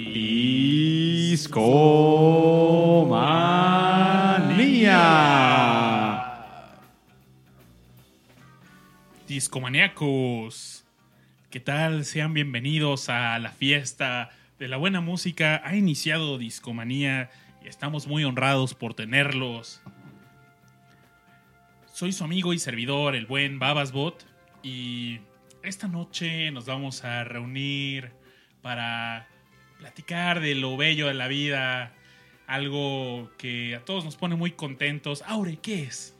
Discomanía. Discomaníacos. ¿Qué tal? Sean bienvenidos a la fiesta de la buena música. Ha iniciado Discomanía y estamos muy honrados por tenerlos. Soy su amigo y servidor, el buen Babasbot, y esta noche nos vamos a reunir para platicar de lo bello de la vida, algo que a todos nos pone muy contentos. Aure, ¿qué es?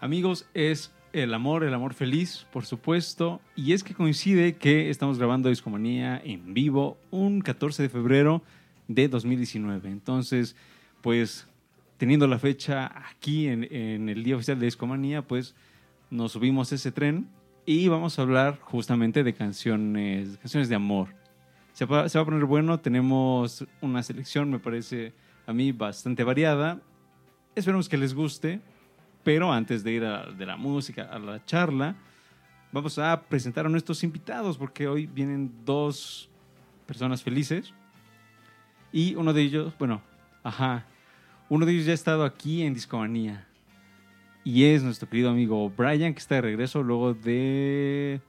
Amigos, es el amor, el amor feliz, por supuesto. Y es que coincide que estamos grabando Discomanía en vivo un 14 de febrero de 2019. Entonces, pues teniendo la fecha aquí en, el día oficial de Discomanía, pues nos subimos ese tren y vamos a hablar justamente de canciones, canciones de amor. Se va, se va a poner bueno, tenemos una selección, me parece a mí bastante variada. Esperemos que les guste, pero antes de ir a de la música, a la charla, vamos a presentar a nuestros invitados, porque hoy vienen dos personas felices. Y uno de ellos, bueno, ajá, uno de ellos ya ha estado aquí en Discomanía. Y es nuestro querido amigo Brian, que está de regreso luego de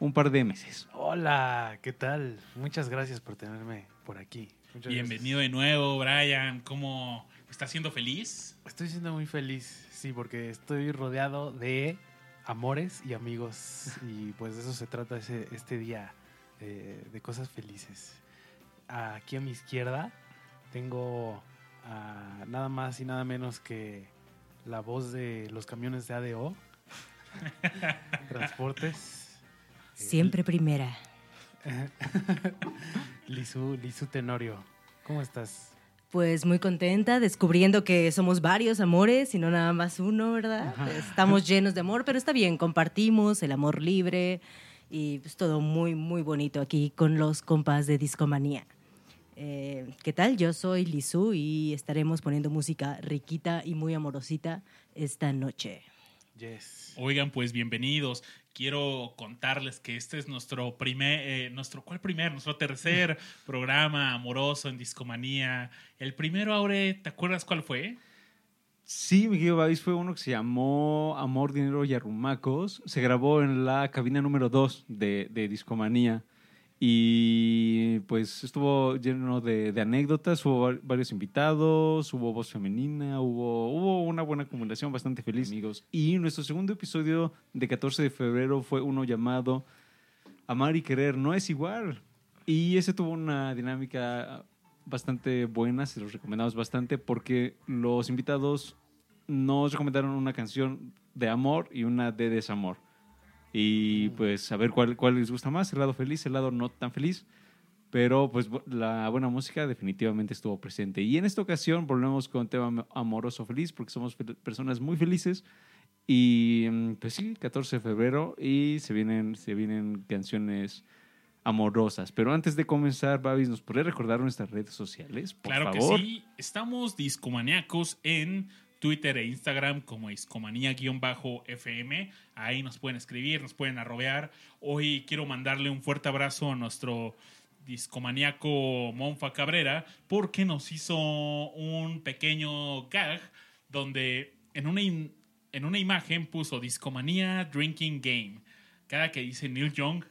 un par de meses. Hola, ¿qué tal? Muchas gracias por tenerme por aquí. Muchas Bienvenido de nuevo, Brian. ¿Cómo estás siendo feliz? Estoy siendo muy feliz, sí, porque estoy rodeado de amores y amigos. Y pues de eso se trata ese, este día, eh, de cosas felices. Aquí a mi izquierda tengo a nada más y nada menos que la voz de los camiones de ADO. Transportes. Siempre primera. Lizu, Lizu Tenorio. ¿Cómo estás? Pues muy contenta descubriendo que somos varios amores y no nada más uno, ¿verdad? Estamos llenos de amor, pero está bien, compartimos el amor libre y pues todo muy, muy bonito aquí con los compas de Discomanía. Eh, ¿Qué tal? Yo soy Lizu y estaremos poniendo música riquita y muy amorosita esta noche. Yes. Oigan, pues bienvenidos. Quiero contarles que este es nuestro primer, eh, nuestro, ¿cuál primer? Nuestro tercer programa amoroso en Discomanía. El primero, Aure, ¿te acuerdas cuál fue? Sí, mi querido Babis, fue uno que se llamó Amor, Dinero y Arrumacos. Se grabó en la cabina número 2 de, de Discomanía. Y pues estuvo lleno de, de anécdotas, hubo var- varios invitados, hubo voz femenina, hubo, hubo una buena comunicación bastante feliz, amigos. Y nuestro segundo episodio de 14 de febrero fue uno llamado Amar y Querer no es igual. Y ese tuvo una dinámica bastante buena, se los recomendamos bastante porque los invitados nos recomendaron una canción de amor y una de desamor. Y pues a ver cuál, cuál les gusta más, el lado feliz, el lado no tan feliz. Pero pues la buena música definitivamente estuvo presente. Y en esta ocasión volvemos con tema am- amoroso feliz porque somos personas muy felices. Y mm, pues sí, 14 de febrero y se vienen, se vienen canciones amorosas. Pero antes de comenzar, Babis, ¿nos podría recordar nuestras redes sociales? Por claro favor. que sí. Estamos discomaníacos en Twitter e Instagram como discomanía-fm. Ahí nos pueden escribir, nos pueden arrobear. Hoy quiero mandarle un fuerte abrazo a nuestro discomaníaco Monfa Cabrera porque nos hizo un pequeño gag donde en una, en una imagen puso Discomanía Drinking Game. Cada que dice Neil Young,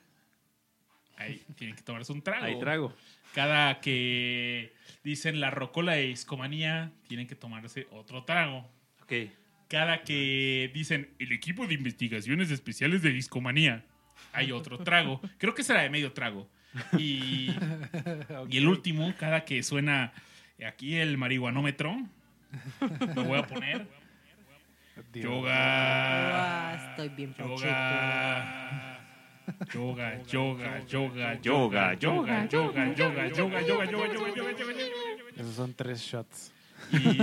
ahí tienen que tomarse un trago. Ahí trago. Cada que dicen la rocola de discomanía, tienen que tomarse otro trago. Ok. Cada que dicen el equipo de investigaciones especiales de discomanía, hay otro trago. Creo que será de medio trago. Y, y el último, cada que suena aquí el marihuanómetro, lo voy a poner. Dios. Yoga. Ah, estoy bien Yoga. Yoga, yoga, yoga, Yoga, yoga, yoga, yoga, yoga, yoga, yoga, yoga, yoga, yoga, yoga, yoga. Esos son tres shots. Y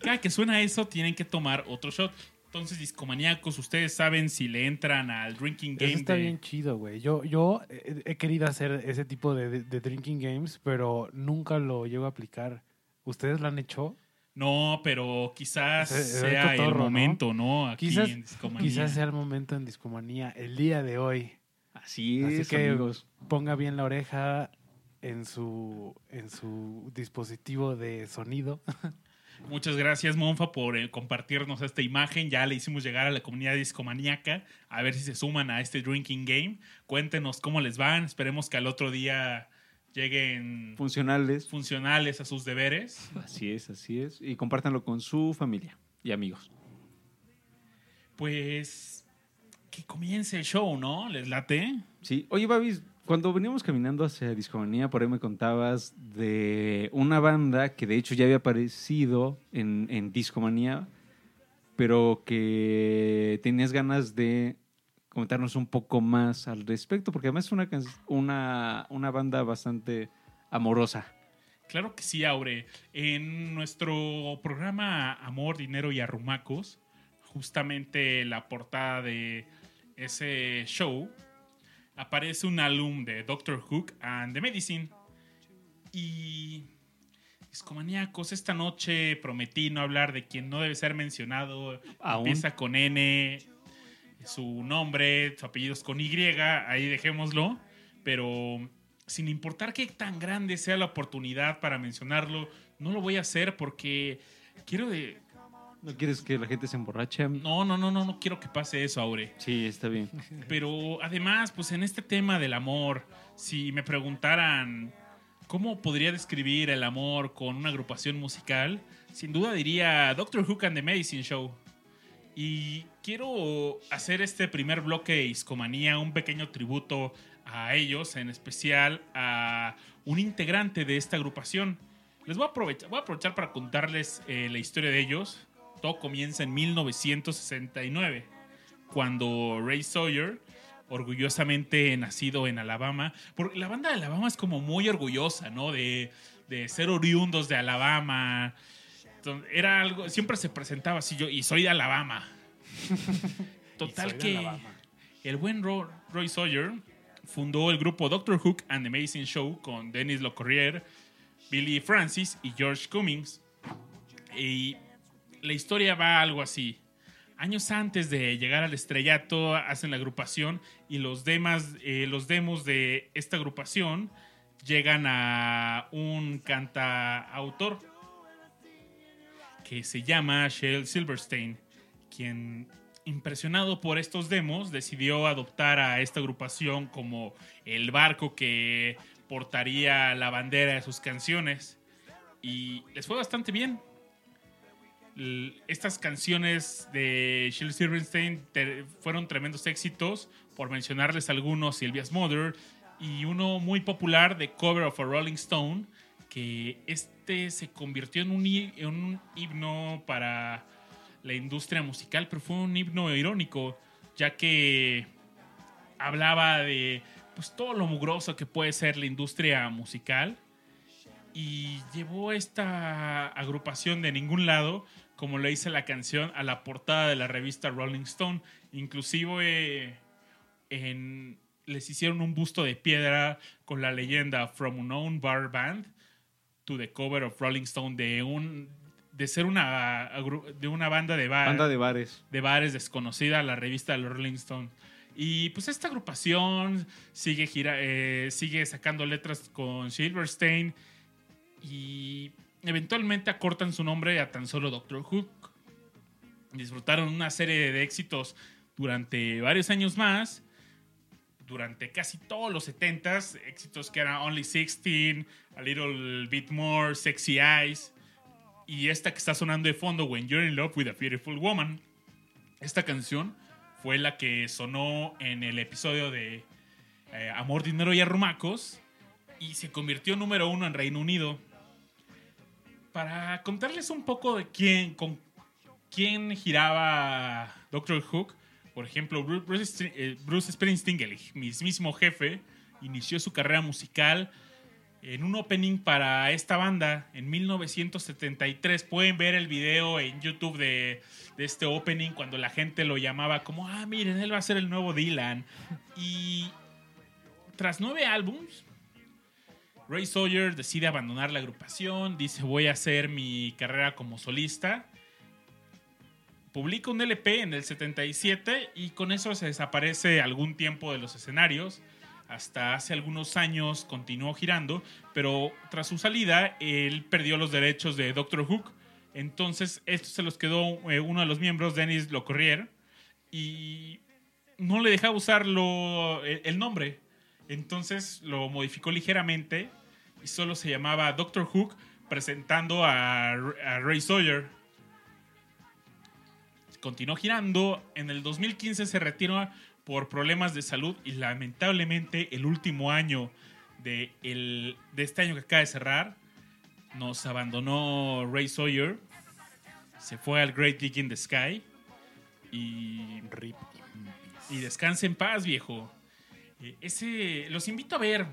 cada que suena eso, tienen que tomar otro shot. Entonces, discomaníacos, ustedes saben si le entran al drinking game Eso está de- bien chido, güey. Yo, yo he, querido hacer ese tipo de, de- de drinking games, pero nunca lo llego a aplicar. ¿Ustedes lo han hecho? No, pero quizás Se- se ve sea el cotorro, ¿no? momento, ¿no? Aquí Quizás, en discomanía. quizás sea el momento en Discomanía, el día de hoy. Así Así es, que amigos. ponga bien la oreja, en su, en su dispositivo de sonido. Muchas gracias, Monfa, por eh, compartirnos esta imagen. Ya le hicimos llegar a la comunidad discomaníaca a ver si se suman a este drinking game. Cuéntenos cómo les van. Esperemos que al otro día lleguen Funcionales. funcionales a sus deberes. Así es, así es. Y compártanlo con su familia y amigos. Pues que comience el show, ¿no? ¿Les late? Sí. Oye, Babis, cuando veníamos caminando hacia Discomanía, por ahí me contabas de una banda que de hecho ya había aparecido en, en Discomanía, pero que tenías ganas de comentarnos un poco más al respecto, porque además es una, una, una banda bastante amorosa. Claro que sí, Aure. En nuestro programa Amor, Dinero y Arrumacos, justamente la portada de ese show, aparece un álbum de Doctor Hook and the Medicine. Y. Discomaníacos, esta noche prometí no hablar de quien no debe ser mencionado. Aún. Empieza con N, su nombre, su apellido es con Y, ahí dejémoslo. Pero sin importar qué tan grande sea la oportunidad para mencionarlo, no lo voy a hacer porque quiero de... ¿No quieres que la gente se emborrache? No, no, no, no, no quiero que pase eso, Aure. Sí, está bien. Pero además, pues en este tema del amor, si me preguntaran cómo podría describir el amor con una agrupación musical, sin duda diría Doctor Who and the Medicine Show. Y quiero hacer este primer bloque de Iscomanía un pequeño tributo a ellos, en especial a un integrante de esta agrupación. Les voy a aprovechar, voy a aprovechar para contarles eh, la historia de ellos. Todo comienza en 1969 cuando Ray Sawyer, orgullosamente nacido en Alabama, porque la banda de Alabama es como muy orgullosa, ¿no? De, de ser oriundos de Alabama. Entonces, Era algo, siempre se presentaba así yo, y soy de Alabama. Total de que Alabama. el buen Ro- Roy Sawyer fundó el grupo Doctor Hook and the Amazing Show con Dennis Locorrier, Billy Francis y George Cummings. Y la historia va algo así. Años antes de llegar al estrellato, hacen la agrupación y los, demas, eh, los demos de esta agrupación llegan a un cantautor que se llama Shel Silverstein, quien, impresionado por estos demos, decidió adoptar a esta agrupación como el barco que portaría la bandera de sus canciones. Y les fue bastante bien. Estas canciones de Shel Silverstein te- fueron tremendos éxitos, por mencionarles algunos, Sylvia's Mother, y uno muy popular de Cover of a Rolling Stone, que este se convirtió en un, en un himno para la industria musical, pero fue un himno irónico, ya que hablaba de pues, todo lo mugroso que puede ser la industria musical y llevó esta agrupación de ningún lado, como le dice la canción, a la portada de la revista Rolling Stone. Inclusive eh, en- les hicieron un busto de piedra con la leyenda From Unknown Bar Band to the cover of Rolling Stone de un de ser una de una banda de bar Banda de bares. de bares desconocida, la revista Rolling Stone. Y pues esta agrupación sigue, gira, eh, sigue sacando letras con Silverstein y eventualmente acortan su nombre a tan solo Doctor Hook. Disfrutaron una serie de éxitos durante varios años más, durante casi todos los 70s, éxitos que eran Only 16, A Little Bit More, Sexy Eyes, y esta que está sonando de fondo, When You're in Love with a Beautiful Woman. Esta canción fue la que sonó en el episodio de eh, Amor, Dinero y Arrumacos y se convirtió número uno en Reino Unido. Para contarles un poco de quién, con quién giraba Doctor Hook, por ejemplo, Bru- Bruce, eh, Bruce Springsteen, el mismísimo jefe, inició su carrera musical en un opening para esta banda en 1973. Pueden ver el video en YouTube de, de este opening cuando la gente lo llamaba como, ah, miren, él va a ser el nuevo Dylan. Y tras nueve álbums, Ray Sawyer decide abandonar la agrupación, dice voy a hacer mi carrera como solista. Publica un LP en el 77 y con eso se desaparece algún tiempo de los escenarios hasta hace algunos años continuó girando, pero tras su salida él perdió los derechos de Doctor Hook. Entonces esto se los quedó eh, uno de los miembros, Dennis Locorrier, y no le dejaba usar el, el nombre. Entonces lo modificó ligeramente y solo se llamaba Doctor Hook presentando a, a Ray Sawyer. Continuó girando. En el 2015 se retiró por problemas de salud y lamentablemente el último año de, el- de este año que acaba de cerrar nos abandonó Ray Sawyer. Se fue al Great Gig in the Sky. Y Rip. y descanse en paz, viejo. Eh, Ese, los invito a ver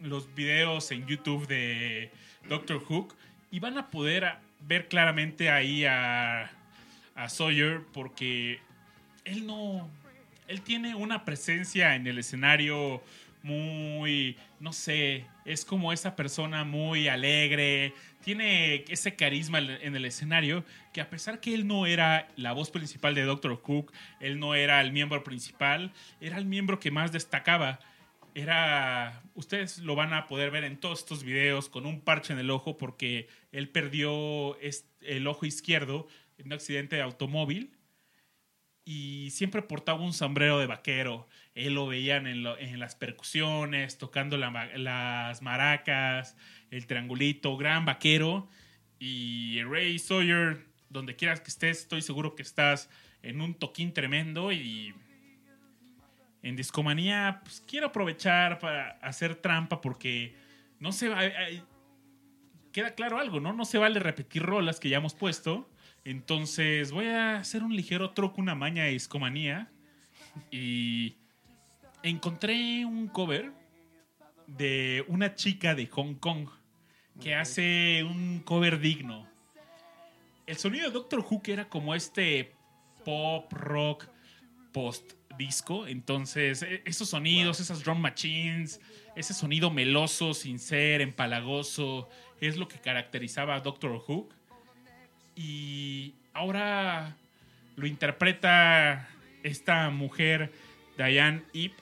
los videos en YouTube de Doctor Hook y van a poder ver claramente ahí a Sawyer porque él no, él tiene una presencia en el escenario muy, no sé, es como esa persona muy alegre, tiene ese carisma en el escenario que a pesar que él no era la voz principal de Doctor Hook, él no era el miembro principal, era el miembro que más destacaba. Era, ustedes lo van a poder ver en todos estos videos con un parche en el ojo porque él perdió el ojo izquierdo en un accidente de automóvil y siempre portaba un sombrero de vaquero. Él lo veían en, lo- en las percusiones, tocando las maracas, el triangulito, gran vaquero. Y Ray Sawyer, donde quieras que estés, estoy seguro que estás en un toquín tremendo y en Discomanía, pues quiero aprovechar para hacer trampa porque no se va. ay, Queda claro algo, ¿no? No se vale repetir rolas que ya hemos puesto. Entonces voy a hacer un ligero troco, una maña de Discomanía. Y encontré un cover de una chica de Hong Kong que hace un cover digno. El sonido de Doctor Who que era como este pop rock post disco, entonces e- esos sonidos, esas drum machines, ese sonido meloso, sincero, empalagoso, es lo que caracterizaba a Doctor Who. Y ahora lo interpreta esta mujer, Diane Ip,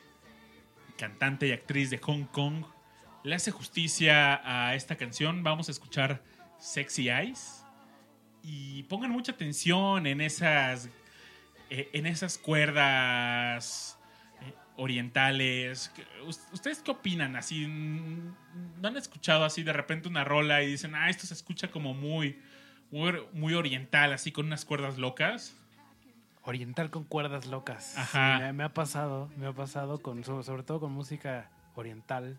cantante y actriz de Hong Kong. Le hace justicia a esta canción. Vamos a escuchar Sexy Eyes. Y pongan mucha atención en esas, eh, en esas cuerdas eh, orientales. ¿Ustedes qué opinan? Así, ¿no han escuchado así de repente una rola y dicen, ah, esto se escucha como muy, muy, muy oriental, así con unas cuerdas locas? Oriental con cuerdas locas. Ajá. Sí, me, me ha pasado, me ha pasado con, so- sobre todo con música oriental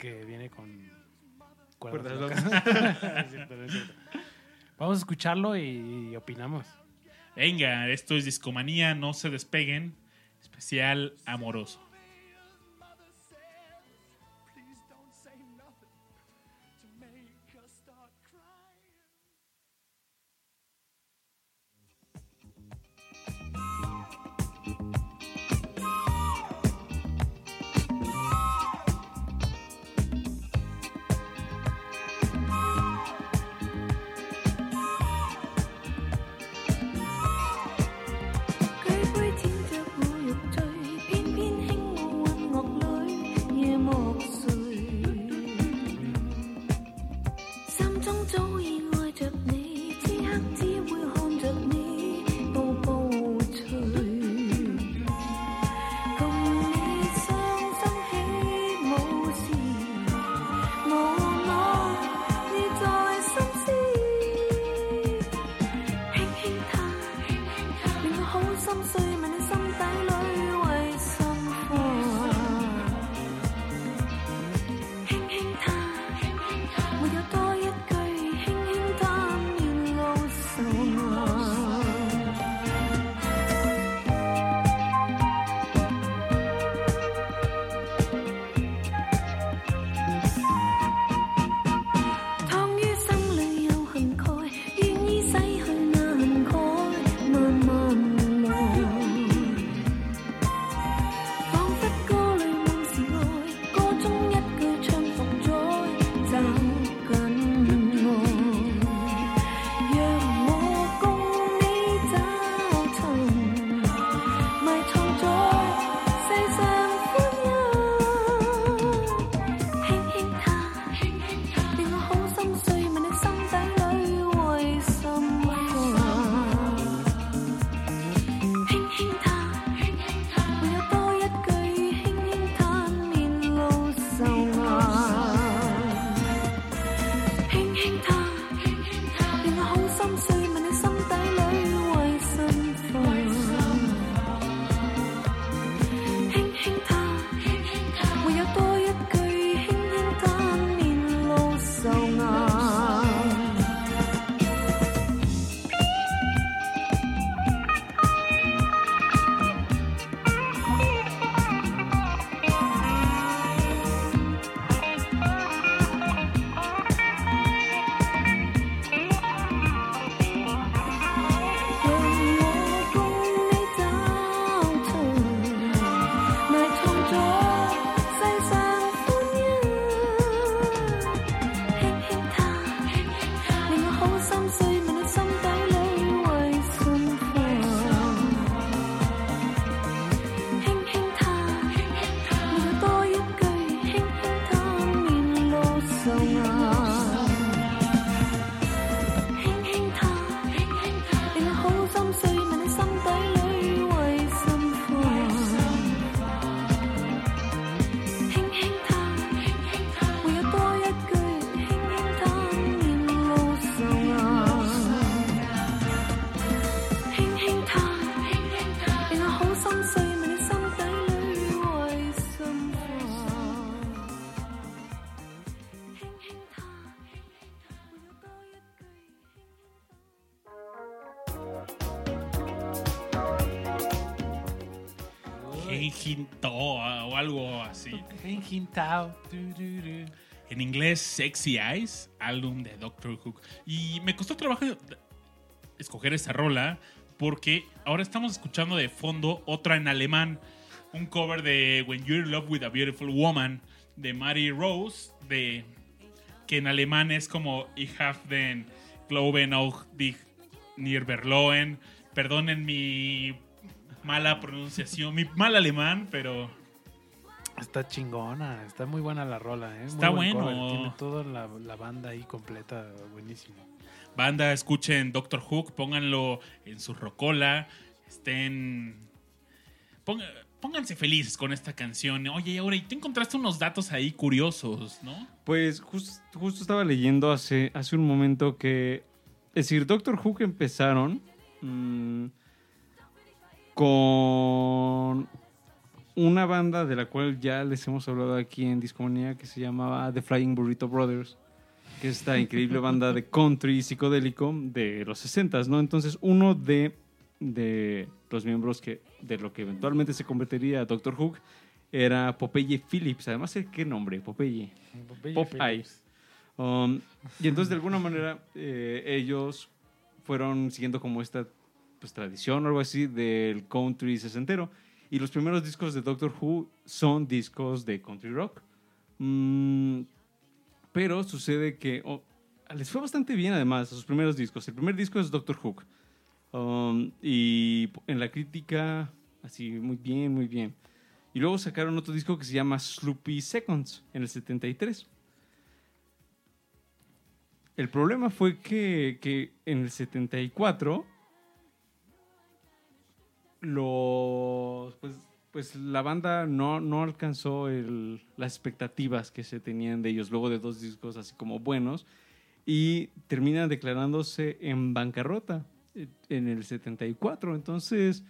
que viene con cuerdas, locas. Es cierto, es cierto. Vamos a escucharlo y, opinamos. Venga, esto es Discomanía, no se despeguen. Especial amoroso. Du, du. En inglés, Sexy Eyes, álbum de Doctor Hook. Y me costó trabajo escoger esta rola porque ahora estamos escuchando de fondo otra en alemán, un cover de When You're in Love with a Beautiful Woman de Mary Rose, de que en alemán es como Ich have den Glauben auch dich nicht. Perdonen mi mala pronunciación, mi mal alemán, pero Está chingona, está muy buena la rola, ¿eh? Muy Está buen bueno. cover, Tiene toda la, la banda ahí completa, buenísimo. Banda, escuchen Doctor Hook, pónganlo en su rocola, estén... ponga- pónganse felices con esta canción. Oye, ahora, y tú encontraste unos datos ahí curiosos, ¿no? Pues jus- justo estaba leyendo hace, hace un momento que, es decir, Doctor Who que empezaron mm, con una banda de la cual ya les hemos hablado aquí en Discomanía que se llamaba The Flying Burrito Brothers, que es esta increíble banda de country psicodélico de los 60 ¿no? Entonces uno de, de los miembros que, de lo que eventualmente se convertiría a Doctor Who era Popeye Phillips. Además, ¿qué nombre? Popeye. Popeye. Um, y entonces, de alguna manera, eh, ellos fueron siguiendo como esta pues, tradición o algo así del country sesentero. Y los primeros discos de Doctor Who son discos de country rock. Mm, pero sucede que oh, les fue bastante bien, además, a sus primeros discos. El primer disco es Doctor Who. Um, y en la crítica, así, muy bien, muy bien. Y luego sacaron otro disco que se llama Sloopy Seconds en el 73. El problema fue que, que en el 74 los pues, pues la banda no, no alcanzó las expectativas que se tenían de ellos luego de dos discos así como buenos y terminan declarándose en bancarrota eh, en el 74 entonces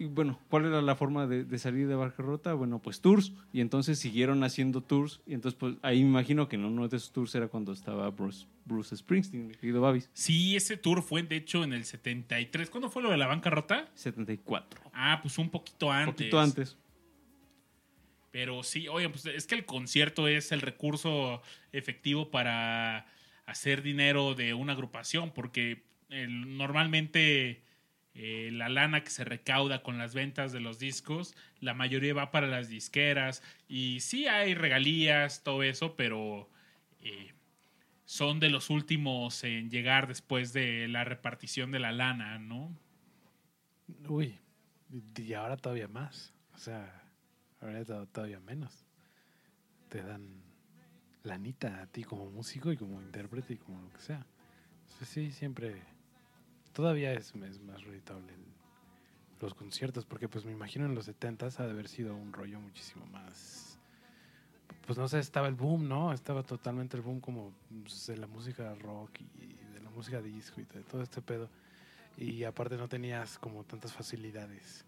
y bueno, ¿cuál era la forma de, de salir de bancarrota? Bueno, pues tours. Y entonces siguieron haciendo tours. Y entonces, pues ahí me imagino que en uno de esos tours era cuando estaba Bruce, Bruce Springsteen, mi querido Babis. Sí, ese tour fue de hecho en el 73. ¿Cuándo fue lo de la bancarrota? 74. Ah, pues un poquito Un antes. poquito antes. Pero sí, oye, pues es que el concierto es el recurso efectivo para hacer dinero de una agrupación, porque el- normalmente eh, la lana que se recauda con las ventas de los discos, la mayoría va para las disqueras y sí hay regalías, todo eso, pero eh, son de los últimos en llegar después de la repartición de la lana, ¿no? Uy, y ahora todavía más. O sea, ahora to- todavía menos. Te dan lanita a ti como músico y como intérprete y como lo que sea. Sí, siempre. Todavía es, más reditable el- los conciertos, porque pues me imagino en los 70s ha de haber sido un rollo muchísimo más. Pues no sé, estaba el boom, ¿no? Estaba totalmente el boom como pues, de la música rock y de la música disco y de todo este pedo y aparte no tenías como tantas facilidades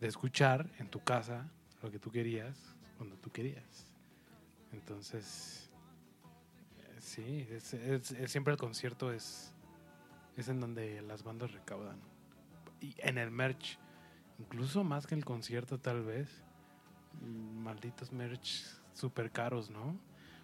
de escuchar en tu casa lo que tú querías cuando tú querías. Entonces, eh, sí, es- siempre el concierto es, es en donde las bandas recaudan. Y en el merch, incluso más que el concierto tal vez, mm, malditos merch super caros, ¿no?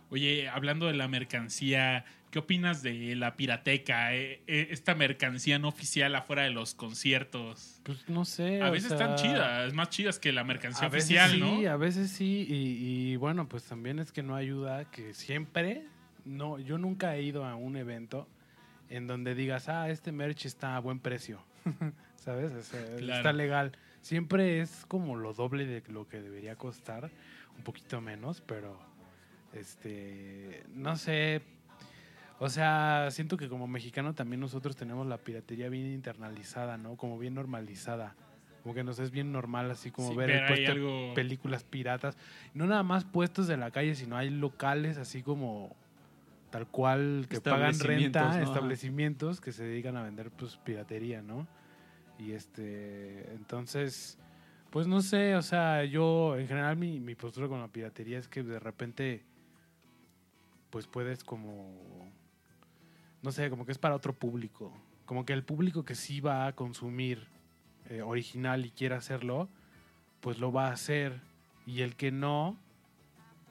Oye, hablando de la mercancía, ¿qué opinas de la pirateca? eh, eh, esta mercancía no oficial afuera de los conciertos. Pues no sé. A veces sea, están chidas, más chidas que la mercancía A veces oficial, sí, ¿no? a veces sí, y, y bueno, pues también es que no ayuda que siempre, no, yo nunca he ido a un evento en donde digas, ah, este merch está a buen precio, ¿sabes? O sea, Claro. está legal. Siempre es como lo doble de lo que debería costar, un poquito menos, pero, este, no sé, o sea, siento que como mexicano también nosotros tenemos la piratería bien internalizada, ¿no? Como bien normalizada. Como que nos es bien normal así como Sí, ver el puesto algo- películas piratas. No nada más puestos de la calle, sino hay locales así como tal cual que pagan renta, establecimientos que se dedican a vender pues piratería, ¿no? Y este, entonces, pues no sé, o sea, yo en general mi, mi postura con la piratería es que de repente pues puedes como no sé, como que es para otro público. Como que el público que sí va a consumir eh, original y quiere hacerlo, pues lo va a hacer. Y el que no,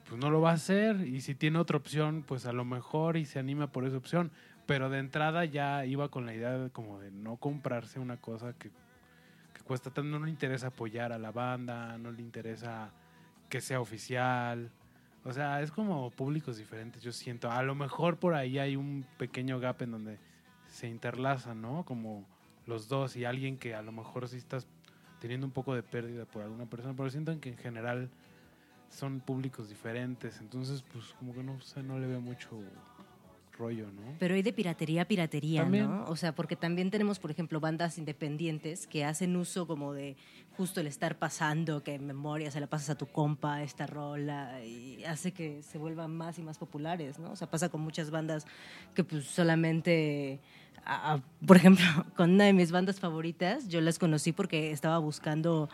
pues no lo va a hacer. Y si tiene otra opción, pues a lo mejor y se anima por esa opción. Pero de entrada ya iba con la idea de como de no comprarse una cosa que, que cuesta tanto. No le interesa apoyar a la banda, no le interesa que sea oficial. O sea, es como públicos diferentes, yo siento. A lo mejor por ahí hay un pequeño gap en donde se interlazan, ¿no? Como los dos y alguien que a lo mejor sí estás teniendo un poco de pérdida por alguna persona, pero siento que en general son públicos diferentes, entonces pues como que no sé, no le veo mucho rollo, ¿no? Pero hay de piratería a piratería, También. ¿no? O sea, porque también tenemos, por ejemplo, bandas independientes que hacen uso como de justo el estar pasando, que en memoria se la pasas a tu compa esta rola y hace que se vuelvan más y más populares, ¿no? O sea, pasa con muchas bandas que pues solamente... a- a- por ejemplo, con una de mis bandas favoritas, yo las conocí porque estaba buscando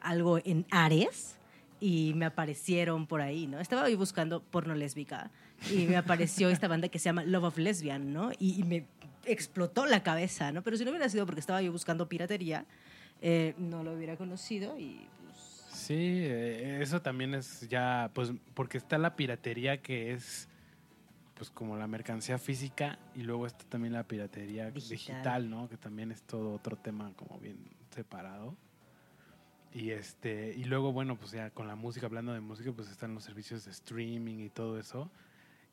algo en Ares y me aparecieron por ahí, ¿no? Estaba ahí buscando porno lésbica y me apareció esta banda que se llama Love of Lesbian, ¿no? Y, y me explotó la cabeza, ¿no? Pero si no hubiera sido porque estaba yo buscando piratería, eh, no lo hubiera conocido y pues... Sí, eh, eso también es ya, pues, porque está la piratería que es, pues, como la mercancía física y luego está también la piratería Digital. digital, ¿no? Que también es todo otro tema como bien separado. Y este, y luego, bueno, pues ya con la música, hablando de música, pues están los servicios de streaming y todo eso,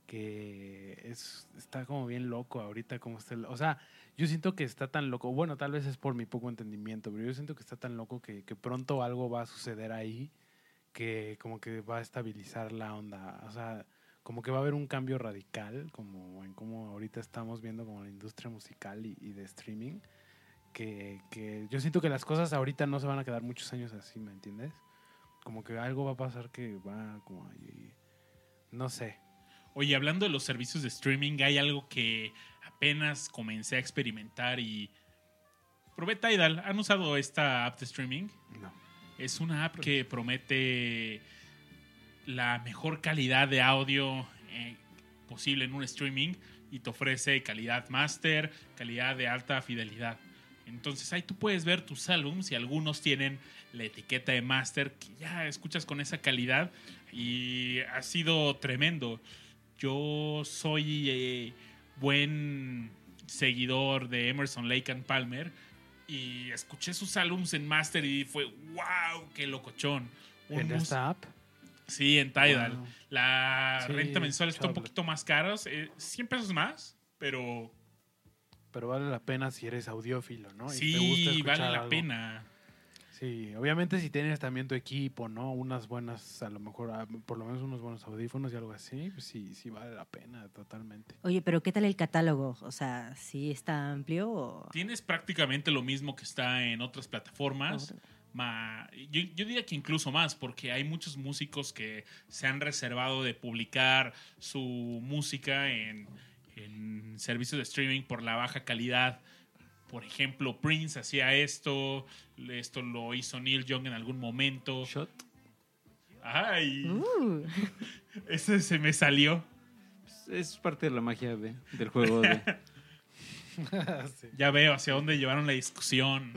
que es, está como bien loco ahorita, como está, o sea, yo siento que está tan loco, bueno, tal vez es por mi poco entendimiento, pero yo siento que está tan loco que, pronto algo va a suceder ahí que como que va a estabilizar la onda, o sea, como que va a haber un cambio radical, como en cómo ahorita estamos viendo como la industria musical y de streaming, que, que yo siento que las cosas ahorita no se van a quedar muchos años así, ¿me entiendes? Como que algo va a pasar que va como ahí, no sé. Oye, hablando de los servicios de streaming, hay algo que apenas comencé a experimentar y probé Tidal. ¿Han usado esta app de streaming? No. Es una app que promete la mejor calidad de audio eh, posible en un streaming y te ofrece calidad master, calidad de alta fidelidad. Entonces ahí tú puedes ver tus álbums y algunos tienen la etiqueta de master que ya escuchas con esa calidad y ha sido tremendo. Yo soy eh, buen seguidor de Emerson Lake and Palmer y escuché sus álbums en master y fue wow, qué locochón. Un ¿En esta app? Sí, en Tidal. Wow. La Sí, renta mensual está un poquito más cara, eh, 100 pesos más, pero Pero vale la pena si eres audiófilo, ¿no? Y te gusta sí, vale la algo. pena. Sí, obviamente si tienes también tu equipo, ¿no? Unas buenas, a lo mejor, ah, por lo menos unos buenos audífonos y algo así, pues sí, sí vale la pena, totalmente. Oye, pero ¿qué tal el catálogo? O sea, ¿sí está amplio o...? Tienes prácticamente lo mismo que está en otras plataformas. ma- yo, yo diría que incluso más, porque hay muchos músicos que se han reservado de publicar su música en, en servicios de streaming por la baja calidad. Por ejemplo, Prince hacía esto, esto lo hizo Neil Young en algún momento. Shot. Ay, Uh, ese se me salió. Es parte de la magia de- del juego. De, Sí. Ya veo hacia dónde llevaron la discusión.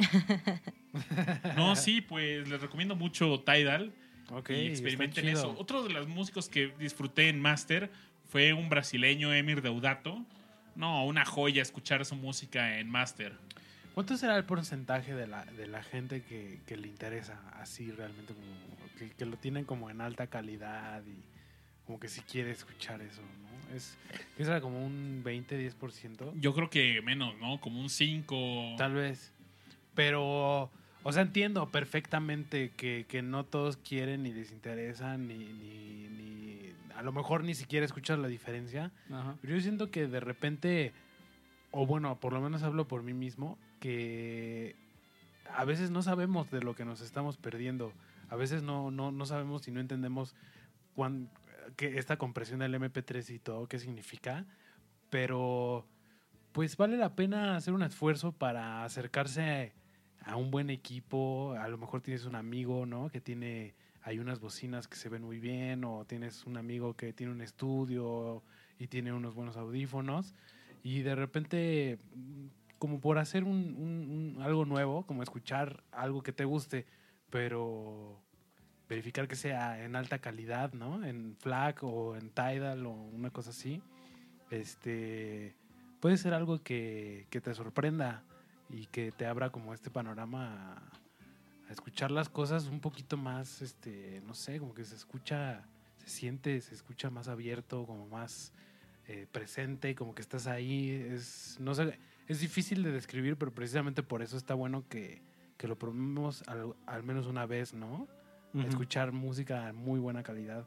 No, sí, pues les recomiendo mucho Tidal. Ok, y está experimenten chido. eso. Otro de los músicos que disfruté en Master fue un brasileño, Emir Deudato. No, una joya escuchar su música en Master. ¿Cuánto será el porcentaje de la, de la gente que, que le interesa así realmente, como que, que lo tienen como en alta calidad y como que si quiere escuchar eso, ¿no? Es, ¿qué será como un 20, 10%? Yo creo que menos, ¿no? Como un 5. Tal vez. Pero, o sea, entiendo perfectamente que, que no todos quieren ni les interesa, ni, ni, ni- a lo mejor ni siquiera escuchas la diferencia. Ajá. Pero yo siento que de repente, o bueno, por lo menos hablo por mí mismo, que a veces no sabemos de lo que nos estamos perdiendo. A veces no, no, no sabemos y no entendemos cuán, que esta compresión del MP3 y todo, qué significa. Pero, pues vale la pena hacer un esfuerzo para acercarse a un buen equipo. A lo mejor tienes un amigo, ¿no? Que tiene, hay unas bocinas que se ven muy bien, o tienes un amigo que tiene un estudio y tiene unos buenos audífonos. Y de repente, como por hacer un, algo nuevo, como escuchar algo que te guste, pero verificar que sea en alta calidad, ¿no? En FLAC o en Tidal o una cosa así. Este puede ser algo que, que te sorprenda y que te abra como este panorama escuchar las cosas un poquito más, este, no sé, como que se escucha, se siente, se escucha más abierto, como más eh, presente, como que estás ahí. Es, no sé, es difícil de describir, pero precisamente por eso está bueno que, que lo probemos al, al menos una vez, ¿no? Escuchar música de muy buena calidad.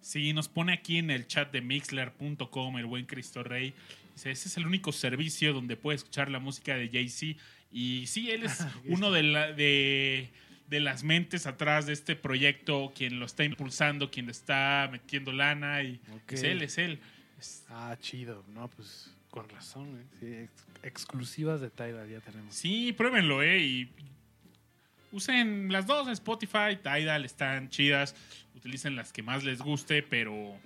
Sí, nos pone aquí en el chat de mixler.com el buen Cristo Rey. Dice, ese es el único servicio donde puede escuchar la música de Jay-Z. Y sí, él es uno de, la- de, de las mentes atrás de este proyecto, quien lo está impulsando, quien le está metiendo lana. Y es él, es él. Es- Ah, chido. No, pues con razón. ¿eh? Sí, ex- exclusivas de Tidal ya tenemos. Sí, pruébenlo, ¿eh? Y usen las dos, Spotify, Tidal, están chidas. Utilicen las que más les guste, pero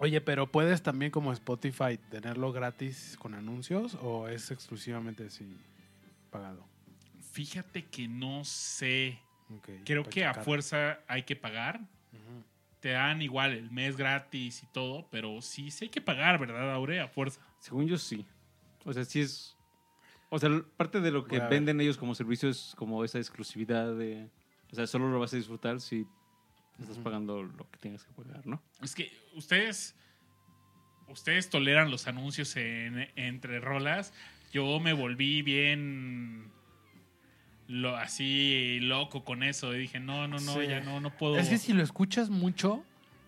Oye, pero puedes también como Spotify tenerlo gratis con anuncios o es exclusivamente así pagado. fíjate que no sé. Creo que a fuerza hay que pagar. Te dan igual el mes gratis y todo, pero sí, sí hay que pagar, ¿verdad, Aure? A fuerza. Según yo sí. O sea, sí es. O sea, parte de lo que venden ellos como servicio es como esa exclusividad de. O sea, solo lo vas a disfrutar si estás pagando lo que tengas que pagar, ¿no? Es que ustedes, ustedes toleran los anuncios en- entre rolas. Yo me volví bien lo, así loco con eso. Y dije, no, no, no, Sí. ya no, no puedo. Es que si lo escuchas mucho,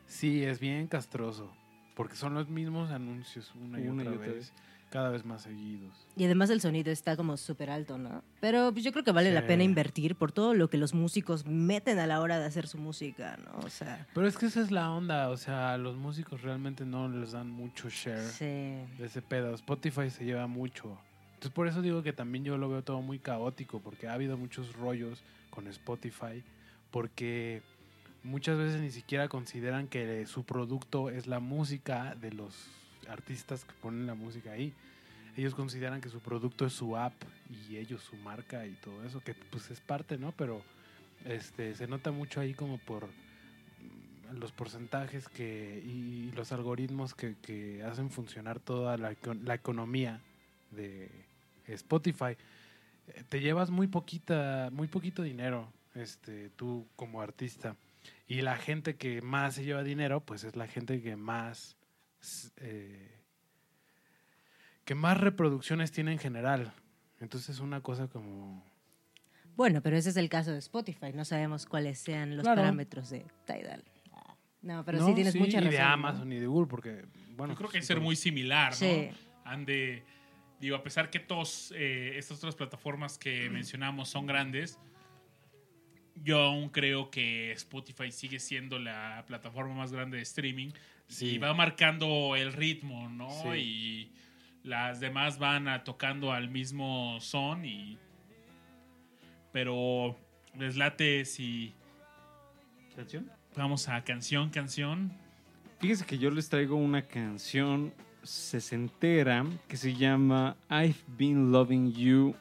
sí, es bien castroso. Porque son los mismos anuncios una y, Una y otra, otra vez, cada vez más seguidos. Y además el sonido está como súper alto, ¿no? Pero pues, yo creo que vale la Sí. pena invertir por todo lo que los músicos meten a la hora de hacer su música, ¿no? O sea, Pero es que esa es la onda, o sea, los músicos realmente no les dan mucho share sí. de ese pedo. Spotify se lleva mucho. Entonces por eso digo que también yo lo veo todo muy caótico, porque ha habido muchos rollos con Spotify, porque muchas veces ni siquiera consideran que su producto es la música de los artistas que ponen la música ahí. Ellos consideran que su producto es su app y ellos su marca y todo eso, que pues es parte, ¿no? Pero este se nota mucho ahí como por mm, los porcentajes que y los algoritmos que, que hacen funcionar toda la, la economía de Spotify. Eh, Te llevas muy poquita, muy poquito dinero, este, tú como artista. Y la gente que más se lleva dinero, pues es la gente que más eh, que más reproducciones tiene en general. Entonces es una cosa como Bueno, pero ese es el caso de Spotify. No sabemos cuáles sean los Claro. parámetros de Tidal. No, pero No, sí tienes mucha razón. de ¿no? Amazon y de Google, porque bueno, Yo creo que sí, hay que ser muy similar, ¿no? Sí. Han de. Digo, a pesar que todas estas otras plataformas que mencionamos son grandes, yo aún creo que Spotify sigue siendo la plataforma más grande de streaming Sí. y va marcando el ritmo, ¿no? Sí. Y las demás van a- tocando al mismo son y. Pero les late si ¿Canción? vamos a canción, canción. Fíjense que yo les traigo una canción sesentera que se llama I've Been Loving You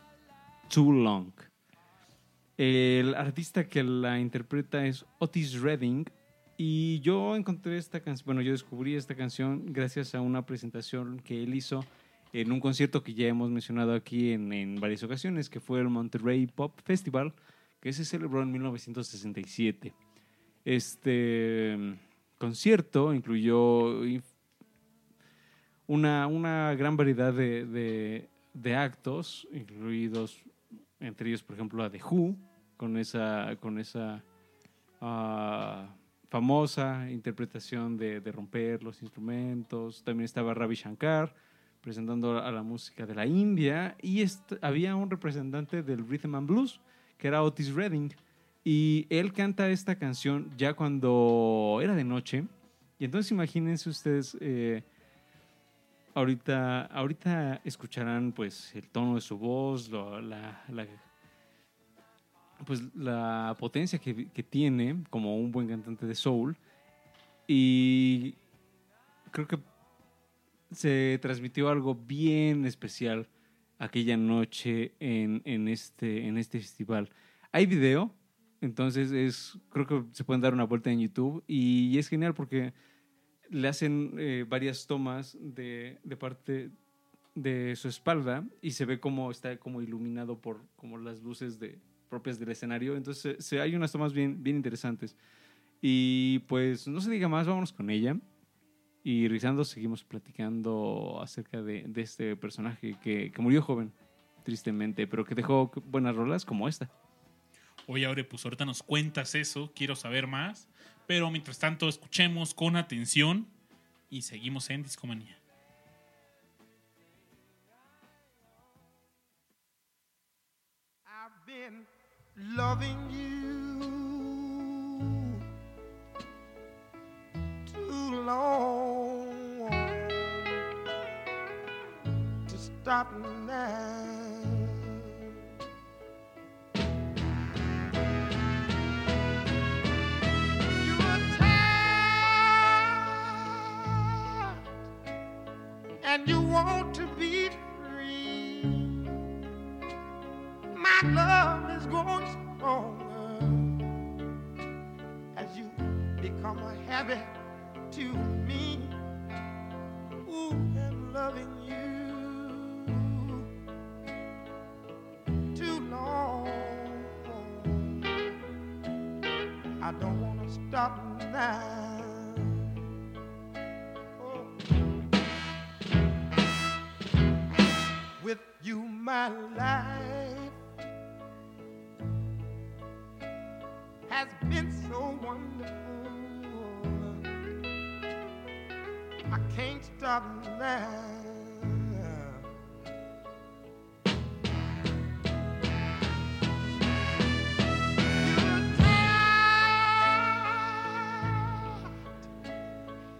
Too Long. El artista que la interpreta es Otis Redding y yo encontré esta canción, bueno, yo descubrí esta canción gracias a una presentación que él hizo en un concierto que ya hemos mencionado aquí en, en varias ocasiones, que fue el Monterrey Pop Festival, que se celebró en 1967. Este mm, concierto incluyó una, una gran variedad de, de- de actos, incluidos entre ellos, por ejemplo, a The Who, con esa, con esa ah, famosa interpretación de, de romper los instrumentos. También estaba Ravi Shankar presentando a la música de la India. Y había un representante del rhythm and blues que era Otis Redding. Y él canta esta canción ya cuando era de noche. Y entonces imagínense ustedes eh, ahorita ahorita escucharán pues el tono de su voz la, la- pues la potencia que, que tiene como un buen cantante de soul y creo que se transmitió algo bien especial aquella noche en, en este, en este festival. Hay video, Entonces es, creo que se pueden dar una vuelta en YouTube y, es genial porque le hacen eh, varias tomas de, de parte de su espalda y se ve como está como iluminado por como las luces de, propias del escenario. Entonces se- se- hay unas tomas bien, bien interesantes. Y pues no se diga más, vámonos con ella. Y Rizando seguimos platicando acerca de, de este personaje que, que murió joven, tristemente, pero que dejó buenas rolas como esta. Oye, Aure, pues ahorita nos cuentas eso, quiero saber más. Pero mientras tanto, escuchemos con atención y seguimos en Discomanía. I've been loving you too long to stop now. And you want to be free. My love is growing stronger as you become a habit to me. Ooh, and loving you too long. I don't want to stop now. Oh. With you, my life has been so wonderful. I can't stop now.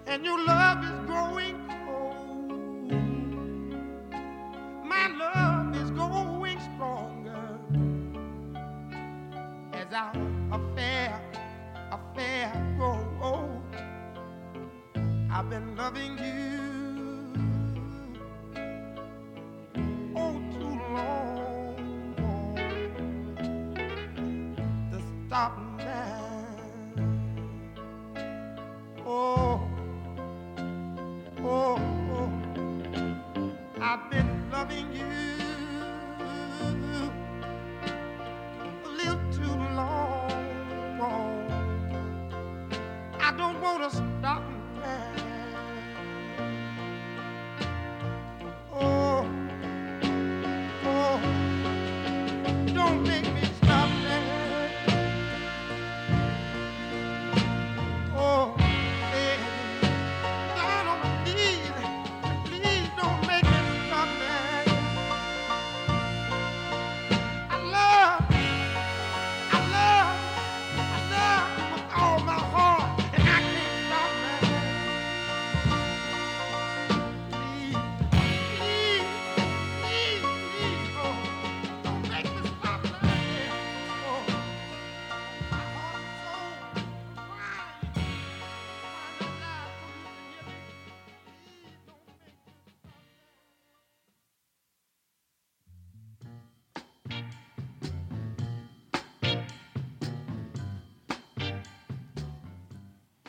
And your love is growing cold. Affair grow old. I've been loving you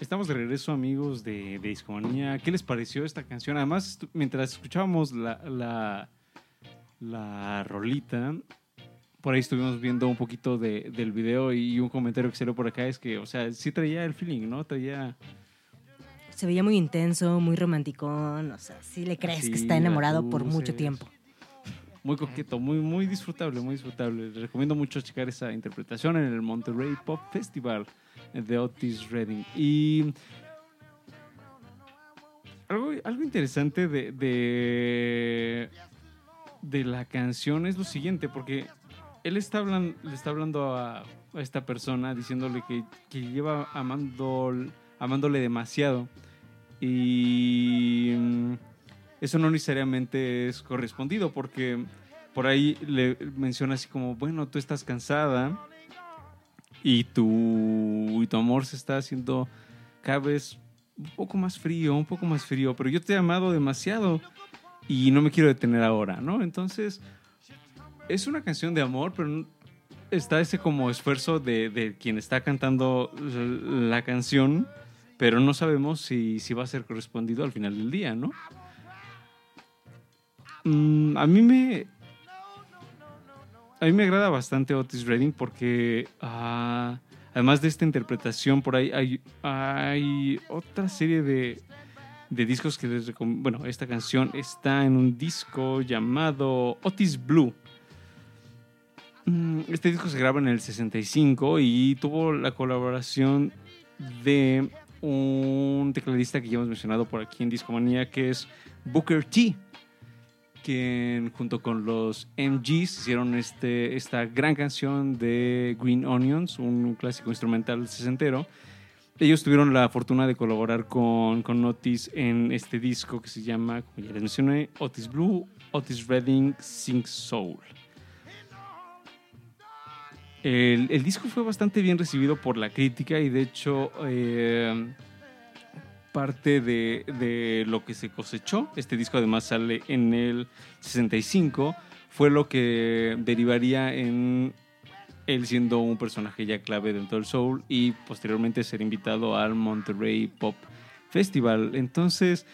Estamos de regreso, amigos de, de Discomanía. ¿Qué les pareció esta canción? Además, mientras escuchábamos la, la, la rolita, por ahí estuvimos viendo un poquito de- del video y un comentario que salió por acá es que, o sea, sí traía el feeling, ¿no? Traía... Se veía muy intenso, muy romanticón. O sea, sí le crees Sí, que está enamorado por mucho tiempo. Muy coqueto, muy, muy disfrutable, muy disfrutable. Les recomiendo mucho checar esa interpretación en el Monterrey Pop Festival de Otis Redding. Y algo, algo interesante de, de, la canción es lo siguiente, porque él está hablando, le está hablando a, a esta persona diciéndole que, que lleva amando, amándole demasiado. Y eso no necesariamente es correspondido porque por ahí le menciona así como, bueno, tú estás cansada y tu, y tu amor se está haciendo cada vez un poco más frío, un poco más frío, pero yo te he amado demasiado y no me quiero detener ahora, ¿no? Entonces, es una canción de amor, pero está ese como esfuerzo de, de quien está cantando la canción, pero no sabemos si, si va a ser correspondido al final del día, ¿no? Mm, a mí me. A mí me agrada bastante Otis Redding porque ah, además de esta interpretación, por ahí hay, otra serie de, de discos que les recom- Bueno, esta canción está en un disco llamado Otis Blue. Mm, Este disco se graba en el 65 y tuvo la colaboración de un tecladista que ya hemos mencionado por aquí en Discomanía, que es Booker T, quien junto con los MGs hicieron este, esta gran canción de Green Onions, un clásico instrumental sesentero. Ellos tuvieron la fortuna de colaborar con, con Otis en este disco que se llama, como ya les mencioné, Otis Blue, Otis Redding Sing Soul. El, el disco fue bastante bien recibido por la crítica y de hecho eh, parte de, de lo que se cosechó, este disco además sale en el 65, fue lo que derivaría en él siendo un personaje ya clave dentro del soul y posteriormente ser invitado al Monterrey Pop Festival. Entonces,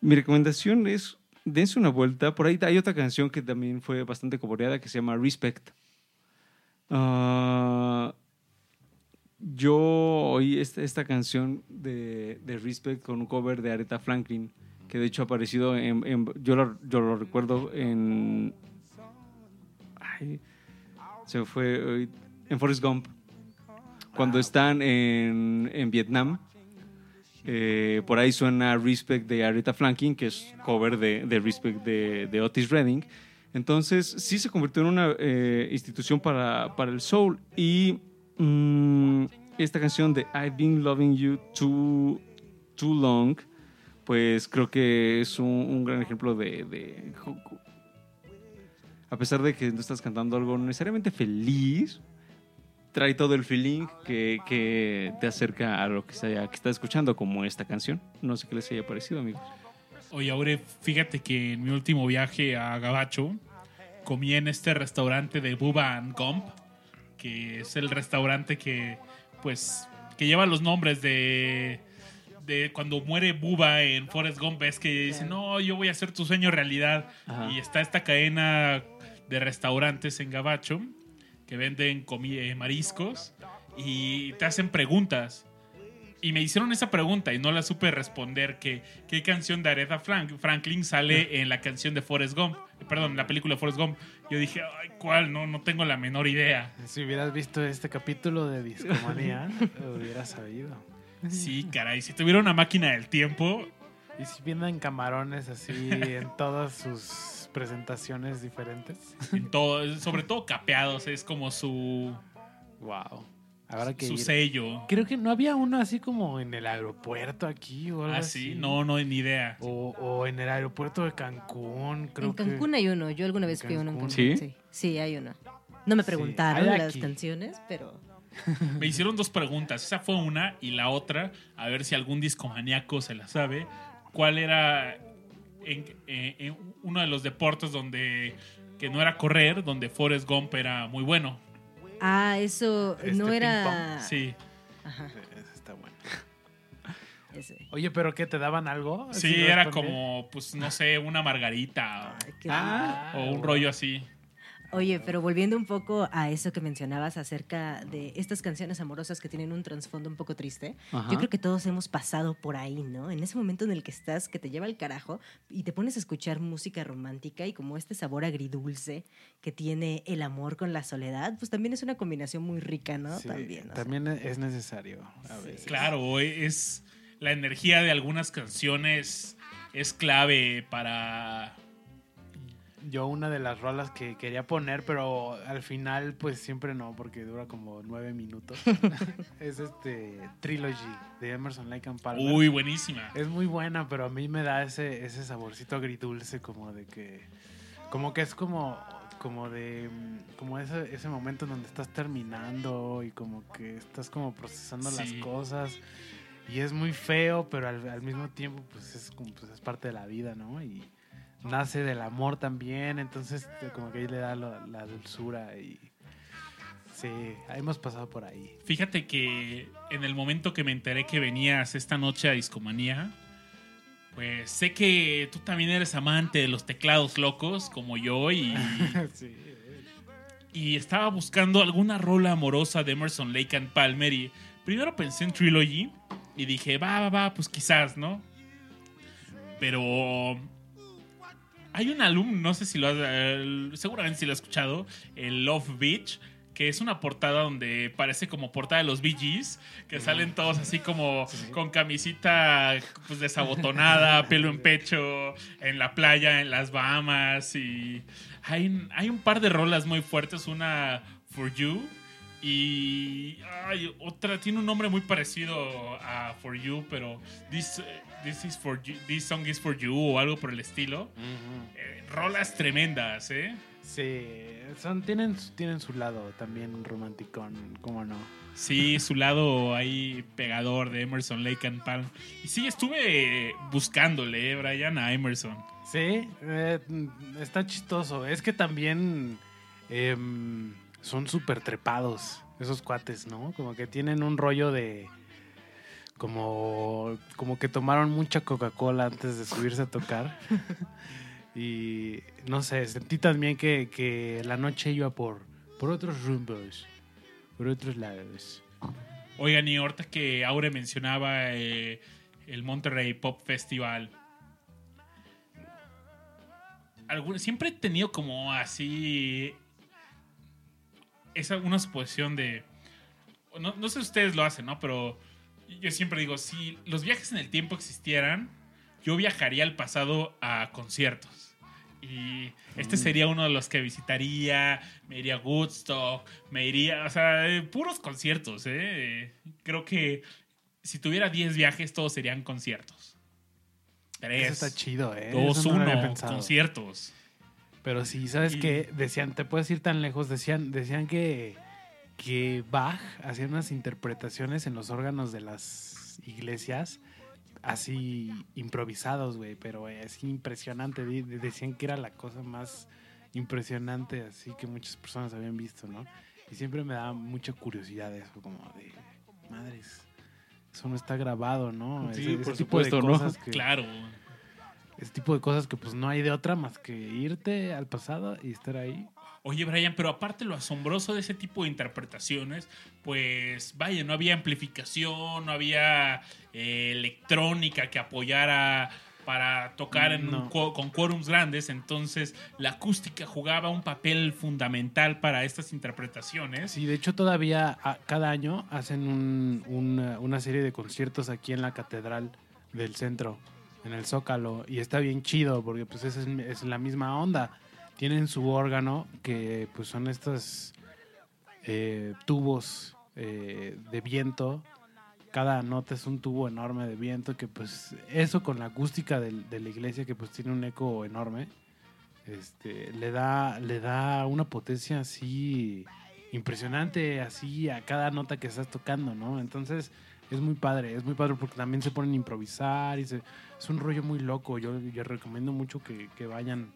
mi recomendación es dense una vuelta. Por ahí hay otra canción que también fue bastante coboreada que se llama Respect. Ah, yo oí esta, esta canción de, de Respect con un cover de Aretha Franklin, que de hecho ha aparecido en... en- yo, lo, yo lo recuerdo en... ay, se fue... hoy- En Forrest Gump. Cuando están en, en Vietnam. eh, por ahí suena Respect de Aretha Franklin, que es cover de, de Respect de, de Otis Redding. Entonces, sí se convirtió en una eh, institución para, para el soul. Y mm, esta canción de I've Been Loving You Too, too Long, pues creo que es un, un gran ejemplo de, de- A pesar de que no estás cantando algo necesariamente feliz, trae todo el feeling que, que te acerca a lo que, sea, que estás escuchando, como esta canción. No sé qué les haya parecido, amigos. Oye, Aure, fíjate que en mi último viaje a Gabacho comí en este restaurante de Bubba and Gump, que es el restaurante que, pues, que lleva los nombres de, de cuando muere Bubba en Forrest Gump, es que dice, no, yo voy a hacer tu sueño realidad. Ajá. Y está esta cadena de restaurantes en Gabacho que venden eh, mariscos y te hacen preguntas. Y me hicieron esa pregunta y no la supe responder. Que, ¿Qué canción de Aretha Frank- Franklin sale en la canción de Forrest Gump? Perdón, la película de Forrest Gump. Yo dije, ay, ¿cuál? No, no tengo la menor idea. Si hubieras visto este capítulo de Discomanía, lo hubieras sabido. Sí, caray, si tuviera una máquina del tiempo, Y si vienen camarones así en todas sus presentaciones diferentes. en todo, sobre todo capeados, es como su, Wow. Ahora que su ir- sello. Creo que no había uno así como en el aeropuerto aquí o algo Ah, sí, así. no, no, ni idea. O, o en el aeropuerto de Cancún, creo en Cancún que... hay uno. Yo alguna vez fui a uno en Cancún. ¿Sí? Sí, sí, hay uno. No me preguntaron las canciones, pero Me hicieron dos preguntas. Esa fue una y la otra, a ver si algún discomaníaco se la sabe. ¿Cuál era en, eh, en uno de los deportes donde que no era correr, donde Forrest Gump era muy bueno? Ah, eso Este no era. Sí, Ajá, Ese está bueno. ese. Oye, ¿pero qué? ¿Te daban algo? sí, ¿Así era como, pues no sé, una margarita Ay, qué Ah, o un rollo así. Oye, pero volviendo un poco a eso que mencionabas acerca de estas canciones amorosas que tienen un trasfondo un poco triste, Ajá. yo creo que todos hemos pasado por ahí, ¿no? En ese momento en el que estás, que te lleva al carajo y te pones a escuchar música romántica y como este sabor agridulce que tiene el amor con la soledad, pues también es una combinación muy rica, ¿no? Sí, también. sea. también es necesario a Sí. veces. Claro, es la energía de algunas canciones es clave para Yo una de las rolas que quería poner, pero al final pues siempre no, porque dura como nueve minutos. es este Trilogy de Emerson Lake and Palmer. Uy, buenísima. Es muy buena, pero a mí me da ese, ese saborcito agridulce como de que... Como que es como... Como de... Como ese, ese momento en donde estás terminando y como que estás como procesando las cosas. Y es muy feo, pero al, al mismo tiempo pues es, como, pues es parte de la vida, ¿no? Y nace del amor también, entonces como que ahí le da lo- la dulzura y... Sí, hemos pasado por ahí. Fíjate que en el momento que me enteré que venías esta noche a Discomanía, pues sé que tú también eres amante de los teclados locos como yo y, sí. y estaba buscando alguna rola amorosa de Emerson Lake and Palmer y primero pensé en Trilogy y dije, va, va, va, pues quizás, ¿no? Pero hay un álbum, no sé si lo has, eh, seguramente si lo has escuchado, el Love Beach, que es una portada donde parece como portada de los Bee Gees, que salen todos así como con camisita pues desabotonada, pelo en pecho, en la playa, en las Bahamas y hay, hay un par de rolas muy fuertes, una For You y ay, otra tiene un nombre muy parecido a For You, pero eh, this is for you, this song is for you o algo por el estilo. Eh, rolas tremendas, ¿eh? Sí, son, tienen, tienen su lado también romanticón, ¿cómo no? Sí, su lado ahí pegador de Emerson Lake and Palm. Y sí, estuve buscándole, eh, Brian, a Emerson. Sí, eh, está chistoso. Es que también em, son súper trepados esos cuates, ¿no? Como que tienen un rollo de... Como, como que tomaron mucha Coca-Cola antes de subirse a tocar. y no sé, sentí también que, que la noche iba por, por otros rumbos, por otros lados. Oigan, y ahorita que Aure mencionaba eh, el Monterrey Pop Festival. algún- siempre he tenido como así. Esa, una suposición de. No, no sé si ustedes lo hacen, ¿no? Pero yo siempre digo: si los viajes en el tiempo existieran, yo viajaría al pasado a conciertos. Y este sería uno de los que visitaría, me iría a Woodstock, me iría, o sea, eh, puros conciertos, ¿eh? Creo que si tuviera 10 viajes, todos serían conciertos. Eso Tres, está chido, ¿eh? dos, Eso no uno, conciertos. Pero sí, ¿sabes Y- qué? Decían, te puedes ir tan lejos, decían, decían que, que Bach hacía unas interpretaciones en los órganos de las iglesias así improvisados, güey, pero es impresionante. Decían que era la cosa más impresionante así que muchas personas habían visto, ¿no? Y siempre me da mucha curiosidad eso, como de, madres, eso no está grabado, ¿no? Sí, Ese- por ese tipo de supuesto, que- Claro. ese tipo de cosas que pues no hay de otra más que irte al pasado y estar ahí. Oye, Brian, pero aparte lo asombroso de ese tipo de interpretaciones, pues vaya, no había amplificación, no había eh, electrónica que apoyara para tocar en un No. cu- con quórums grandes, entonces la acústica jugaba un papel fundamental para estas interpretaciones. Sí, de hecho todavía a- cada año hacen un- una, una serie de conciertos aquí en la catedral del centro, en el Zócalo, y está bien chido porque pues es, es la misma onda. Tienen su órgano que pues son estos eh, tubos eh, de viento. Cada nota es un tubo enorme de viento que pues eso con la acústica de la iglesia que pues tiene un eco enorme. Este, le da le da una potencia así impresionante así a cada nota que estás tocando, ¿no? Entonces es muy padre, es muy padre porque también se ponen a improvisar y se- es un rollo muy loco. Yo, yo recomiendo mucho que, que vayan,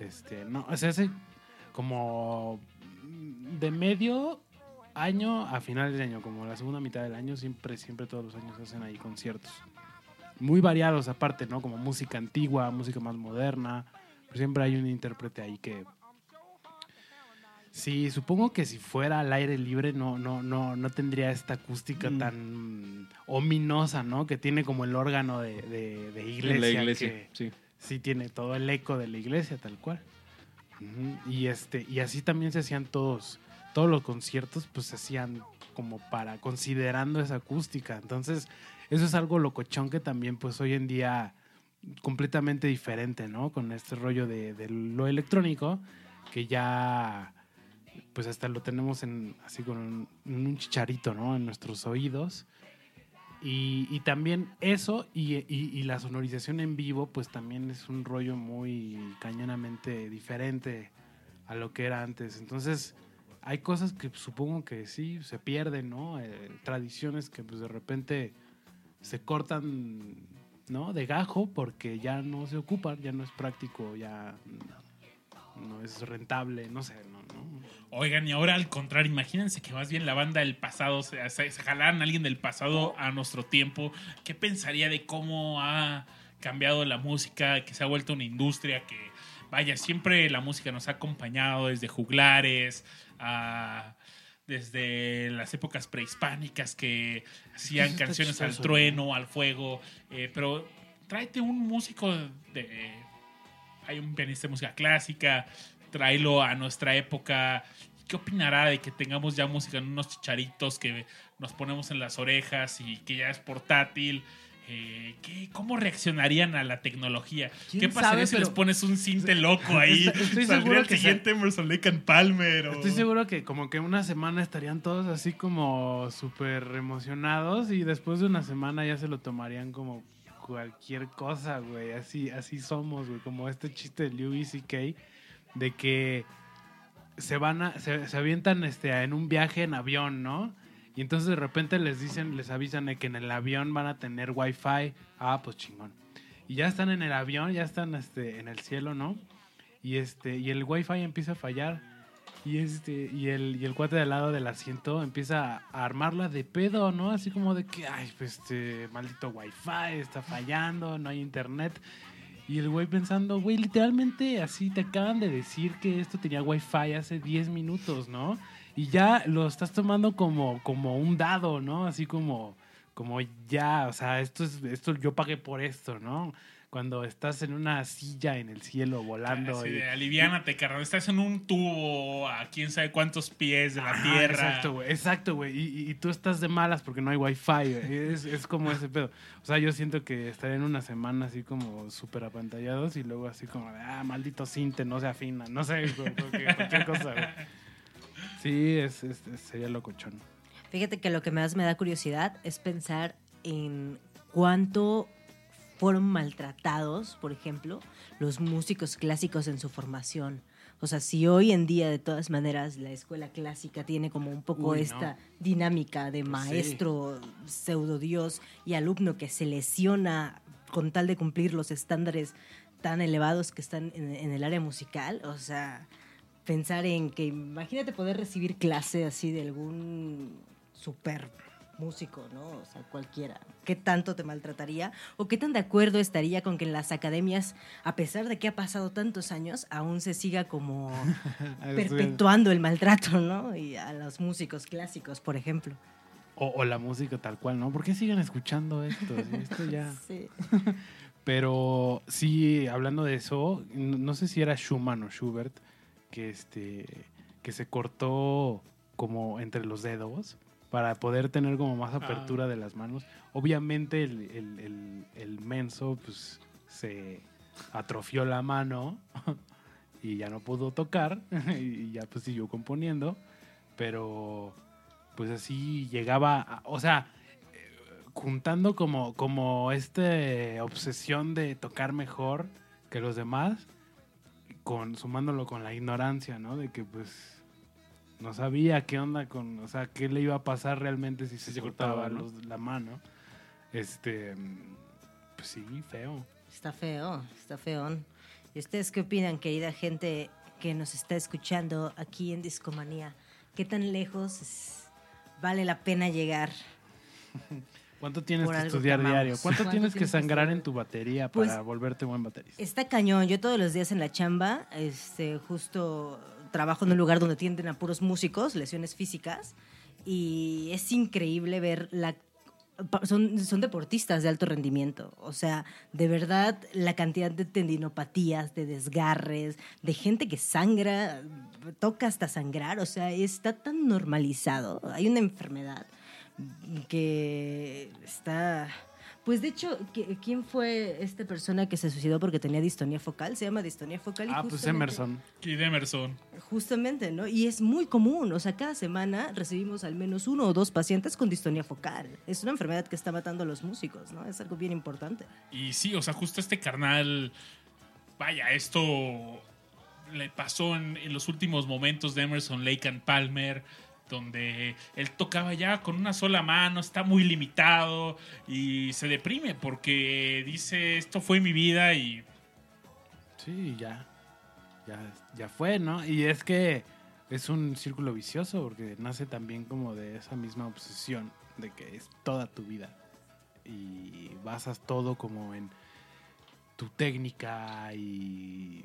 este, no, se hace como de medio año a finales de año, como la segunda mitad del año, siempre, siempre todos los años hacen ahí conciertos. Muy variados aparte, ¿no? Como música antigua, música más moderna. Pero siempre hay un intérprete ahí que, Sí, supongo que si fuera al aire libre no, no, no, no tendría esta acústica Mm. tan ominosa, ¿no? Que tiene como el órgano de, de- de iglesia. la iglesia, que sí. Sí tiene todo el eco de la iglesia, tal cual. Y este, y así también se hacían todos, todos los conciertos, pues se hacían como para, considerando esa acústica. Entonces, eso es algo locochón que también, pues hoy en día completamente diferente, ¿no? Con este rollo de, lo electrónico, que ya pues hasta lo tenemos en así con un, un chicharito, ¿no? En nuestros oídos. Y, y también eso y, la sonorización en vivo, pues también es un rollo muy cañonamente diferente a lo que era antes. Entonces, hay cosas que supongo que sí se pierden, ¿no? Eh, tradiciones que pues de repente se cortan, ¿no? De gajo porque ya no se ocupan, ya no es práctico, ya no es rentable, no sé, no, no. Oigan, y ahora al contrario, imagínense que más bien la banda del pasado, se, se, se jalaran a alguien del pasado a nuestro tiempo. ¿Qué pensaría de cómo ha cambiado la música, que se ha vuelto una industria que, vaya, siempre la música nos ha acompañado desde juglares a desde las épocas prehispánicas que hacían canciones al trueno, al fuego, eh, pero tráete un músico de... Hay un pianista de música clásica, tráelo a nuestra época. ¿Qué opinará de que tengamos ya música en unos chicharitos que nos ponemos en las orejas y que ya es portátil? Eh, ¿qué- ¿Cómo reaccionarían a la tecnología? ¿Quién ¿Qué pasaría sabe? si les pones un cinte loco ahí? Estoy- seguro el que siguiente Emerson Lake and Palmer. o- Estoy seguro que como que una semana estarían todos así como súper emocionados y después de una semana ya se lo tomarían como cualquier cosa, güey. Así, así somos, güey. Como este chiste de Louis C.K. de que se van a, se, se avientan este, en un viaje en avión, ¿no? Y entonces de repente les dicen, les avisan de que en el avión van a tener wifi. Ah, pues chingón. Y ya están en el avión, ya están este, en el cielo, ¿no? Y este, y el wifi empieza a fallar. Y este, y el, y el cuate de al lado del asiento empieza a armarla de pedo, ¿no? Así como de que, ay, pues este maldito wifi está fallando, no hay internet. Y el güey pensando, güey, literalmente así te acaban de decir que esto tenía wifi hace 10 minutos, ¿no? Y ya lo estás tomando como, como un dado, ¿no? Así como, como ya, o sea, esto es, esto yo pagué por esto, ¿no? Cuando estás en una silla en el cielo volando. Así y- aliviánate, carnal. Estás en un tubo a quién sabe cuántos pies de la Ajá, tierra. Exacto, güey. Exacto, güey. Y, y- y tú estás de malas porque no hay wifi. Es, es como ese pedo. O sea, yo siento que estaré en una semana así como súper apantallados y luego así como, de, ah, maldito cinte, no se afina. No sé, cualquier, cualquier cosa, güey. Sí, es, es- es- sería locochón. Fíjate que lo que más me da curiosidad es pensar en cuánto fueron maltratados, por ejemplo, los músicos clásicos en su formación. O sea, si hoy en día, de todas maneras, la escuela clásica tiene como un poco Uy, no. esta dinámica de Pues sí. maestro, pseudo dios y alumno que se lesiona con tal de cumplir los estándares tan elevados que están en, en el área musical, o sea, pensar en que imagínate poder recibir clase así de algún super músico, ¿no? O sea, cualquiera. ¿Qué tanto te maltrataría? ¿O qué tan de acuerdo estaría con que en las academias, a pesar de que ha pasado tantos años, aún se siga como perpetuando el maltrato, ¿no? Y a los músicos clásicos, por ejemplo. O, o la música tal cual, ¿no? ¿Por qué siguen escuchando esto? Sí, esto ya... Sí. Pero sí, hablando de eso, no no sé si era Schumann o Schubert, que, este, que se cortó como entre los dedos para poder tener como más apertura de las manos. Obviamente el, el- el- el menso pues se atrofió la mano y ya no pudo tocar y ya pues siguió componiendo, pero pues así llegaba, a- o sea, eh, juntando como, como esta obsesión de tocar mejor que los demás, con, sumándolo con la ignorancia, ¿no? De que pues no sabía qué onda con, o sea, qué le iba a pasar realmente si se, se cortaba, cortaba, ¿no? los- la mano. Este, pues sí, feo. Está feo, está feón. ¿Y ustedes qué opinan, querida gente que nos está escuchando aquí en Discomanía? ¿Qué tan lejos es- vale la pena llegar? ¿Cuánto tienes que estudiar diario? ¿Cuánto ¿Cuánto tienes que tienes que sangrar en tu batería Pues- para volverte buen baterista? Está cañón. Yo todos los días en la chamba, este, justo trabajo en un lugar donde tienden a puros músicos, lesiones físicas, y es increíble ver la son, son deportistas de alto rendimiento. O sea, de verdad, la cantidad de tendinopatías, de desgarres, de gente que sangra, toca hasta sangrar. O sea, está tan normalizado. Hay una enfermedad que está... Pues de hecho, ¿qui- ¿quién fue esta persona que se suicidó porque tenía distonía focal? Se llama distonía focal. y Ah, pues Emerson. Kid Emerson. Justamente, ¿no? Y es muy común, o sea, cada semana recibimos al menos uno o dos pacientes con distonía focal. Es una enfermedad que está matando a los músicos, ¿no? Es algo bien importante. Y sí, o sea, justo este carnal, vaya, esto le pasó en, en los últimos momentos de Emerson Lake and Palmer, donde él tocaba ya con una sola mano, está muy limitado y se deprime porque dice, esto fue mi vida y Sí, ya. Ya, ya fue, ¿no? Y es que es un círculo vicioso porque nace también como de esa misma obsesión de que es toda tu vida y basas todo como en tu técnica y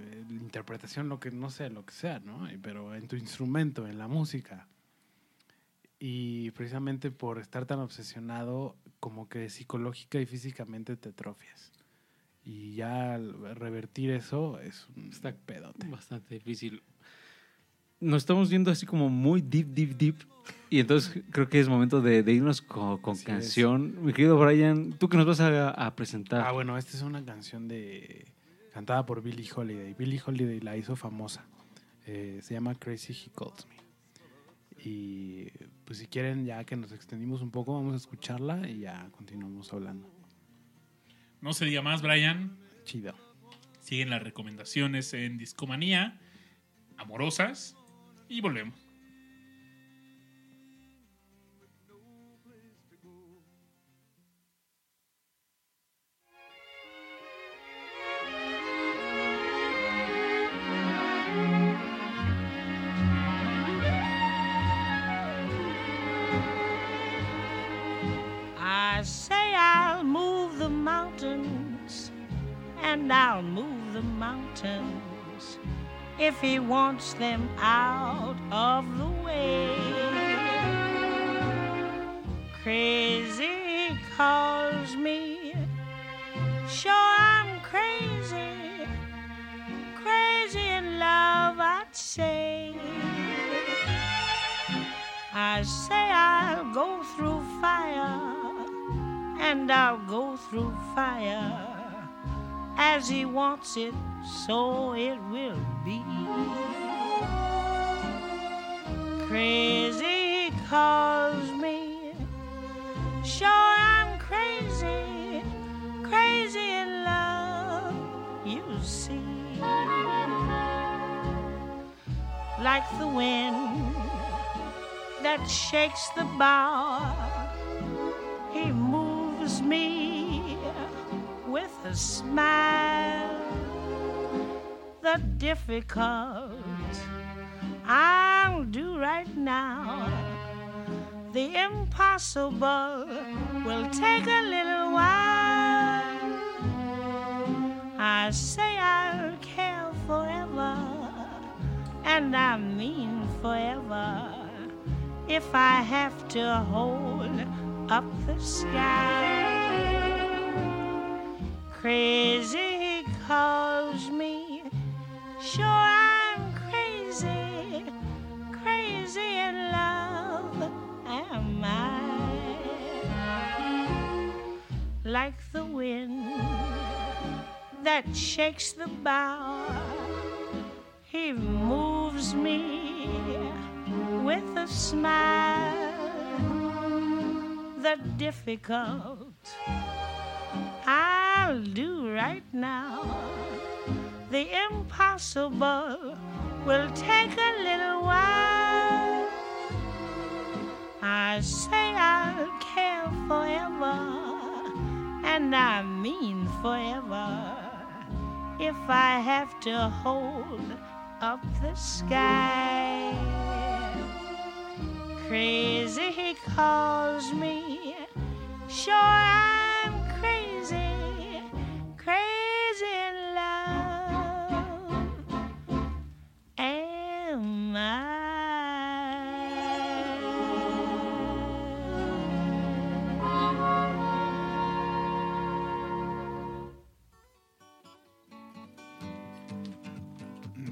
eh, interpretación, lo que no sé, lo que sea, ¿no? Pero en tu instrumento, en la música. Y precisamente por estar tan obsesionado, como que psicológica y físicamente te atrofias. Y ya revertir eso es un Está pedote. Bastante difícil. Nos estamos viendo así como muy deep, deep, deep. Y entonces creo que es momento de, de irnos co- con, Así es. canción. Mi querido Brian, ¿tú que nos vas a, a presentar? Ah, bueno, esta es una canción de cantada por Billie Holiday. Billie Holiday la hizo famosa. Eh, se llama Crazy He Calls Me. Y pues si quieren, ya que nos extendimos un poco, vamos a escucharla y ya continuamos hablando. No se diga más, Brian. Chido. Siguen las recomendaciones en Discomanía, amorosas, y volvemos. And I'll move the mountains if he wants them out of the way. Crazy calls me, sure I'm crazy, crazy in love, I'd say. I say I'll go through fire, and I'll go through fire. As he wants it, so it will be. Crazy calls me, sure I'm crazy, crazy in love, you see. Like the wind that shakes the bough. He moves me with a smile. The difficult I'll do right now. The impossible will take a little while. I say I'll care forever, and I mean forever if I have to hold up the sky. Crazy calls me, sure I'm crazy, crazy in love am I. Like the wind that shakes the bough, he moves me with a smile. The difficult I'll do right now. The impossible will take a little while. I say I'll care forever, and I mean forever, if I have to hold up the sky. Crazy he calls me, sure I'm crazy, crazy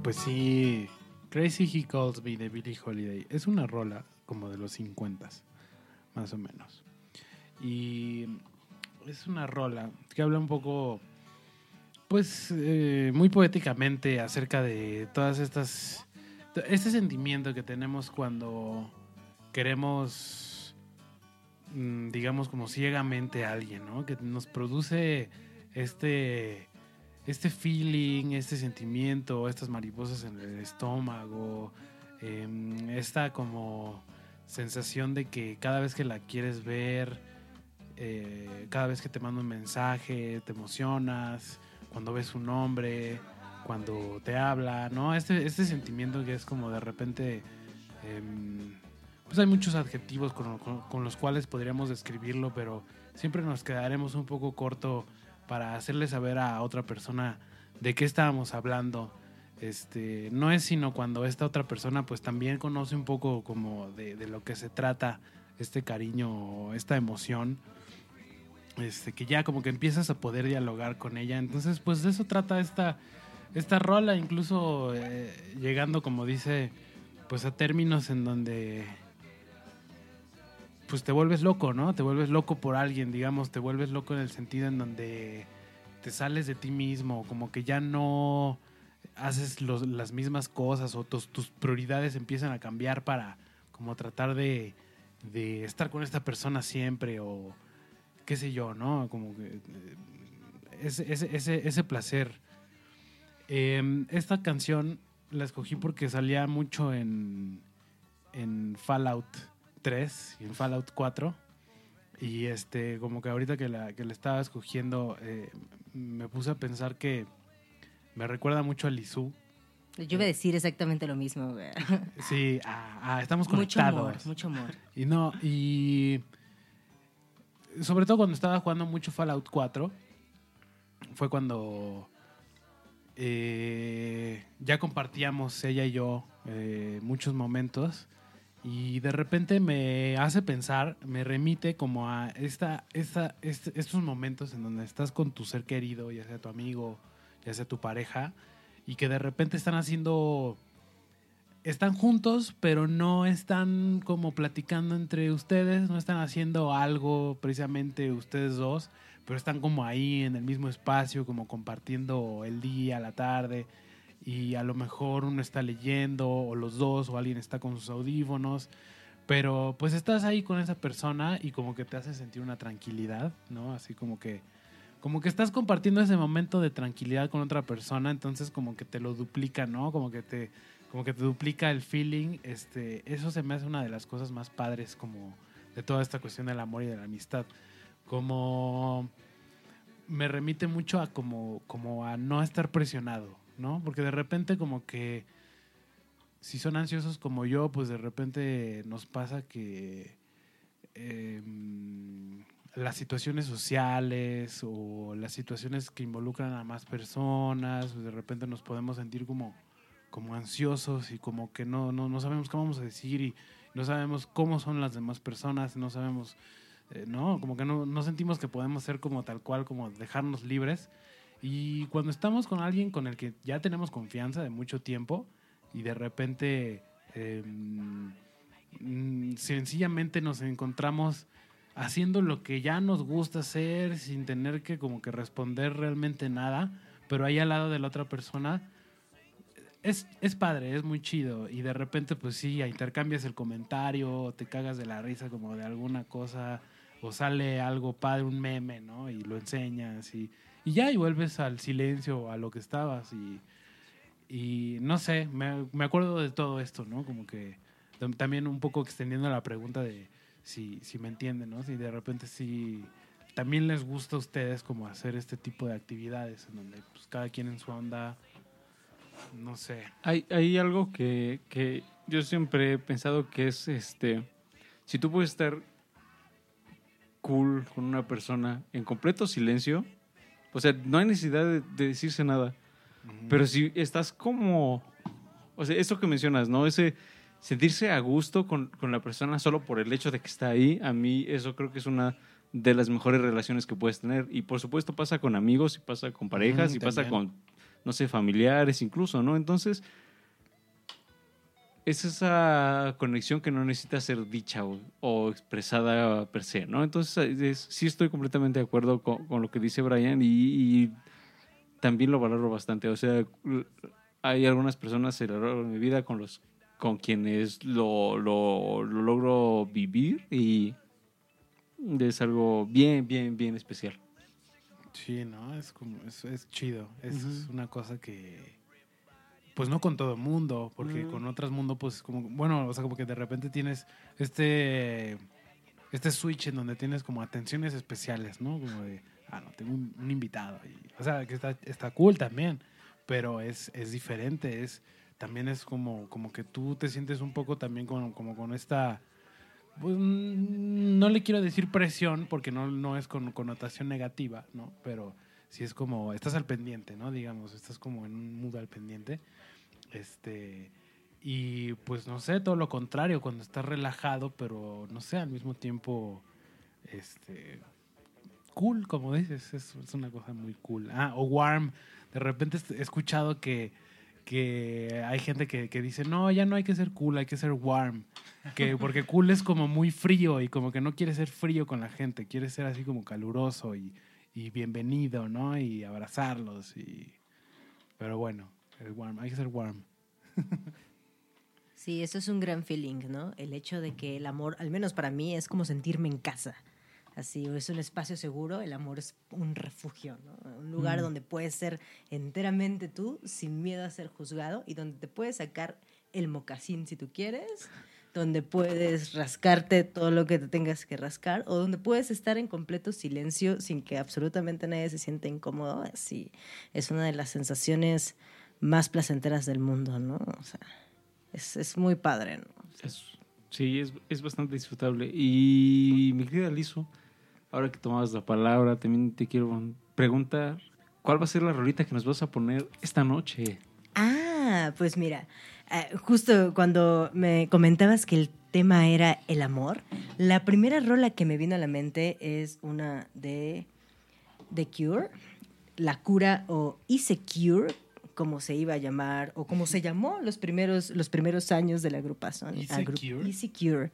Pues sí, Crazy He Calls Me de Billie Holiday es una rola como de los 50 más o menos. Y es una rola que habla un poco, pues, eh, muy poéticamente acerca de todas estas, este sentimiento que tenemos cuando queremos, mm, digamos, como ciegamente a alguien, ¿no? Que nos produce este este feeling, este sentimiento, estas mariposas en el estómago, em, esta como sensación de que cada vez que la quieres ver, eh, cada vez que te manda un mensaje, te emocionas, cuando ves su nombre, cuando te habla, ¿no? Este, este sentimiento que es como de repente, em, pues hay muchos adjetivos con, con- con los cuales podríamos describirlo, pero siempre nos quedaremos un poco corto para hacerle saber a otra persona de qué estábamos hablando. Este, no es sino cuando esta otra persona pues también conoce un poco como de, de lo que se trata este cariño, esta emoción, este, que ya como que empiezas a poder dialogar con ella. Entonces, pues de eso trata esta, esta rola, incluso eh, llegando, como dice, pues a términos en donde pues te vuelves loco, ¿no? Te vuelves loco por alguien, digamos, te vuelves loco en el sentido en donde te sales de ti mismo, como que ya no haces las mismas cosas o tus, tus prioridades empiezan a cambiar para como tratar de, de estar con esta persona siempre o qué sé yo, ¿no? Como que eh, ese, ese, ese, ese placer. Eh, esta canción la escogí porque salía mucho en, en Fallout 3 y en Fallout 4. Y este, como que ahorita que la, que la estaba escogiendo, eh, me puse a pensar que me recuerda mucho a Lizu. Yo iba a decir exactamente lo mismo, güey. Sí, ah, ah, estamos Mucho amor, conectados. mucho amor. Y no, y sobre todo cuando estaba jugando mucho Fallout 4, fue cuando eh, ya compartíamos ella y yo eh, muchos momentos y de repente me hace pensar, me remite como a esta, esta, este- estos momentos en donde estás con tu ser querido, ya sea tu amigo, ya sea tu pareja, y que de repente están haciendo están juntos, pero no están como platicando entre ustedes, no están haciendo algo precisamente ustedes dos, pero están como ahí en el mismo espacio, como compartiendo el día, la tarde, y a lo mejor uno está leyendo, o los dos, o alguien está con sus audífonos, pero pues estás ahí con esa persona y como que te hace sentir una tranquilidad, ¿no? Así como que como que estás compartiendo ese momento de tranquilidad con otra persona, entonces como que te lo duplica, ¿no? Como que te como que te duplica el feeling, este, eso se me hace una de las cosas más padres como de toda esta cuestión del amor y de la amistad. Como me remite mucho a como, como a no estar presionado, ¿no? Porque de repente como que si son ansiosos como yo, pues de repente nos pasa que em, las situaciones sociales o las situaciones que involucran a más personas, pues de repente nos podemos sentir como, como ansiosos y como que no, no, no sabemos qué vamos a decir y no sabemos cómo son las demás personas, no sabemos, eh, no, como que no, no sentimos que podemos ser como tal cual, como dejarnos libres. Y cuando estamos con alguien con el que ya tenemos confianza de mucho tiempo y de repente mm, sencillamente nos encontramos haciendo lo que ya nos gusta hacer sin tener que como que responder realmente nada, pero ahí al lado de la otra persona es, es padre, es muy chido y de repente pues sí, intercambias el comentario, te cagas de la risa como de alguna cosa o sale algo padre, un meme, ¿no? Y lo enseñas y, y ya y vuelves al silencio, a lo que estabas y, y no sé, me, me acuerdo de todo esto, ¿no? Como que tam- también un poco extendiendo la pregunta de si, si me entienden, ¿no? Si de repente sí también les gusta a ustedes como hacer este tipo de actividades en donde pues, cada quien en su onda, no sé. Hay, hay algo que, que yo siempre he pensado que es este. Si tú puedes estar cool con una persona en completo silencio, o sea, no hay necesidad de, de decirse nada. Pero si estás como. O sea, eso que mencionas, ¿no? Ese sentirse a gusto con, con la persona solo por el hecho de que está ahí, a mí eso creo que es una de las mejores relaciones que puedes tener. Y por supuesto pasa con amigos, y pasa con parejas, y pasa con, no sé, familiares incluso, ¿no? Entonces, es esa conexión que no necesita ser dicha o, expresada per se, ¿no? Entonces, es- sí estoy completamente de acuerdo con, lo que dice Brian y, también lo valoro bastante. O sea, hay algunas personas en mi vida con los con quienes lo, lo logro vivir y es algo bien, bien, bien especial. Sí, ¿no? Es como, es, es chido. Es una cosa que, pues no con todo el mundo, porque con otros mundo, pues como, bueno, o sea, como que de repente tienes este, este switch en donde tienes como atenciones especiales, ¿no? Como de, ah, no, tengo un, un invitado. Y, o sea, que está, está cool también. pero es, es diferente, es también es como, como que tú te sientes un poco también con, como con esta, pues, mm, no le quiero decir presión porque no, no es con connotación negativa, ¿no? Pero sí es como, estás al pendiente, ¿no? Digamos, estás como en un mood al pendiente. Este, y pues no sé, todo lo contrario, cuando estás relajado, pero no sé, al mismo tiempo, este, cool, como dices, es, es una cosa muy cool. Ah, o warm. De repente he escuchado que, que hay gente que, que dice, no, ya no hay que ser cool, hay que ser warm. Que, porque cool es como muy frío y como que no quiere ser frío con la gente, quiere ser así como caluroso y, y bienvenido, ¿no? Y abrazarlos. Y... Pero bueno, el warm, hay que ser warm. Sí, eso es un gran feeling, ¿no? El hecho de que el amor, al menos para mí, es como sentirme en casa. Así, es un espacio seguro, el amor es un refugio, ¿no? Un lugar Mm. donde puedes ser enteramente tú, sin miedo a ser juzgado, y donde te puedes sacar el mocasín si tú quieres, donde puedes rascarte todo lo que te tengas que rascar, o donde puedes estar en completo silencio sin que absolutamente nadie se sienta incómodo. Así, es una de las sensaciones más placenteras del mundo, ¿no? O sea, es, es muy padre, ¿no? Es- sí, es, es bastante disfrutable. Y mi querida Lizo, ahora que tomabas la palabra, también te quiero preguntar, ¿cuál va a ser la rolita que nos vas a poner esta noche? Ah, pues mira, eh, justo cuando me comentabas que el tema era el amor, la primera rola que me vino a la mente es una de The Cure, La Cura o Easy Cure, como se iba a llamar o como se llamó los primeros, los primeros años de la agrupación. Easy Agru- Cure. Easy Cure.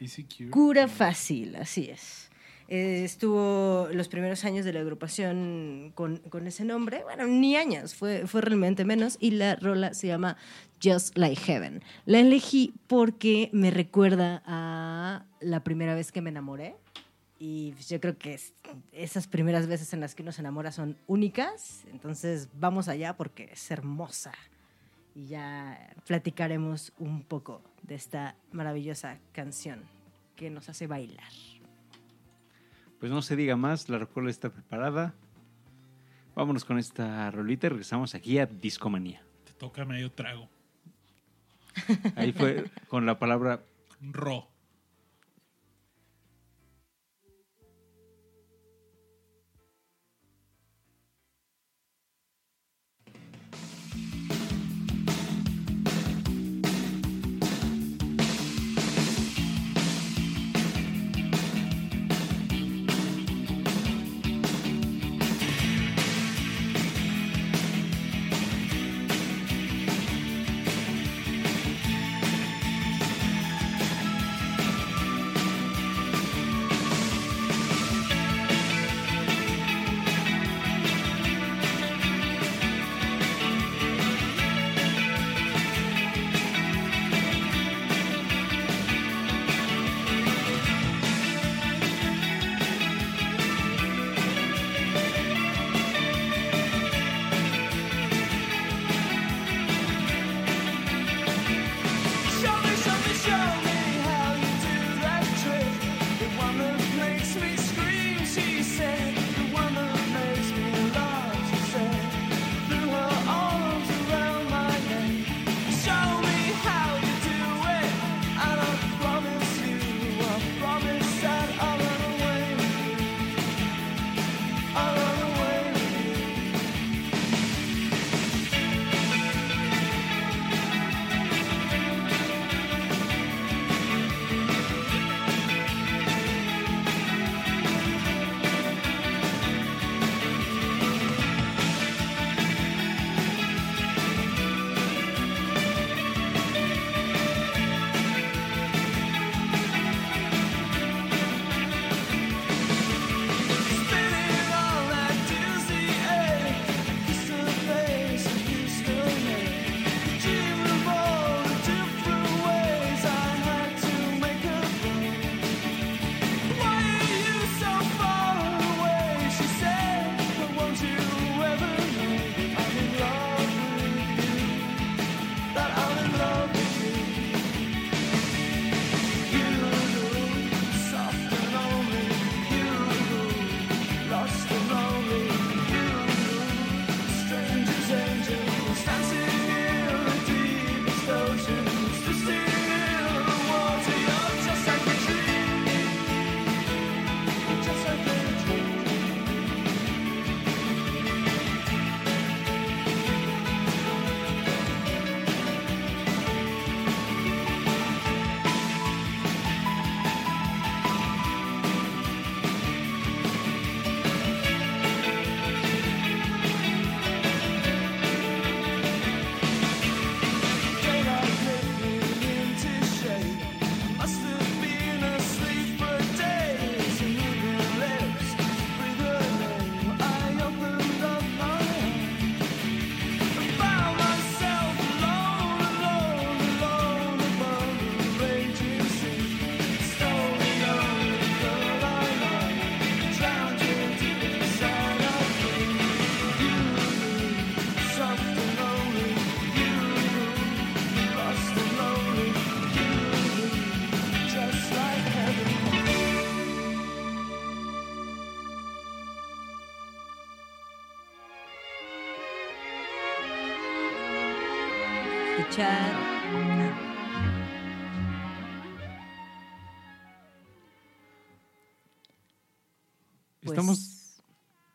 Easy cure. Cura fácil, así es. Eh, estuvo los primeros años de la agrupación con, ese nombre, bueno, ni años, fue, fue realmente menos, y la rola se llama Just Like Heaven. La elegí porque me recuerda a la primera vez que me enamoré, y yo creo que es- esas primeras veces en las que uno se enamora son únicas, entonces vamos allá porque es hermosa. Y ya platicaremos un poco de esta maravillosa canción que nos hace bailar. Pues no se diga más, la rocola está preparada. Vámonos con esta rolita y regresamos aquí a Discomanía. Te toca medio trago. Ahí fue con la palabra Ro.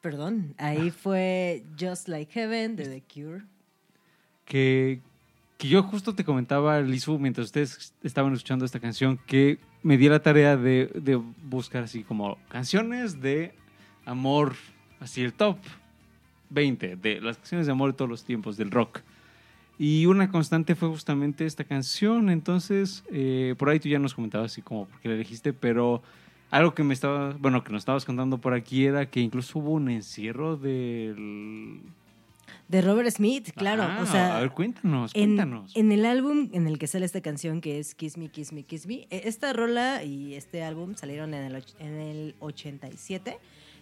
Perdón, ahí fue Just Like Heaven de The Cure. que, que yo justo te comentaba, Lizu, mientras ustedes estaban escuchando esta canción, que me di la tarea de, de buscar así como canciones de amor, así el top 20 de las canciones de amor de todos los tiempos del rock. Y una constante fue justamente esta canción, entonces eh, por ahí tú ya nos comentabas así como por qué la elegiste, pero algo que me estaba, bueno, que nos estabas contando por aquí era que incluso hubo un encierro del... De Robert Smith, claro. Ah, o sea, a ver, cuéntanos, cuéntanos. en el álbum en el que sale esta canción que es Kiss Me, Kiss Me, Kiss Me, eh, esta rola y este álbum salieron en el, en el 87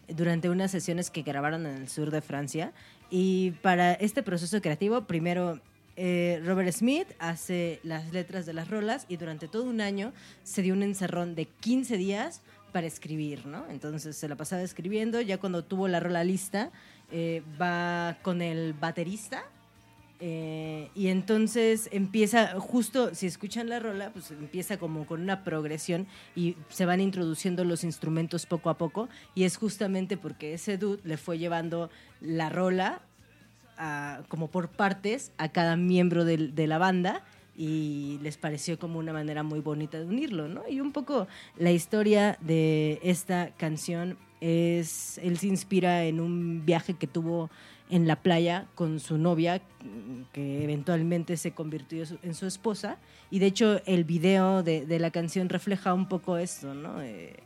eh, durante unas sesiones que grabaron en el sur de Francia. Y para este proceso creativo, primero eh, Robert Smith hace las letras de las rolas y durante todo un año se dio un encerrón de 15 días para escribir, ¿no? Entonces se la pasaba escribiendo, ya cuando tuvo la rola lista, eh, va con el baterista eh, y entonces empieza, justo si escuchan la rola, pues empieza como con una progresión y se van introduciendo los instrumentos poco a poco. Y es justamente porque ese dude le fue llevando la rola a- como por partes a cada miembro del- de, la banda y les pareció como una manera muy bonita de unirlo, ¿no? Y un poco la historia de esta canción es, él se inspira en un viaje que tuvo en la playa con su novia, que eventualmente se convirtió en su esposa. Y de hecho el video de, de la canción refleja un poco esto, ¿no? Eh,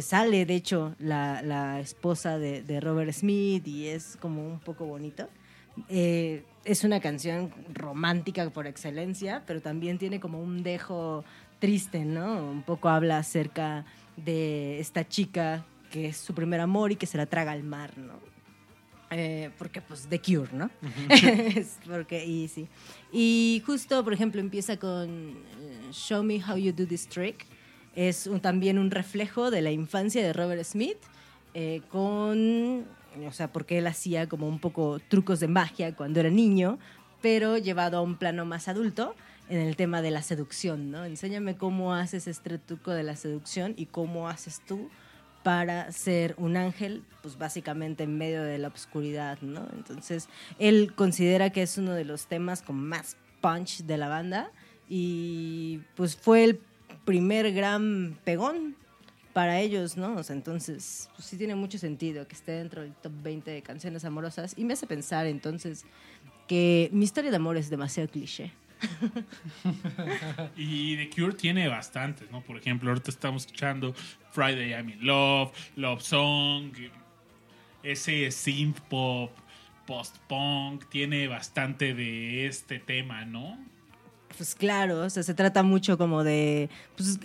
sale de hecho la, la esposa de, de Robert Smith y es como un poco bonito. Eh, es una canción romántica por excelencia, pero también tiene como un dejo triste, ¿no? Un poco habla acerca de esta chica que es su primer amor y que se la traga al mar, ¿no? Eh, porque pues The Cure, ¿no? Es porque, y sí. Y justo, por ejemplo, empieza con eh, Show Me How You Do This Trick. Es un- también un reflejo de la infancia de Robert Smith eh, con, o sea, porque él hacía como un poco trucos de magia cuando era niño, pero llevado a un plano más adulto en el tema de la seducción, ¿no? Enséñame cómo haces este truco de la seducción y cómo haces tú para ser un ángel, pues básicamente en medio de la oscuridad, ¿no? Entonces, él considera que es uno de los temas con más punch de la banda y pues fue el primer gran pegón para ellos, ¿no? O sea, entonces, pues sí tiene mucho sentido que esté dentro del top 20 de canciones amorosas y me hace pensar entonces que mi historia de amor es demasiado cliché. Y The Cure tiene bastantes, ¿no? Por ejemplo, ahorita estamos escuchando Friday I'm in Love, Love Song, ese synth pop, post-punk, tiene bastante de este tema, ¿no? Pues claro, o sea, se trata mucho como de, pues,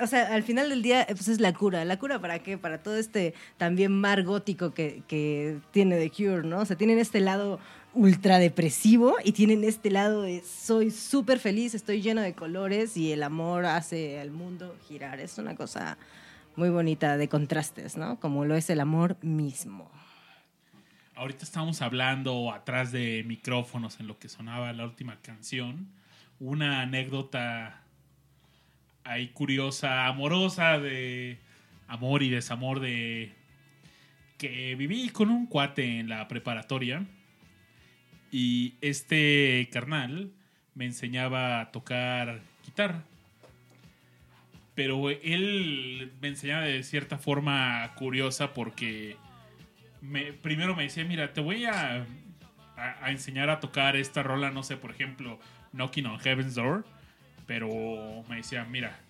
o sea, al final del día, eh, pues es la cura. ¿La cura para qué? Para todo este también mar gótico que, que tiene The Cure, ¿no? O sea, tienen este lado ultra depresivo y tienen este lado de soy súper feliz, estoy lleno de colores y el amor hace al mundo girar. Es una cosa muy bonita de contrastes, ¿no? Como lo es el amor mismo. Ahorita estamos hablando atrás de micrófonos en lo que sonaba la última canción. Una anécdota ahí curiosa, amorosa de amor y desamor de que viví con un cuate en la preparatoria y este carnal me enseñaba a tocar guitarra. Pero él me enseñaba de cierta forma curiosa porque me- primero me decía, mira, te voy a, a- a enseñar a tocar esta rola, no sé, por ejemplo, Knocking on Heaven's Door, pero me decía, mira,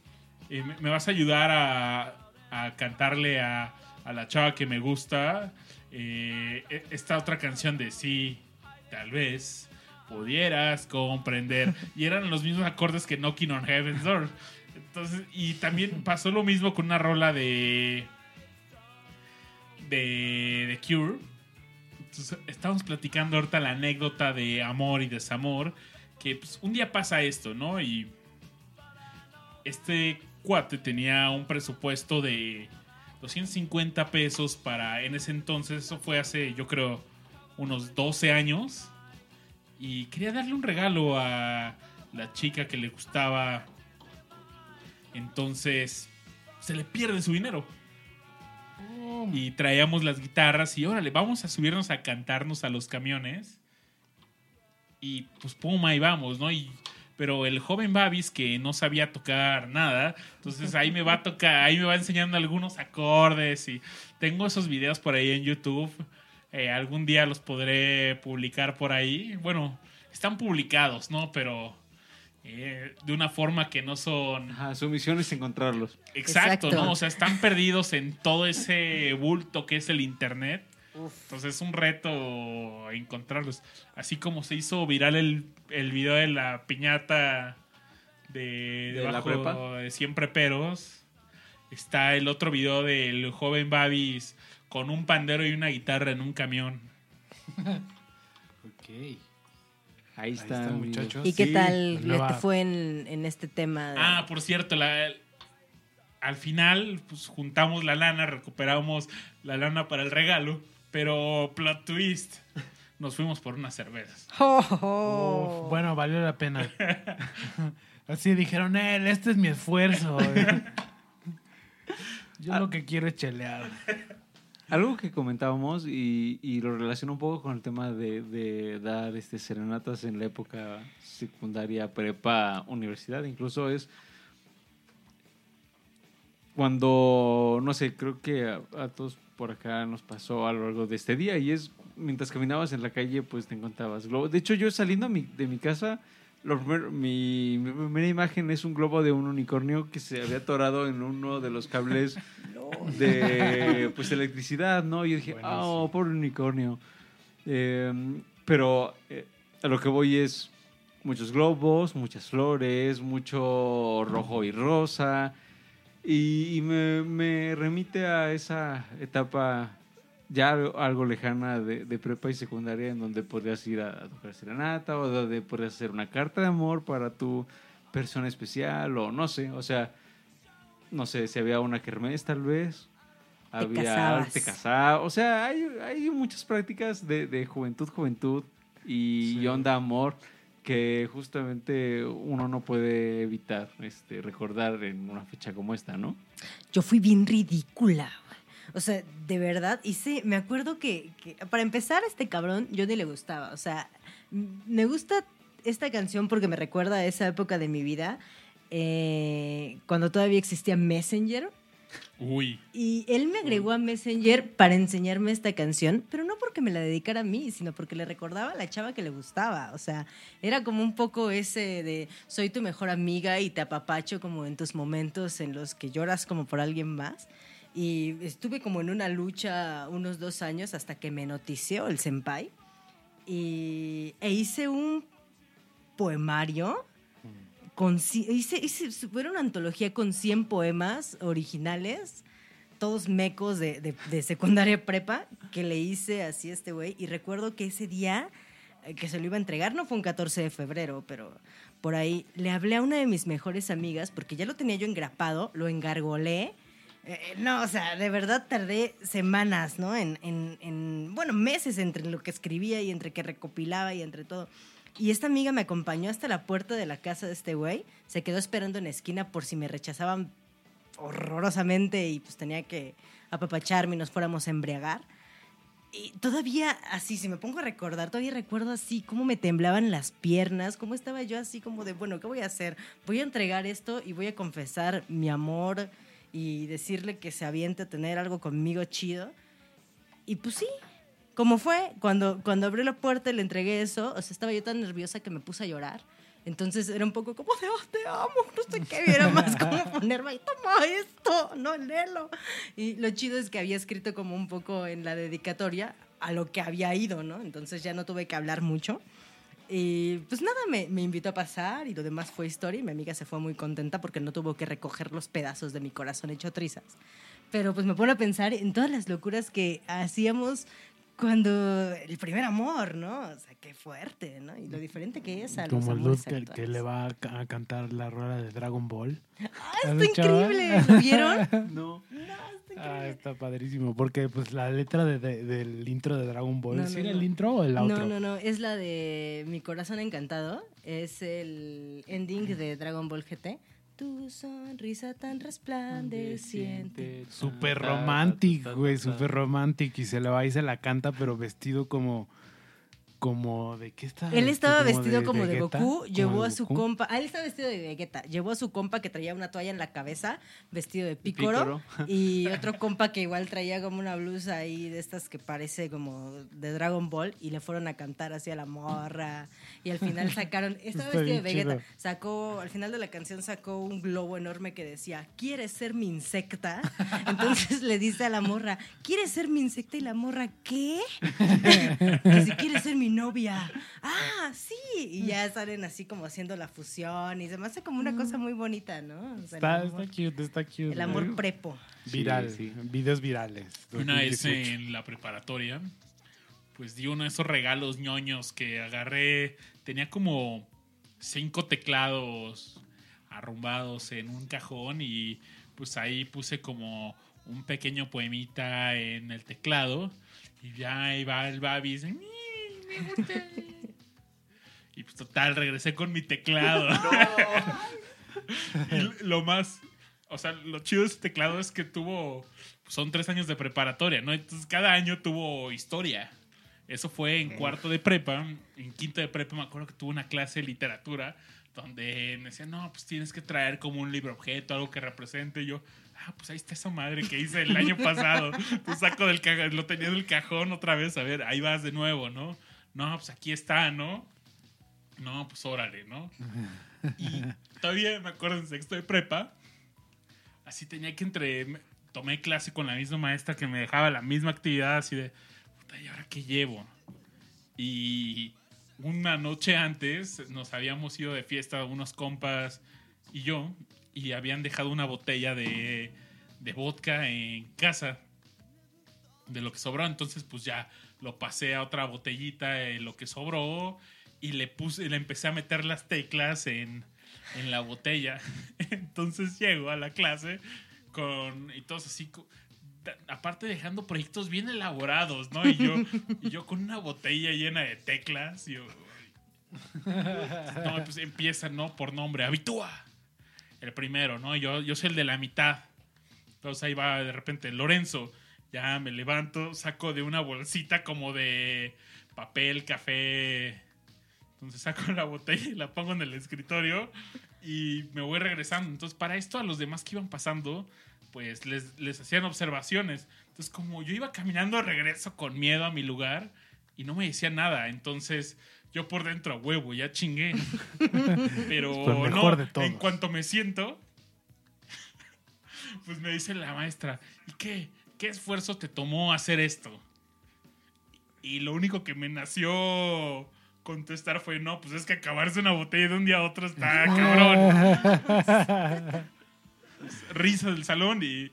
eh, me, vas a ayudar a, a cantarle a, a la chava que me gusta eh, e- esta otra canción de sí, tal vez pudieras comprender. Y eran los mismos acordes que Knocking on Heaven's Door. Entonces, y también pasó lo mismo con una rola de de The Cure. Entonces, estamos platicando ahorita la anécdota de amor y desamor. Que pues, un día pasa esto, ¿no? Y este cuate tenía un presupuesto de 250 pesos para en ese entonces, eso fue hace yo creo unos 12 años. y quería darle un regalo a la chica que le gustaba. Entonces se le pierde su dinero. Y traíamos las guitarras y órale, vamos a subirnos a cantarnos a los camiones. Y pues pum, ahí vamos, ¿no? Y, pero el joven Babis que no sabía tocar nada, entonces ahí me va a tocar, ahí me va enseñando algunos acordes y tengo esos videos por ahí en YouTube. Eh, algún día los podré publicar por ahí. Bueno, están publicados, ¿no? Pero eh, de una forma que no son Ajá, su misión es encontrarlos. Exacto, Exacto. ¿no? O sea, están perdidos en todo ese bulto que es el internet. Entonces es un reto encontrarlos. Así como se hizo viral el, el video de la piñata de, ¿De la prepa? de Siempre Peros. Está el otro video del joven Babis con un pandero y una guitarra en un camión. Ok. Ahí Ahí está, muchachos. ¿Y qué Sí. tal nueva- fue en, en este tema? de- Ah, por cierto, la- al final pues, juntamos la lana, recuperamos la lana para el regalo, pero plot twist, nos fuimos por unas cervezas. Oh, oh. Uf, bueno, valió la pena. Así dijeron, él, este es mi esfuerzo. Yo lo que quiero es chelear. Algo que comentábamos y, y lo relaciono un poco con el tema de, de dar este, serenatas en la época secundaria, prepa, universidad, incluso es cuando, no sé, creo que a, a todos por acá nos pasó a lo largo de este día y es mientras caminabas en la calle pues te encontrabas globos. De hecho yo saliendo mi- de mi casa, lo primer- mi, mi primera imagen es un globo de un unicornio que se había atorado en uno de los cables de pues electricidad, ¿no? Y yo dije, oh, pobre unicornio. Eh, pero eh, a lo que voy es muchos globos, muchas flores, mucho rojo y rosa. Y, y me, me remite a esa etapa ya algo, algo lejana de, de prepa y secundaria en donde podrías ir a, a tocar serenata o donde podrías hacer una carta de amor para tu persona especial o no sé, o sea, no sé, si había una kermés tal vez. Te había, casabas. te casabas. O sea, hay, hay muchas prácticas de, de juventud, juventud y, Sí. y onda amor que justamente uno no puede evitar este, recordar en una fecha como esta, ¿no? Yo fui bien ridícula. O sea, de verdad, hice, me acuerdo que, para empezar, este cabrón yo ni le gustaba. O sea, me gusta esta canción porque me recuerda a esa época de mi vida, eh, cuando todavía existía Messenger. Uy, Y él me agregó a Messenger para enseñarme esta canción, pero no porque me la dedicara a mí, sino porque le recordaba a la chava que le gustaba. O sea, era como un poco ese de soy tu mejor amiga y te apapacho como en tus momentos en los que lloras como por alguien más. Y estuve como en una lucha unos dos años hasta que me notició el senpai. Y, e hice un poemario con, hice, hice, era una antología con 100 poemas originales, todos mecos de, de- de secundaria prepa, que le hice así a este güey. Y recuerdo que ese día eh, que se lo iba a entregar, no fue un 14 de febrero, pero por ahí le hablé a una de mis mejores amigas, porque ya lo tenía yo engrapado, lo engargolé. Eh, no, o sea, de verdad tardé semanas, ¿no? En, en- en, bueno, meses entre lo que escribía y entre que recopilaba y entre todo. Y esta amiga me acompañó hasta la puerta de la casa de este güey. Se quedó esperando en la esquina por si me rechazaban horrorosamente y pues tenía que apapacharme y nos fuéramos a embriagar. Y todavía así, si me pongo a recordar, todavía recuerdo así cómo me temblaban las piernas, cómo estaba yo así como de, bueno, ¿qué voy a hacer? Voy a entregar esto y voy a confesar mi amor y decirle que se aviente a tener algo conmigo chido. Y pues sí, como fue, cuando, cuando abrió la puerta y le entregué eso, o sea, estaba yo tan nerviosa que me puse a llorar. Entonces era un poco como de, oh, te amo, no sé qué, y era más como ponerme ahí, toma esto, no, léelo. Y lo chido es que había escrito como un poco en la dedicatoria a lo que había ido, ¿no? Entonces ya no tuve que hablar mucho. Y pues nada, me, me invitó a pasar y lo demás fue historia y mi amiga se fue muy contenta porque no tuvo que recoger los pedazos de mi corazón hecho trizas. Pero pues me pone a pensar en todas las locuras que hacíamos cuando el primer amor, ¿no? O sea, qué fuerte, ¿no? Y lo diferente que es a los Como dude que, que le va a, ca- a cantar la rueda de Dragon Ball. ¡Ah, ¿Has está increíble! ¿Lo vieron? No. No, está Ah, increíble. está padrísimo. Porque pues la letra de- de- del intro de Dragon Ball, No, ¿sí no, era no. el intro o el outro? No, no, no, es la de Mi corazón encantado. Es el ending de Dragon Ball GT. Tu sonrisa tan resplandeciente. Súper romántico, güey, súper romántico. Y se le va y se la canta, pero vestido como. Como de qué está. Él estaba vestido como de? Goku, ¿Como llevó a su Goku? compa, ah, él estaba vestido de Vegeta, llevó a su compa que traía una toalla en la cabeza, vestido de Pícoro, y otro compa que igual traía como una blusa ahí de estas que parece como de Dragon Ball, y le fueron a cantar hacia la morra, y al final sacaron, estaba Está vestido de Vegeta, chido. sacó, al final de la canción sacó un globo enorme que decía, ¿quieres ser mi insecta? Entonces le dice a la morra, ¿quieres ser mi insecta? Y la morra, ¿qué? que si quieres ser mi novia. Ah, sí. Y ya salen así como haciendo la fusión y se me hace como una cosa muy bonita, ¿no? O sea, Está, está cute, está cute. el amor prepo. Viral, Sí, sí. videos virales. Una vez 2018. en la preparatoria, pues di uno de esos regalos ñoños que agarré. Tenía como cinco teclados arrumbados en un cajón y pues ahí puse como un pequeño poemita en el teclado y ya ahí va el Babi y pues total, regresé con mi teclado. y lo más, o sea, lo chido de ese teclado es que tuvo, son tres años de preparatoria, ¿no? Entonces cada año tuvo historia. Eso fue en cuarto de prepa, en quinto de prepa me acuerdo que tuve una clase de literatura donde me decían, no, pues tienes que traer como un libro objeto, algo que represente. Y yo, ah, pues ahí está esa madre que hice el año pasado. Pues saco del cajón, lo tenía del cajón otra vez, a ver, ahí vas de nuevo, ¿no? No, pues aquí está, ¿no? No, pues órale, ¿no? Y todavía me acuerdo en sexto de prepa, así tenía que entre. Tomé clase con la misma maestra que me dejaba la misma actividad, así de. Puta, ¿y ahora qué llevo? Y una noche antes nos habíamos ido de fiesta unos compas y yo, y habían dejado una botella de, de vodka en casa de lo que sobró. Entonces, pues ya lo pasé a otra botellita de lo que sobró y le puse, le empecé a meter las teclas en, en la botella. Entonces llego a la clase con. Y todos así. Aparte dejando proyectos bien elaborados, ¿no? Y yo, y yo con una botella llena de teclas. Yo, no, pues empieza, ¿no? Por nombre, Habitúa. El primero, ¿no? Yo, yo soy el de la mitad. Entonces ahí va de repente Lorenzo. Ya me levanto, saco de una bolsita como de papel, café. Entonces saco la botella y la pongo en el escritorio y me voy regresando. Entonces para esto a los demás que iban pasando, pues les, les hacían observaciones. Entonces como yo iba caminando regreso con miedo a mi lugar y no me decían nada. Entonces yo por dentro a huevo, ya chingué. Pero no, en cuanto me siento, pues me dice la maestra, ¿y qué? ¿Qué esfuerzo te tomó hacer esto? Y lo único que me nació contestar fue, no, pues es que acabarse una botella de un día a otro está cabrón. Risa del salón y,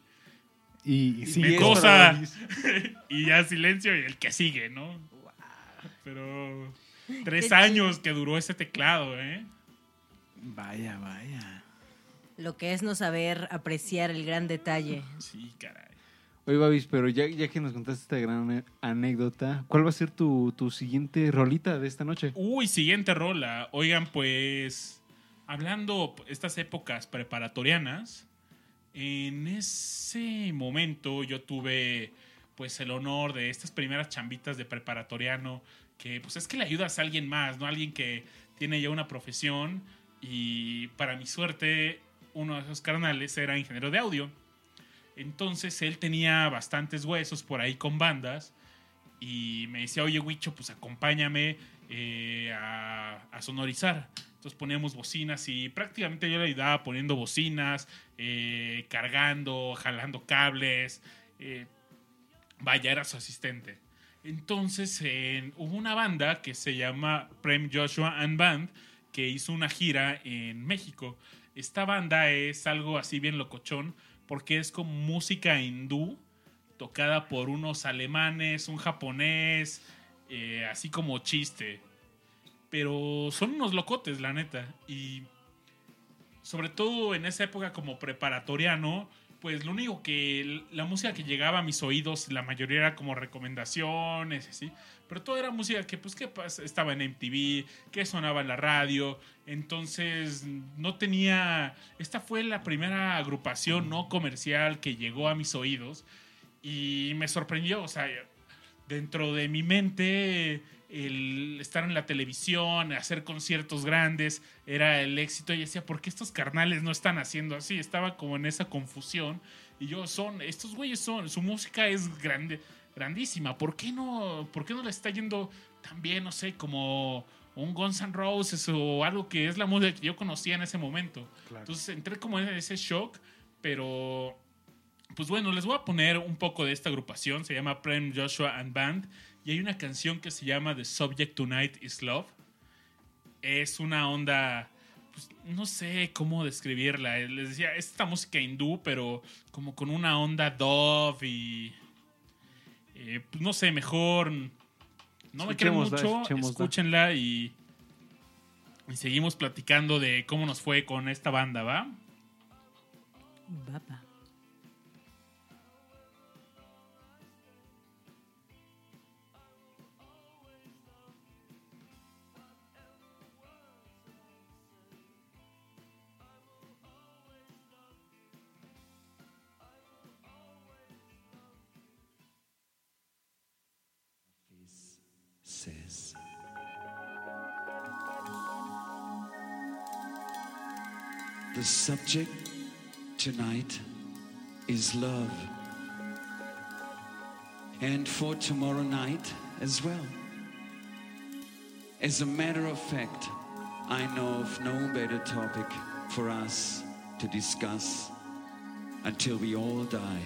y, y sí, me Diez cosa. y ya silencio y el que sigue, ¿no? Pero tres Qué años que duró ese teclado, ¿eh? Vaya, vaya. Lo que es no saber apreciar el gran detalle. Sí, caray. Oye, Babis, pero ya, ya que nos contaste esta gran anécdota, ¿cuál va a ser tu, tu siguiente rolita de esta noche? Uy, siguiente rola. Oigan, pues, hablando estas épocas preparatorianas, en ese momento yo tuve, pues, el honor de estas primeras chambitas de preparatoriano, que, pues, es que le ayudas a alguien más, ¿no? Alguien que tiene ya una profesión y, para mi suerte, uno de esos carnales era ingeniero de audio. Entonces, él tenía bastantes huesos por ahí con bandas y me decía, oye, Huicho, pues acompáñame eh, a, sonorizar. Entonces poníamos bocinas y prácticamente yo le ayudaba poniendo bocinas, eh, cargando, jalando cables. eh, vaya, era su asistente. Entonces en- hubo una banda que se llama Prem Joshua and Band que hizo una gira en México. Esta banda es algo así bien locochón porque es como música hindú tocada por unos alemanes, un japonés, eh, así como chiste. Pero son unos locotes, la neta. Y sobre todo en esa época como preparatoriano, pues lo único que la música que llegaba a mis oídos, la mayoría era como recomendaciones, así. Pero todo era música que, pues, que estaba en MTV, que sonaba en la radio. Entonces, no tenía. Esta fue la primera agrupación no comercial que llegó a mis oídos. Y me sorprendió, o sea, dentro de mi mente, el estar en la televisión, hacer conciertos grandes, era el éxito. Y decía, ¿por qué estos carnales no están haciendo así? Estaba como en esa confusión. Y yo, son, estos güeyes son, su música es grande, grandísima. ¿Por qué no, por qué no le está yendo tan bien, no sé, como un Guns N' Roses o algo que es la música que yo conocía en ese momento? Claro. Entonces entré como en ese shock, pero pues bueno, les voy a poner un poco de esta agrupación. Se llama Prem Joshua and Band. Y hay una canción que se llama The Subject Tonight is Love. Es una onda. pues, no sé cómo describirla. Les decía, es esta música hindú, pero como con una onda dove y. eh, pues, no sé, mejor. No me creen mucho. Escúchenla y. Y seguimos platicando de cómo nos fue con esta banda, ¿va? Baba. The subject tonight is love. And for tomorrow night as well. As a matter of fact, I know of no better topic for us to discuss until we all die.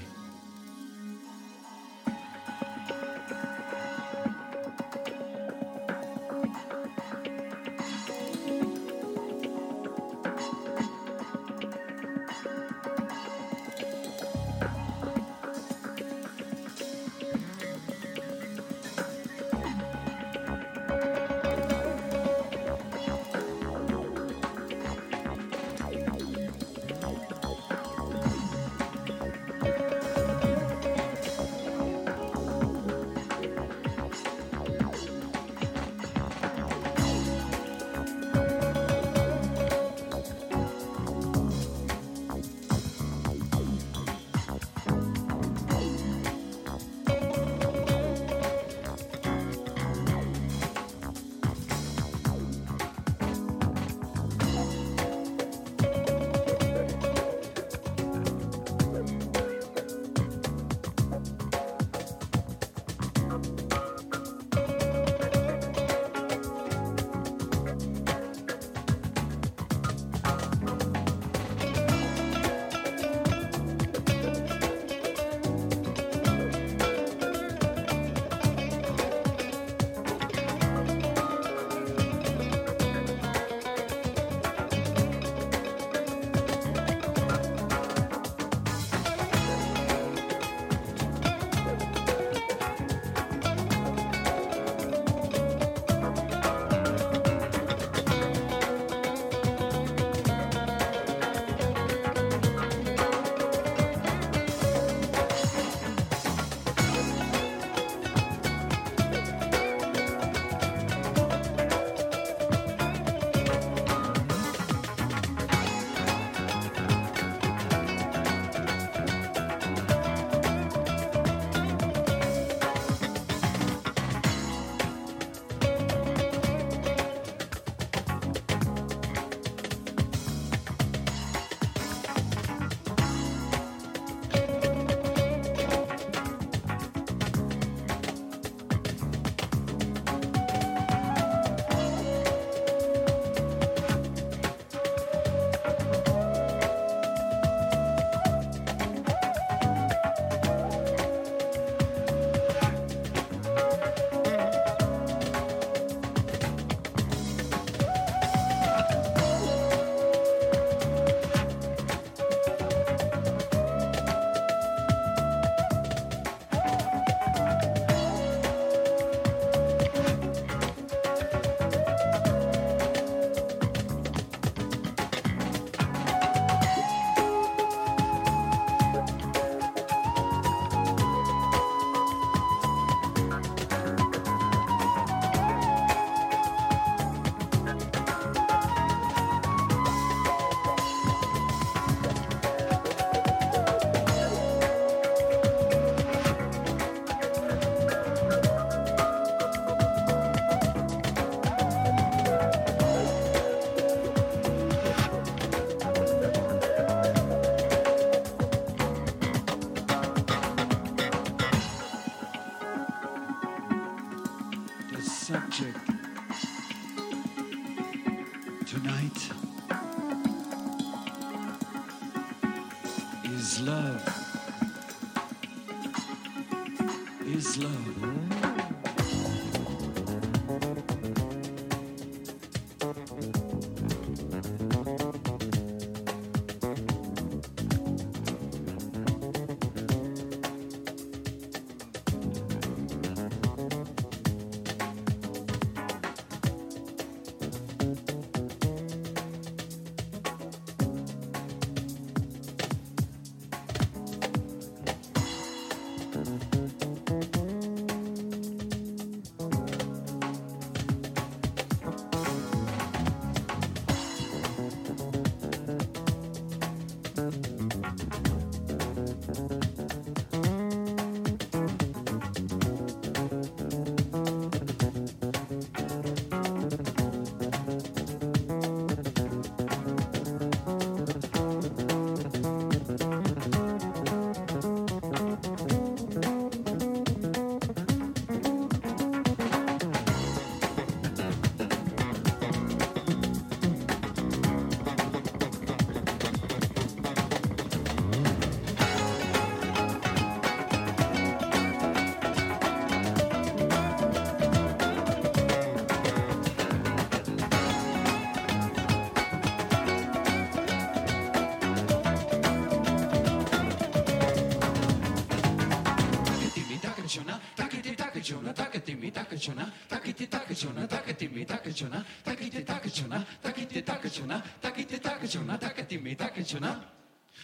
takachona takite takachona takatimi takachona takite takachona takite takachona takite takachona takatimi takachona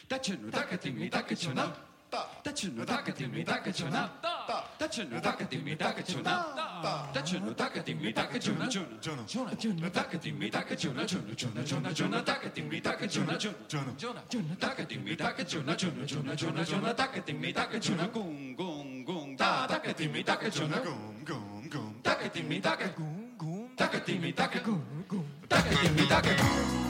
tachunu takatimi takachona tachunu takatimi takachona tachunu takatimi takachona tachunu takatimi takachona chona chona chona chona takatimi takachona chona chona chona chona takatimi takachona chona chona chona takatimi takachona chona chona chona chona takatimi takachona gong gong gong ta takatimi takachona gong gong taka timi taka goom goom taka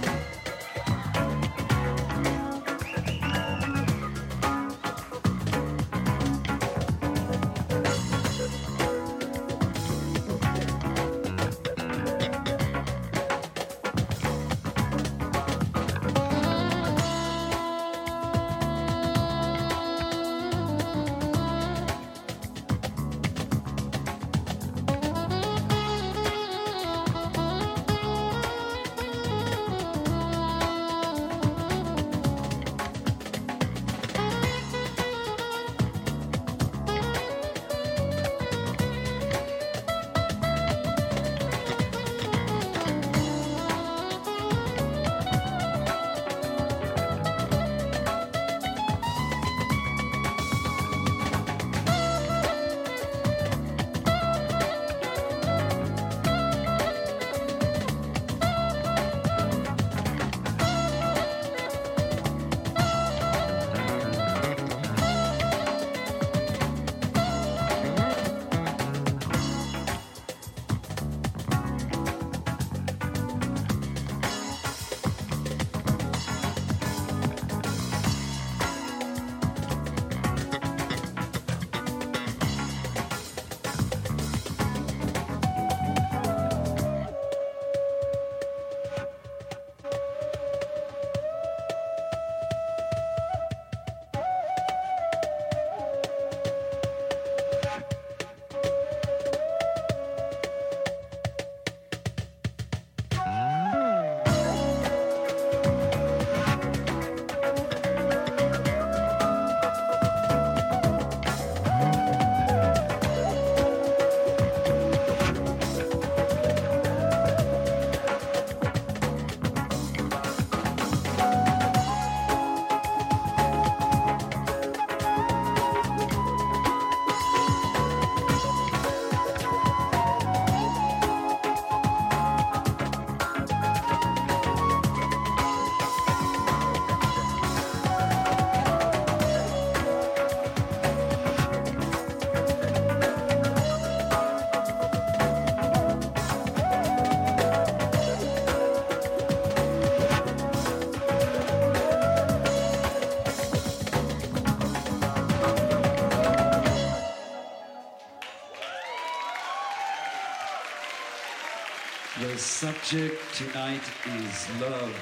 tonight is love.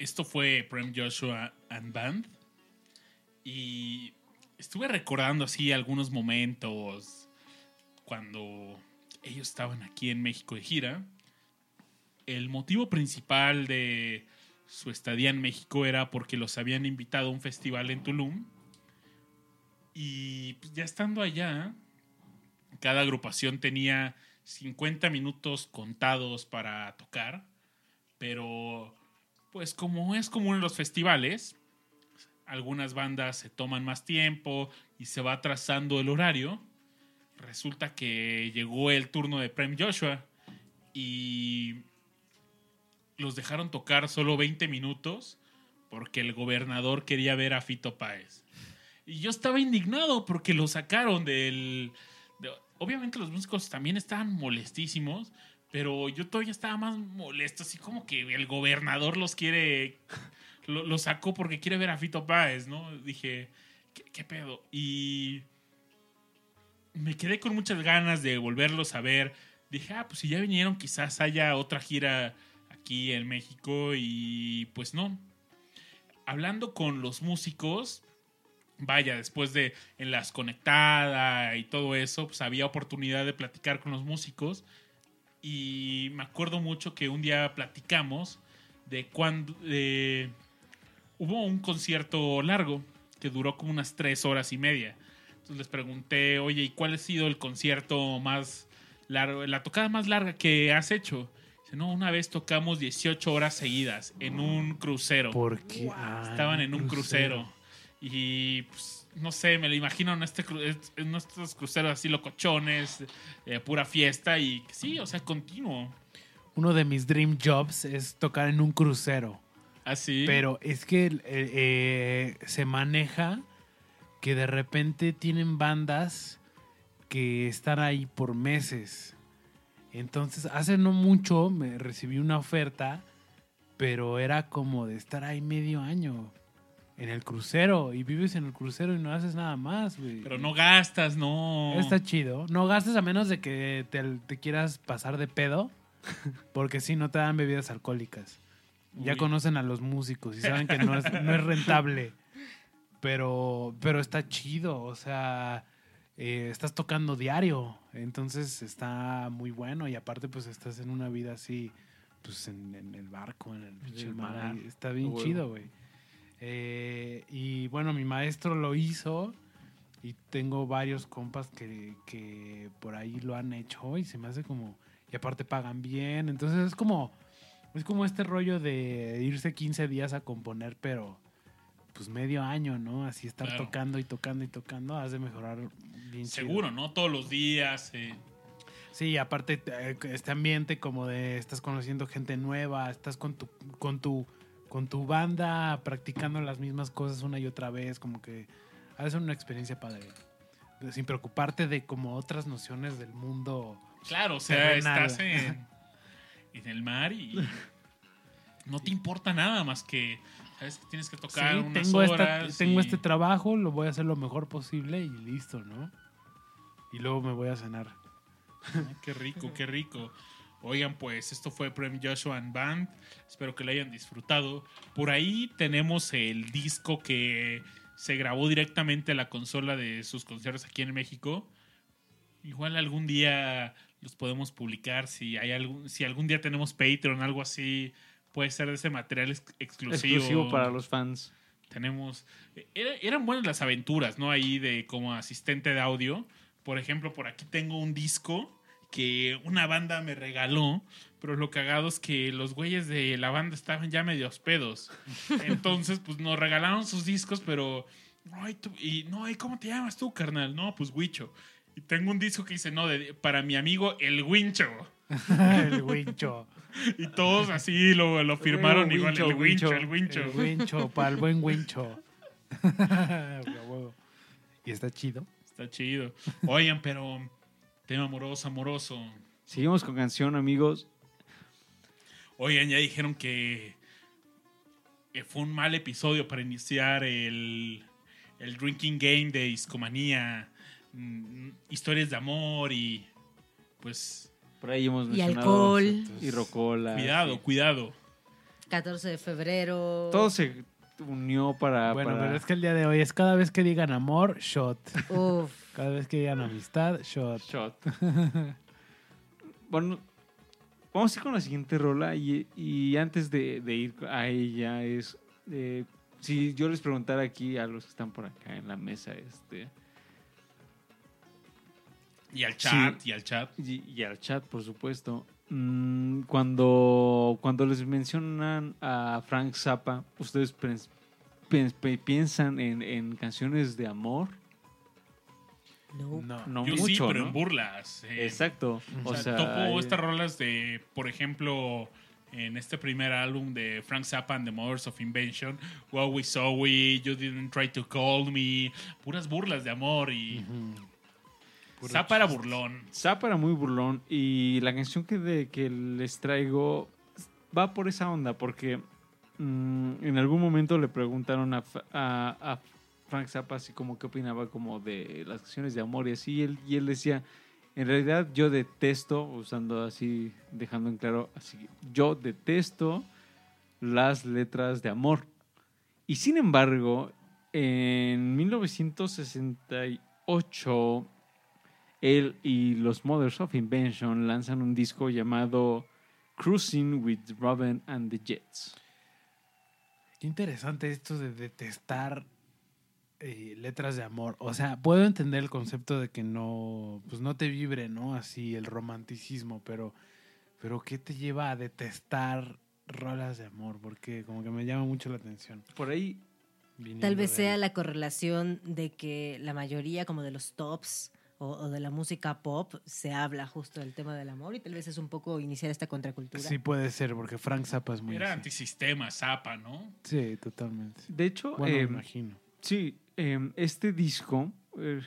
Esto fue Prem Joshua and Band. Y estuve recordando así algunos momentos cuando ellos estaban aquí en México de gira. El motivo principal de su estadía en México era porque los habían invitado a un festival en Tulum. Y pues, ya estando allá, cada agrupación tenía 50 minutos contados para tocar. Pero, pues como es común en los festivales, algunas bandas se toman más tiempo y se va trazando el horario. Resulta que llegó el turno de Prem Joshua y los dejaron tocar solo 20 minutos porque el gobernador quería ver a Fito Páez. Y yo estaba indignado porque lo sacaron del... de- obviamente los músicos también estaban molestísimos, pero yo todavía estaba más molesto, así como que el gobernador los quiere... Lo sacó porque quiere ver a Fito Páez, ¿no? Dije, ¿qué, qué pedo? Y me quedé con muchas ganas de volverlos a ver. Dije, ah, pues si ya vinieron, quizás haya otra gira aquí en México y pues no. Hablando con los músicos, vaya, después de en las conectada y todo eso, pues había oportunidad de platicar con los músicos y me acuerdo mucho que un día platicamos de cuando de- hubo un concierto largo que duró como unas tres horas y media. Entonces les pregunté, oye, ¿y cuál ha sido el concierto más largo, la tocada más larga que has hecho? Dice, no, una vez tocamos 18 horas seguidas en un crucero. Porque ah, Estaban en un crucero. Y pues, no sé, me lo imagino en, este, en estos cruceros así locochones, eh, pura fiesta y sí, o sea, continuo. Uno de mis dream jobs es tocar en un crucero. Así. Pero es que eh, eh, se maneja que de repente tienen bandas que están ahí por meses. Entonces, hace no mucho me recibí una oferta, pero era como de estar ahí medio año en el crucero y vives en el crucero y no haces nada más, güey. Pero no gastas, no. Está chido. No gastes a menos de que te, te quieras pasar de pedo, porque si no te dan bebidas alcohólicas. Ya conocen a los músicos y saben que no es, no es rentable. Pero, pero está chido, o sea, eh, estás tocando diario, entonces está muy bueno y aparte pues estás en una vida así, pues en, en el barco, en el pinche mar, está bien chido, güey. Eh, y bueno, mi maestro lo hizo y tengo varios compas que, que por ahí lo han hecho y se me hace como, y aparte pagan bien, entonces es como, es como este rollo de irse 15 días a componer, pero pues medio año, ¿no? Así estar Claro. tocando y tocando y tocando, has de mejorar bien chido. Seguro, ¿no? Todos los días. eh. Sí, aparte eh, este ambiente como de estás conociendo gente nueva, estás con tu con tu con tu banda practicando las mismas cosas una y otra vez, como que ha de ser una experiencia padre. Sin preocuparte de como otras nociones del mundo. Claro, o sea, Terrenal. estás en, en el mar y no te importa nada más que, sabes que tienes que tocar Sí, unas tengo, esta- tengo este trabajo, lo voy a hacer lo mejor posible y listo, ¿no? Y luego me voy a cenar. Ah, Qué rico, qué rico. Oigan, pues esto fue Prem Joshua and Band. Espero que lo hayan disfrutado. Por ahí tenemos el disco que se grabó directamente a la consola de sus conciertos aquí en México. Igual algún día los podemos publicar. Si hay algún, si algún día tenemos Patreon, algo así, puede ser de ese material ex- exclusivo. Exclusivo para los fans. Tenemos. era- eran buenas las aventuras, ¿no? Ahí de como asistente de audio. Por ejemplo, por aquí tengo un disco que una banda me regaló, pero lo cagado es que los güeyes de la banda estaban ya medio pedos. Entonces, pues nos regalaron sus discos, pero. Ay, tú- y no, ¿y cómo te llamas tú, carnal? No, pues Huicho. Y tengo un disco que dice, no, de- para mi amigo el Wincho. el wincho. Y todos así lo, lo firmaron Wincho, igual, el Wincho, Wincho. el Wincho. El wincho, para el buen wincho. Y está chido. Está chido. Oigan, pero tema amoroso, amoroso. Seguimos con canción, amigos. Oigan, ya dijeron que, que fue un mal episodio para iniciar el el drinking game de discomanía, mm, historias de amor y pues Por ahí hemos Y mencionado. alcohol. Y rocola. cuidado, sí. cuidado. 14 de febrero. Todo se unió para. Bueno, para- pero es que el día de hoy es cada vez que digan amor, shot. Uf. Cada vez que digan amistad, shot. Shot. bueno, vamos a ir con la siguiente rola y, y antes de, de ir a ella es... eh, si yo les preguntara aquí a los que están por acá en la mesa, este... Y al chat, Sí. y al chat. Y, y al chat, por supuesto. mm, cuando, cuando les mencionan a Frank Zappa, ¿ustedes piensan en, en canciones de amor? No. No. No Yo mucho, sí, pero ¿no? en burlas. eh. Exacto. O, O sea, sea, topo eh, estas rolas de, por ejemplo, en este primer álbum de Frank Zappa and the Mothers of Invention, What We Saw We, You Didn't Try to Call Me, puras burlas de amor y chiste. burlón. Zappa era muy burlón y la canción que, de, que les traigo va por esa onda porque mm, en algún momento le preguntaron a, Fa- a- a Frank Zappa así como qué opinaba como de las canciones de amor y así y él, y él decía en realidad yo detesto usando así dejando en claro así yo detesto las letras de amor y sin embargo en 1968 él y los Mothers of Invention lanzan un disco llamado Cruising with Robin and the Jets. Qué interesante esto de detestar eh, letras de amor. O sea, puedo entender el concepto de que no, pues no te vibre, ¿no? Así el romanticismo, pero, pero ¿qué te lleva a detestar rolas de amor? Porque como que me llama mucho la atención. Por ahí, Tal vez sea la correlación de que la mayoría como de los tops o, o de la música pop se habla justo del tema del amor y tal vez es un poco iniciar esta contracultura. Sí puede ser, porque Frank Zappa es muy Era así. antisistema, Zappa, ¿no? Sí, totalmente. de hecho, Bueno, eh, me imagino. sí, eh, este disco, eh,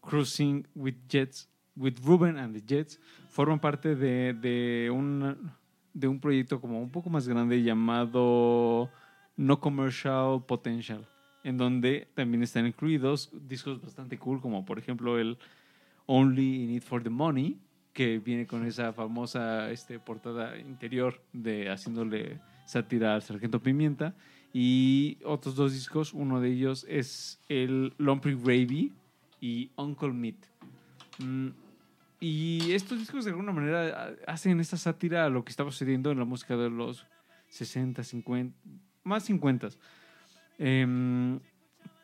Cruising with Jets, with Ruben and the Jets, forman parte de, de, un, de un proyecto como un poco más grande llamado No Commercial Potential, en donde también están incluidos discos bastante cool, como por ejemplo el Only in It for the Money, que viene con esa famosa este, portada interior de haciéndole sátira al Sargento Pimienta. Y otros dos discos, uno de ellos es el Lumpy Gravy y Uncle Meat. Mm, y estos discos de alguna manera hacen esta sátira a lo que estaba sucediendo en la música de los 60, 50, más 50. Em,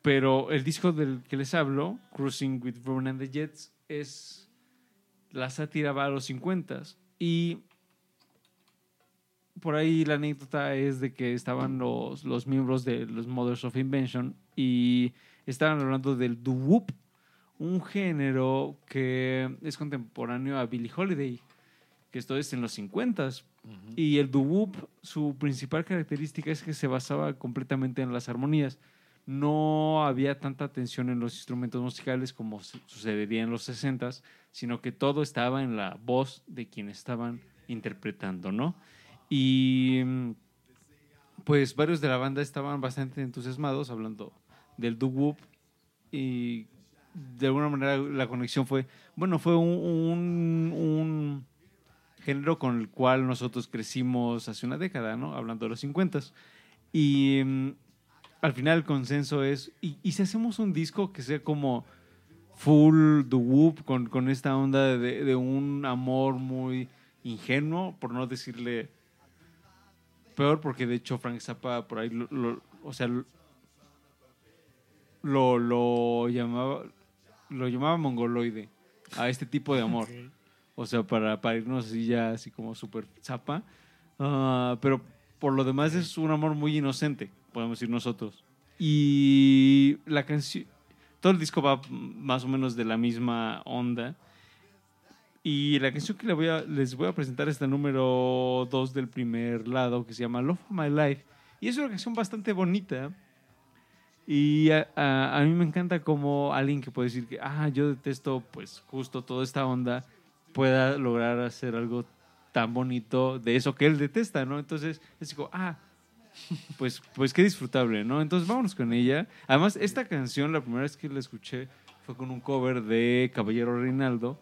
pero el disco del que les hablo, Cruising with Ron and the Jets, es la sátira va a los 50 y por ahí la anécdota es de que estaban los, los miembros de los Mothers of Invention y estaban hablando del doo-wop, un género que es contemporáneo a Billie Holiday, que esto es en los 50 y el doo-wop, su principal característica es que se basaba completamente en las armonías. No había tanta atención en los instrumentos musicales como su- sucedería en los 60 sino que todo estaba en la voz de quienes estaban interpretando, ¿no? Y mm, pues varios de la banda estaban bastante entusiasmados hablando del doo-wop y de alguna manera la conexión fue, bueno, fue un, un- género con el cual nosotros crecimos hace una década, ¿no? Hablando de los 50 y mm, al final el consenso es, ¿y, y si hacemos un disco que sea como full the whoop con, con esta onda de, de un amor muy ingenuo, por no decirle peor, porque de hecho Frank Zappa por ahí, lo, lo- o sea, lo, lo llamaba lo llamaba mongoloide a este tipo de amor. O sea, para, para irnos así ya así como súper zapa. Ah, pero por lo demás es un amor muy inocente, podemos decir nosotros. Y la canción, todo el disco va más o menos de la misma onda. Y la canción que le voy a- les voy a presentar es la número 2 del primer lado, que se llama Love of My Life. Y es una canción bastante bonita. Y a, a- a mí me encanta como alguien que puede decir que, ah, yo detesto pues justo toda esta onda, pueda lograr hacer algo tan bonito de eso que él detesta, ¿no? Entonces es como, ah, pues, pues qué disfrutable, ¿no? Entonces vámonos con ella. Además, esta canción, la primera vez que la escuché fue con un cover de Caballero Reinaldo,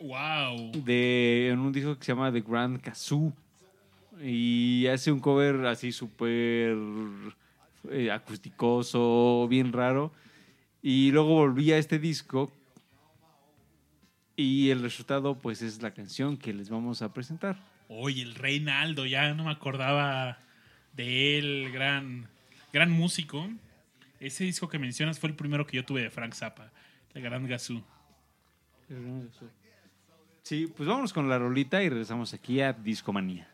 Wow. de, en un disco que se llama The Grand Kazoo. Y hace un cover así súper eh, acusticoso, bien raro. Y luego volví a este disco. Y el resultado, pues, es la canción que les vamos a presentar. Oye, el Reinaldo, ya no me acordaba de él, gran, gran músico. Ese disco que mencionas fue el primero que yo tuve de Frank Zappa, el Gran Gazoo. Sí, pues vámonos con la rolita y regresamos aquí a Discomanía.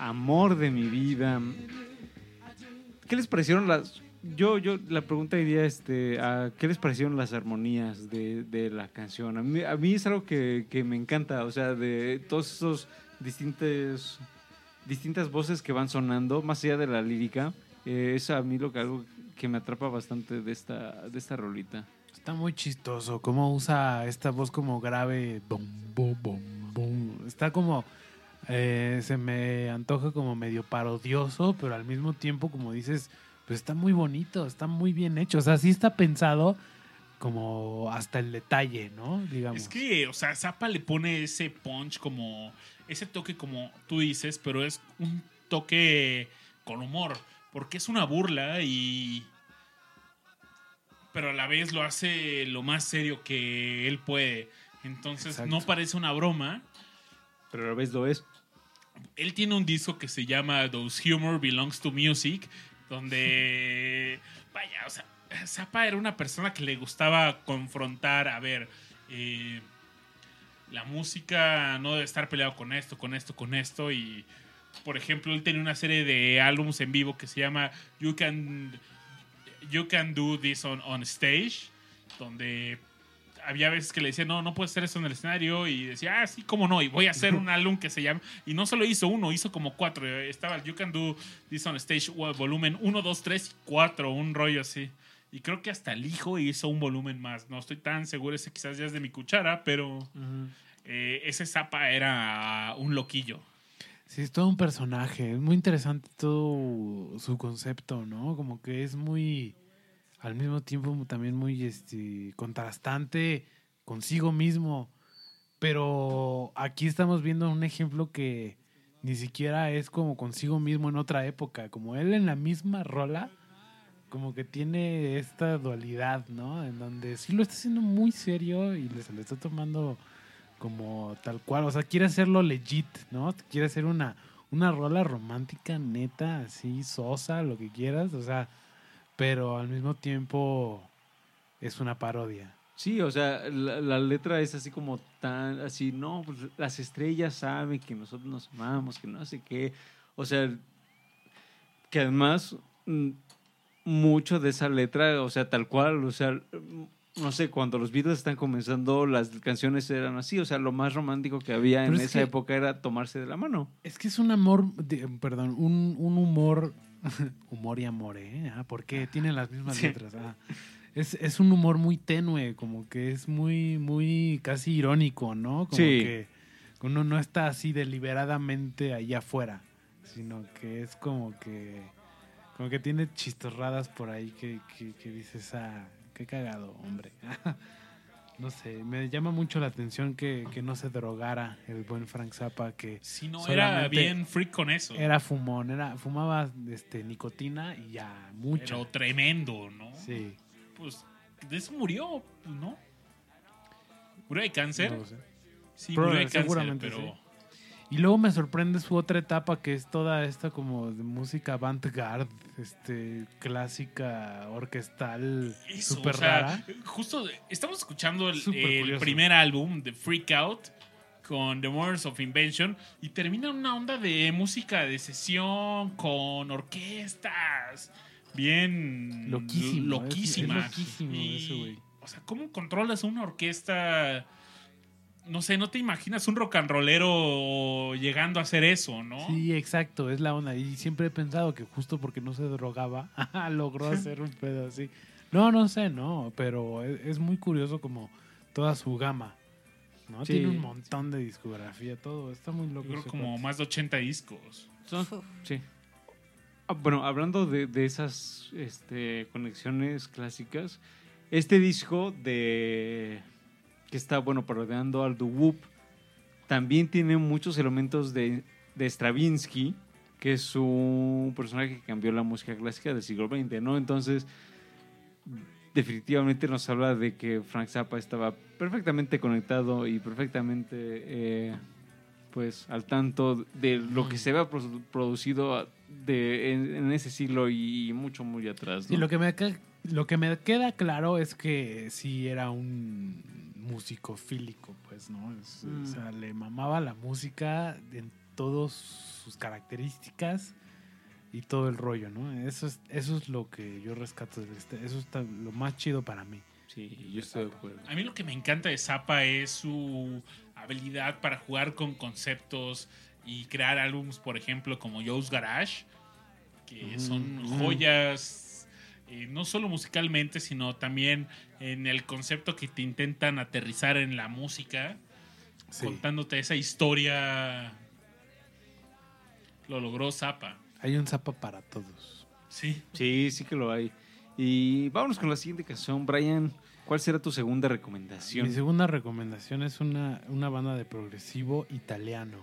Amor de mi vida. ¿Qué les parecieron las... Yo, yo, la pregunta iría, este, a, ¿qué les parecieron las armonías de, de la canción? A mí, es algo que, que me encanta, o sea, de todos esos distintos, distintas voces que van sonando, más allá de la lírica, eh, es a mí lo que algo que me atrapa bastante de esta, de esta rolita. Está muy chistoso cómo usa esta voz como grave. Está como. Eh, se me antoja como medio parodioso, pero al mismo tiempo, como dices, pues está muy bonito, está muy bien hecho. O sea, sí está pensado como hasta el detalle, ¿no? Digamos. Es que, o sea, Zappa le pone ese punch como. Ese toque como tú dices, pero es un toque con humor. Porque es una burla y. Pero a la vez lo hace lo más serio que él puede. Entonces Exacto. no parece una broma. Pero a la vez lo es. Él tiene un disco que se llama Those Humor Belongs to Music, donde, vaya, o sea, Zappa era una persona que le gustaba confrontar, a ver, eh, la música no debe estar peleado con esto, con esto, con esto, y, por ejemplo, él tenía una serie de álbumes en vivo que se llama You Can, you can Do This on, on Stage, donde había veces que le decía, no, no puedes hacer eso en el escenario. Y decía, ah, sí, cómo no. Y voy a hacer un álbum que se llama. Y no solo hizo uno, hizo como cuatro. Estaba el You Can Do This on Stage uh, volumen 1, 2, 3 y 4, un rollo así. Y creo que hasta el hijo hizo un volumen más. No estoy tan seguro, ese quizás ya es de mi cuchara, pero eh, ese Zappa era un loquillo. Sí, es todo un personaje. Es muy interesante todo su concepto, ¿no? Como que es muy, al mismo tiempo también muy este, contrastante consigo mismo. Pero aquí estamos viendo un ejemplo que ni siquiera es como consigo mismo en otra época. Como él en la misma rola, como que tiene esta dualidad, ¿no? En donde sí lo está haciendo muy serio y se lo está tomando como tal cual. O sea, quiere hacerlo legit, ¿no? Quiere hacer una, una rola romántica, neta, así, sosa, lo que quieras. O sea, pero al mismo tiempo es una parodia. Sí, o sea, la, la letra es así como tan, así, no, pues las estrellas saben que nosotros nos amamos, que no sé qué. O sea, que además mm, mucho de esa letra, o sea, tal cual, o sea, mm, no sé, cuando los Beatles están comenzando, las canciones eran así, o sea, lo más romántico que había Pero en es esa época era tomarse de la mano. Es que es un amor, de- perdón, un, un humor, humor y amor, ¿eh? Ah, porque tienen las mismas Sí. letras. ah. Es, es un humor muy tenue, como que es muy, muy casi irónico, ¿no? Como Sí. que uno no está así deliberadamente allá afuera, sino que es como que, como que tiene chistorradas por ahí que, que, que dices, ah, qué cagado, hombre. No sé, me llama mucho la atención que, que no se drogara el buen Frank Zappa, que Si no, era bien freak con eso. era fumón, era, fumaba este, nicotina y ya, mucho. Pero tremendo, ¿no? Sí, Pues de eso murió, pues, ¿no? ¿Murió de cáncer? no lo sé. sí, Pero, murió de cáncer, seguramente pero... sí. Y luego me sorprende su otra etapa, que es toda esta como de música avant-garde, este, clásica, orquestal, súper o sea, rara. Justo estamos escuchando el, primer álbum de Freak Out con The Murders of Invention y termina una onda de música de sesión con orquestas bien Loquísimo, es- loquísima. es loquísimo Y, ese güey. O sea, ¿cómo controlas una orquesta? No sé, no te imaginas un rock and rollero llegando a hacer eso, ¿no? Sí, exacto, es la onda. Y siempre he pensado que justo porque no se drogaba, logró hacer un pedo así. No, no sé, no, pero es, es muy curioso como toda su gama. ¿no? Sí. Tiene un montón de discografía, todo. Está muy Yo loco. creo ese como más de 80 discos. Son- sí. Ah, bueno, hablando de, de esas este, conexiones clásicas, este disco de que está bueno parodiando al Whoop también tiene muchos elementos de, de Stravinsky, que es un personaje que cambió la música clásica del siglo XX, ¿no? Entonces, definitivamente nos habla de que Frank Zappa estaba perfectamente conectado y perfectamente eh, pues al tanto de lo que se había produ- producido de, en, en ese siglo y mucho muy atrás. ¿no? lo que, me, lo que me queda claro es que sí era un músico fílico, pues, ¿no? Es- Mm. O sea, le mamaba la música en todas sus características y todo el rollo, ¿no? Eso es, eso es lo que yo rescato este. Eso está lo más chido para mí. Sí, yo estoy de acuerdo. A mí lo que me encanta de Zappa es su habilidad para jugar con conceptos y crear álbumes, por ejemplo, como Joe's Garage, que son Ujú. joyas eh, no solo musicalmente, sino también en el concepto que te intentan aterrizar en la música, Sí. contándote esa historia. Lo logró Zappa. Hay un zapa para todos. Sí. Sí, sí que lo hay. Y vámonos con la siguiente canción. Brian, ¿cuál será tu segunda recomendación? Mi segunda recomendación es una, una banda de progresivo italiano.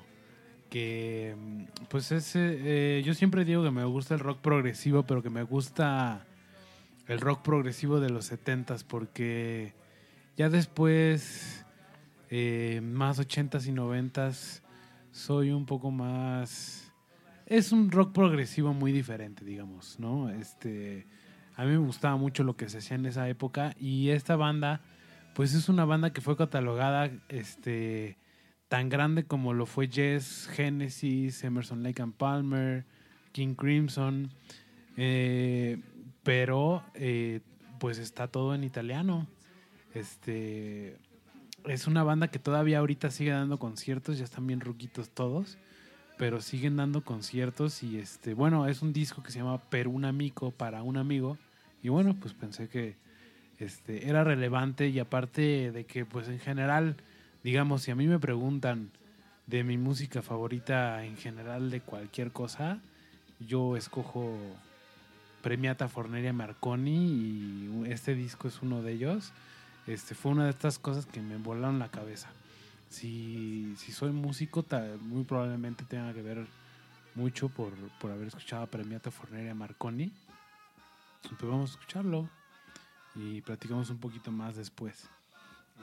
Que, mm, pues, es. eh, eh, yo siempre digo que me gusta el rock progresivo, pero que me gusta el rock progresivo de los 70s, porque ya después eh, más ochentas y noventas, soy un poco más... Es un rock progresivo muy diferente, digamos, ¿no? Este, a mí me gustaba mucho lo que se hacía en esa época y esta banda, pues es una banda que fue catalogada, este, tan grande como lo fue Jess, Genesis, Emerson Lake and Palmer, King Crimson, eh, pero eh, pues está todo en italiano. Este es una banda que todavía ahorita sigue dando conciertos, ya están bien ruquitos todos, pero siguen dando conciertos y este, bueno, es un disco que se llama Per un amigo para un amigo y bueno, pues pensé que este era relevante y aparte de que pues en general, digamos, si a mí me preguntan de mi música favorita en general de cualquier cosa, yo escojo Premiata Forneria Marconi y este disco es uno de ellos. Este, fue una de estas cosas que me volaron la cabeza. Si, si soy músico, ta- muy probablemente tenga que ver mucho por, por haber escuchado Premiata Forneria Marconi. Pues vamos a escucharlo y platicamos un poquito más después.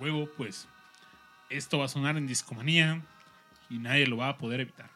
Luego, pues, esto va a sonar en discomanía y nadie lo va a poder evitar.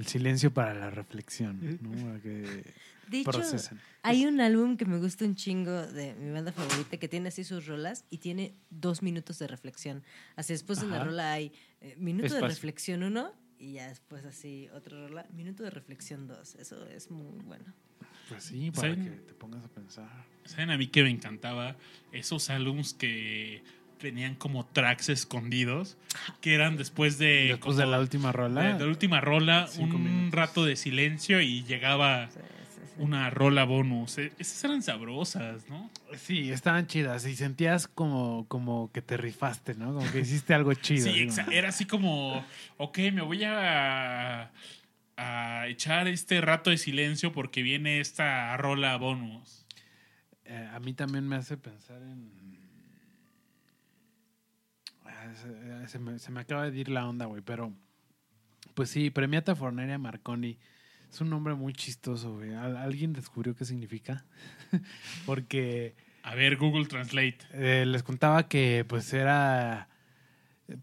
El silencio para la reflexión, ¿no? Para que De hecho, procesen. hay un álbum que me gusta un chingo de mi banda favorita que tiene así sus rolas y tiene dos minutos de reflexión. Así después de la rola hay eh, minuto de reflexión uno y ya después así otra rola, minuto de reflexión dos. Eso es muy bueno. Pues sí, para ¿Saben? que te pongas a pensar. ¿Saben a mí que me encantaba? Esos álbums que tenían como tracks escondidos, que eran después de... Después como- de la última rola. de- de la última rola, Cinco un minutos. rato de silencio y llegaba Sí, sí, sí. una rola bonus. Eh, Esas eran sabrosas, ¿no? Sí, estaban chidas y sentías como, como que te rifaste, ¿no? Como que hiciste algo chido. Sí, como- era así como, ok, me voy a, a echar este rato de silencio porque viene esta rola bonus. Eh, a mí también me hace pensar en... Ah, se, me, se me acaba de ir la onda, güey, pero... Pues sí, Premiata Forneria Marconi. Es un nombre muy chistoso, güey. ¿Al- ¿Alguien descubrió qué significa? Porque A ver, Google Translate. eh, les contaba que pues era...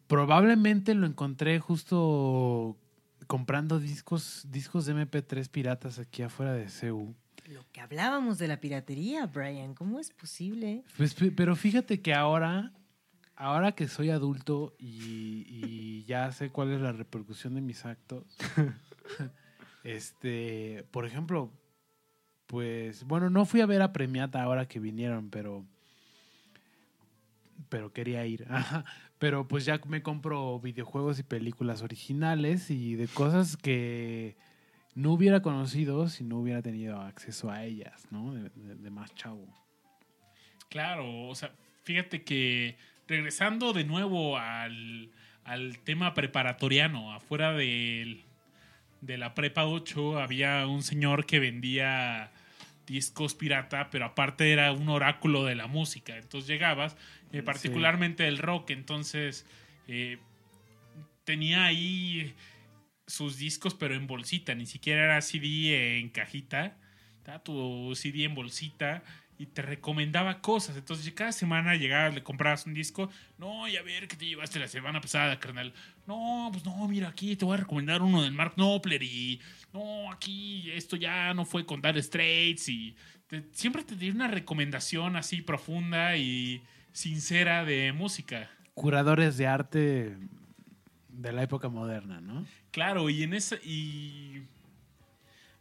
Probablemente lo encontré justo comprando discos, discos de MP3 piratas aquí afuera de CEU. Lo que hablábamos de la piratería, Brian, ¿cómo es posible? Pues, pe- pero fíjate que ahora, ahora que soy adulto y, y ya sé cuál es la repercusión de mis actos, este, por ejemplo, pues, bueno, no fui a ver a Premiata ahora que vinieron, pero, pero quería ir. Ajá. Pero pues ya me compro videojuegos y películas originales y de cosas que no hubiera conocido si no hubiera tenido acceso a ellas, ¿no? De, de- de más chavo. Claro, o sea, fíjate que regresando de nuevo al, al tema preparatoriano, afuera del- de la prepa 8 había un señor que vendía discos pirata, pero aparte era un oráculo de la música. Entonces llegabas, eh, particularmente el rock, entonces eh, tenía ahí sus discos, pero en bolsita, ni siquiera era CD en cajita, tu CD en bolsita y te recomendaba cosas. Entonces, cada semana llegabas, le comprabas un disco. No, y a ver, ¿qué te llevaste la semana pasada, carnal? No, pues no, mira, aquí te voy a recomendar uno del Mark Knopfler y no, aquí esto ya no fue con Dire Straits y te- siempre te dio una recomendación así profunda y sincera de música. Curadores de arte de la época moderna, ¿no? Claro, y en esa. Y.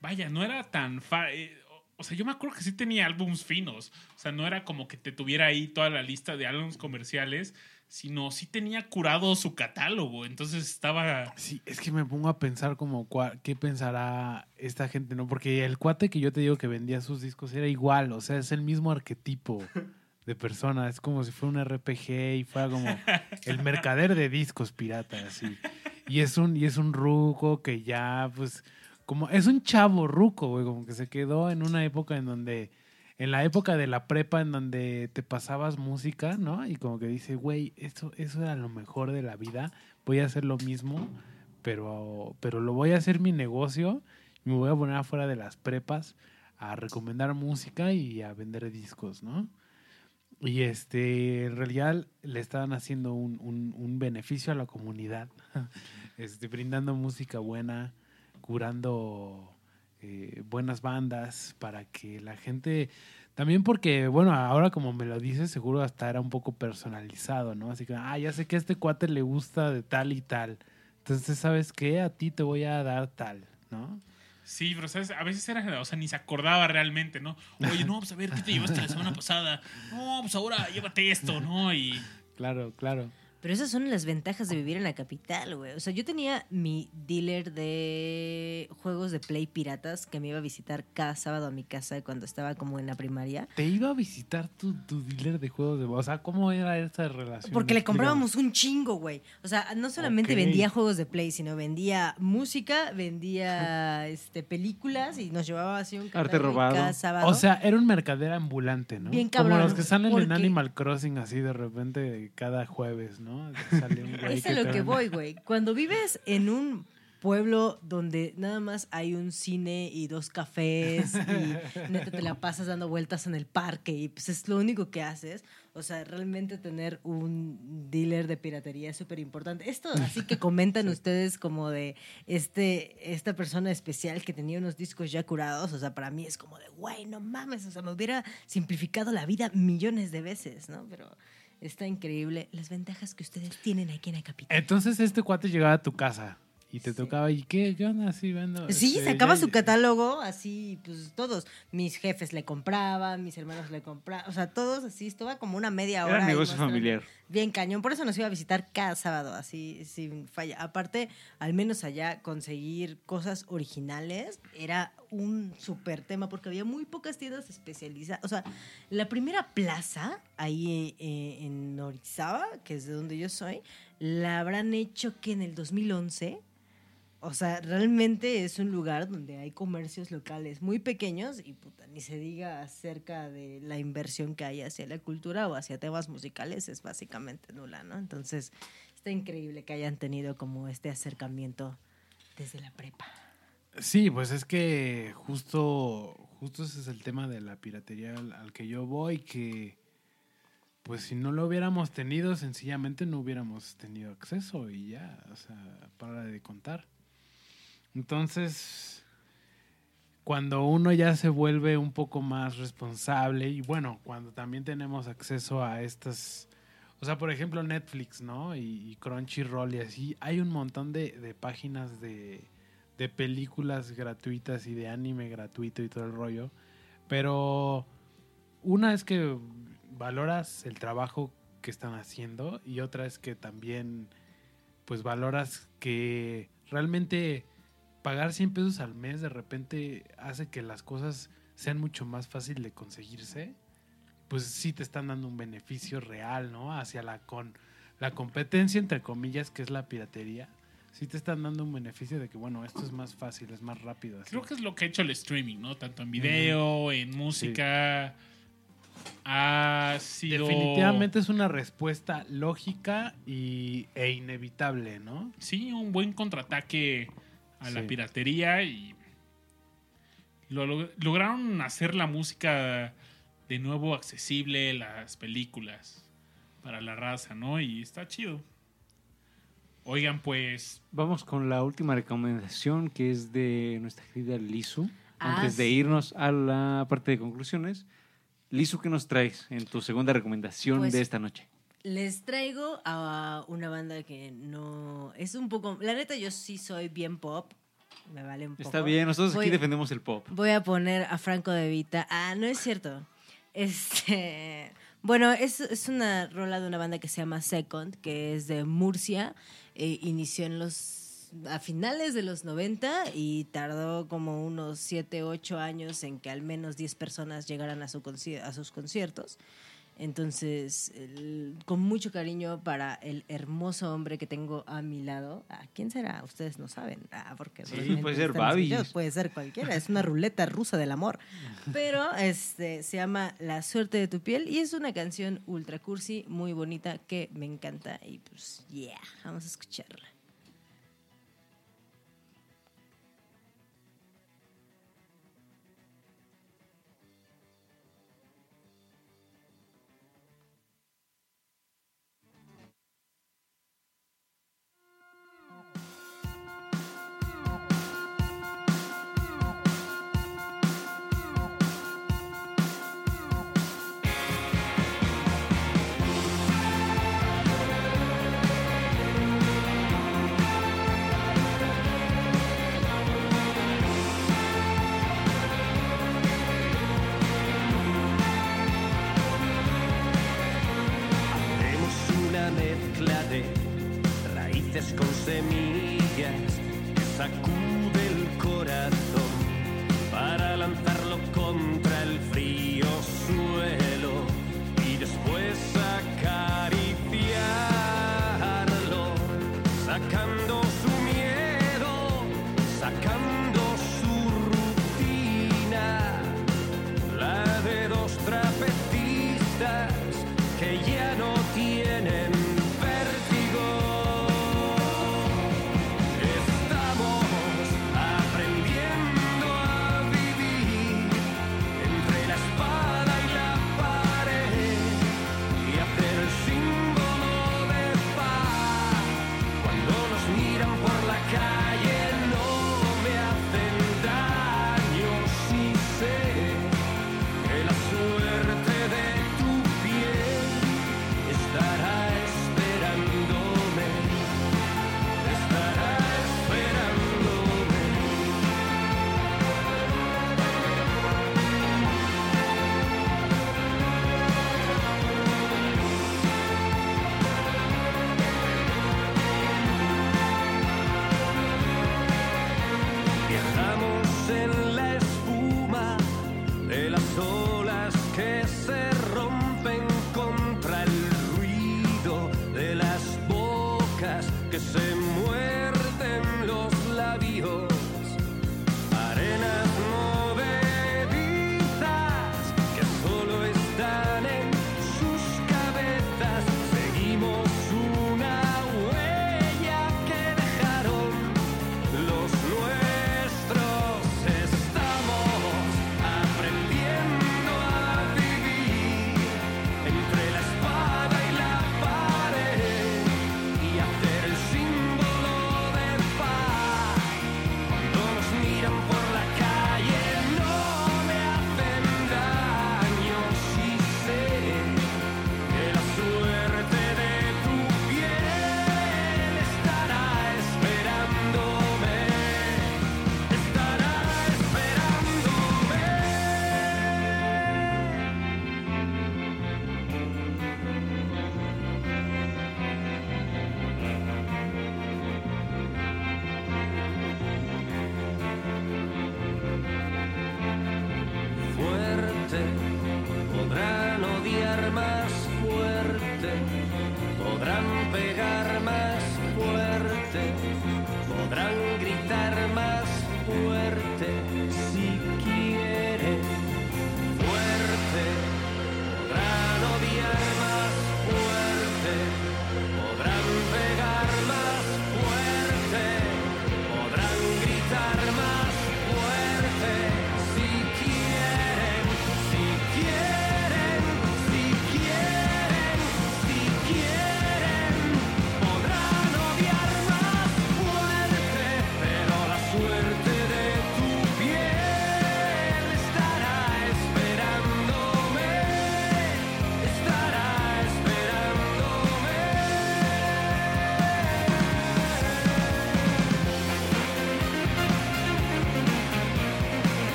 Vaya, no era tan fa eh, o- sea, yo me acuerdo que sí tenía álbums finos. O sea, no era como que te tuviera ahí toda la lista de álbums comerciales, sino sí tenía curado su catálogo. Entonces estaba. Sí, es que me pongo a pensar como qué pensará esta gente, ¿no? Porque el cuate que yo te digo que vendía sus discos era igual, o sea, es el mismo arquetipo de persona, es como si fuera un RPG y fuera como el mercader de discos pirata, así. Y es un y es un ruco que ya pues como es un chavo ruco, güey, como que se quedó en una época en donde en la época de la prepa en donde te pasabas música, ¿no? Y como que dice, güey, eso, eso era lo mejor de la vida, voy a hacer lo mismo, pero, pero lo voy a hacer mi negocio me voy a poner afuera de las prepas a recomendar música y a vender discos, ¿no? Y este, en realidad le estaban haciendo un, un- un beneficio a la comunidad, este, brindando música buena, curando eh, buenas bandas para que la gente también porque bueno ahora como me lo dices seguro hasta era un poco personalizado no así que ah ya sé que a este cuate le gusta de tal y tal entonces sabes qué a ti te voy a dar tal no Sí, pero ¿sabes? a veces era, o sea, ni se acordaba realmente, ¿no? Oye, no, pues a ver, ¿qué te llevaste la semana pasada? No, pues ahora llévate esto, ¿no? Y claro claro Pero esas son las ventajas de vivir en la capital, güey. O sea, yo tenía mi dealer de juegos de Play piratas que me iba a visitar cada sábado a mi casa cuando estaba como en la primaria. te iba a visitar tu, tu dealer de juegos de o sea cómo era esta relación Porque le comprábamos un chingo, güey. O sea, no solamente vendía juegos de Play, sino vendía música, vendía este, películas y nos llevaba así un Arte robado. cada sábado. o sea era un mercader ambulante no Bien como cabrón, los que salen en Animal Crossing así de repente cada jueves no Sale un güey es a lo que voy, güey. Cuando vives en un pueblo donde nada más hay un cine y dos cafés y neta te la pasas dando vueltas en el parque y pues es lo único que haces. O sea, realmente tener un dealer de piratería es súper importante. Esto así que comentan ustedes como de este, esta persona especial que tenía unos discos ya curados. O sea, para mí es como de, güey, no mames. O sea, me hubiera simplificado la vida millones de veces, ¿no? Pero está increíble las ventajas que ustedes tienen aquí en Acapita. Entonces este cuate llegaba a tu casa y te tocaba, ¿y qué? ¿Qué onda? Así vendo. Sí, este, sacaba ya- su catálogo, así, pues todos. Mis jefes le compraban, mis hermanos le compraban, o sea, todos así, estaba como una media hora. Era negocio familiar. Bien cañón, por eso nos iba a visitar cada sábado, así, sin falla. Aparte, al menos allá, conseguir cosas originales era un súper tema, porque había muy pocas tiendas especializadas. O sea, la primera plaza, ahí eh, en Orizaba, que es de donde yo soy, la habrán hecho que en el 2011. O sea, realmente es un lugar donde hay comercios locales muy pequeños y puta, ni se diga acerca de la inversión que hay hacia la cultura o hacia temas musicales, es básicamente nula, ¿no? Entonces, está increíble que hayan tenido como este acercamiento desde la prepa. Sí, pues es que justo, justo ese es el tema de la piratería al, al que yo voy, que pues si no lo hubiéramos tenido, sencillamente no hubiéramos tenido acceso y ya, o sea, para de contar. Entonces, cuando uno ya se vuelve un poco más responsable y bueno, cuando también tenemos acceso a estas, o sea, por ejemplo Netflix, ¿no? Y, Crunchyroll y así, hay un montón de, de páginas de, de películas gratuitas y de anime gratuito y todo el rollo, pero una es que valoras el trabajo que están haciendo y otra es que también pues valoras que realmente pagar 100 pesos al mes de repente hace que las cosas sean mucho más fácil de conseguirse, pues sí te están dando un beneficio real, ¿no? Hacia la con la competencia entre comillas que es la piratería. Sí te están dando un beneficio de que bueno, esto es más fácil, es más rápido. así. Creo que es lo que ha hecho el streaming, ¿no? Tanto en video, en música. Ha sido. Definitivamente es una respuesta lógica y, e inevitable, ¿no? Sí, un buen contraataque a la piratería y. lo- lo- lograron hacer la música de nuevo accesible, las películas para la raza, ¿no? Y está chido. Oigan, pues. Vamos con la última recomendación que es de nuestra querida Lizu. Ah, Antes de irnos a la parte de conclusiones, Lizu, ¿qué nos traes en tu segunda recomendación Pues, de esta noche? Les traigo a una banda que no es un poco, la neta yo sí soy bien pop, me vale un poco. Está bien, nosotros aquí Voy- defendemos el pop. Voy a poner a Franco de Vita. Ah, no es cierto. Este, bueno, es, es una rola de una banda que se llama Second, que es de Murcia. Eh, inició en los a finales de los 90 y tardó como unos 7, 8 años en que al menos 10 personas llegaran a, su conci- a sus conciertos. Entonces, el- con mucho cariño para el hermoso hombre que tengo a mi lado. ¿A quién será? Ustedes no saben. Ah, porque Sí, puede ser videos. Puede ser cualquiera. Es una ruleta rusa del amor. Pero este se llama La suerte de tu piel y es una canción ultra cursi, muy bonita, que me encanta. Y pues, yeah, vamos a escucharla.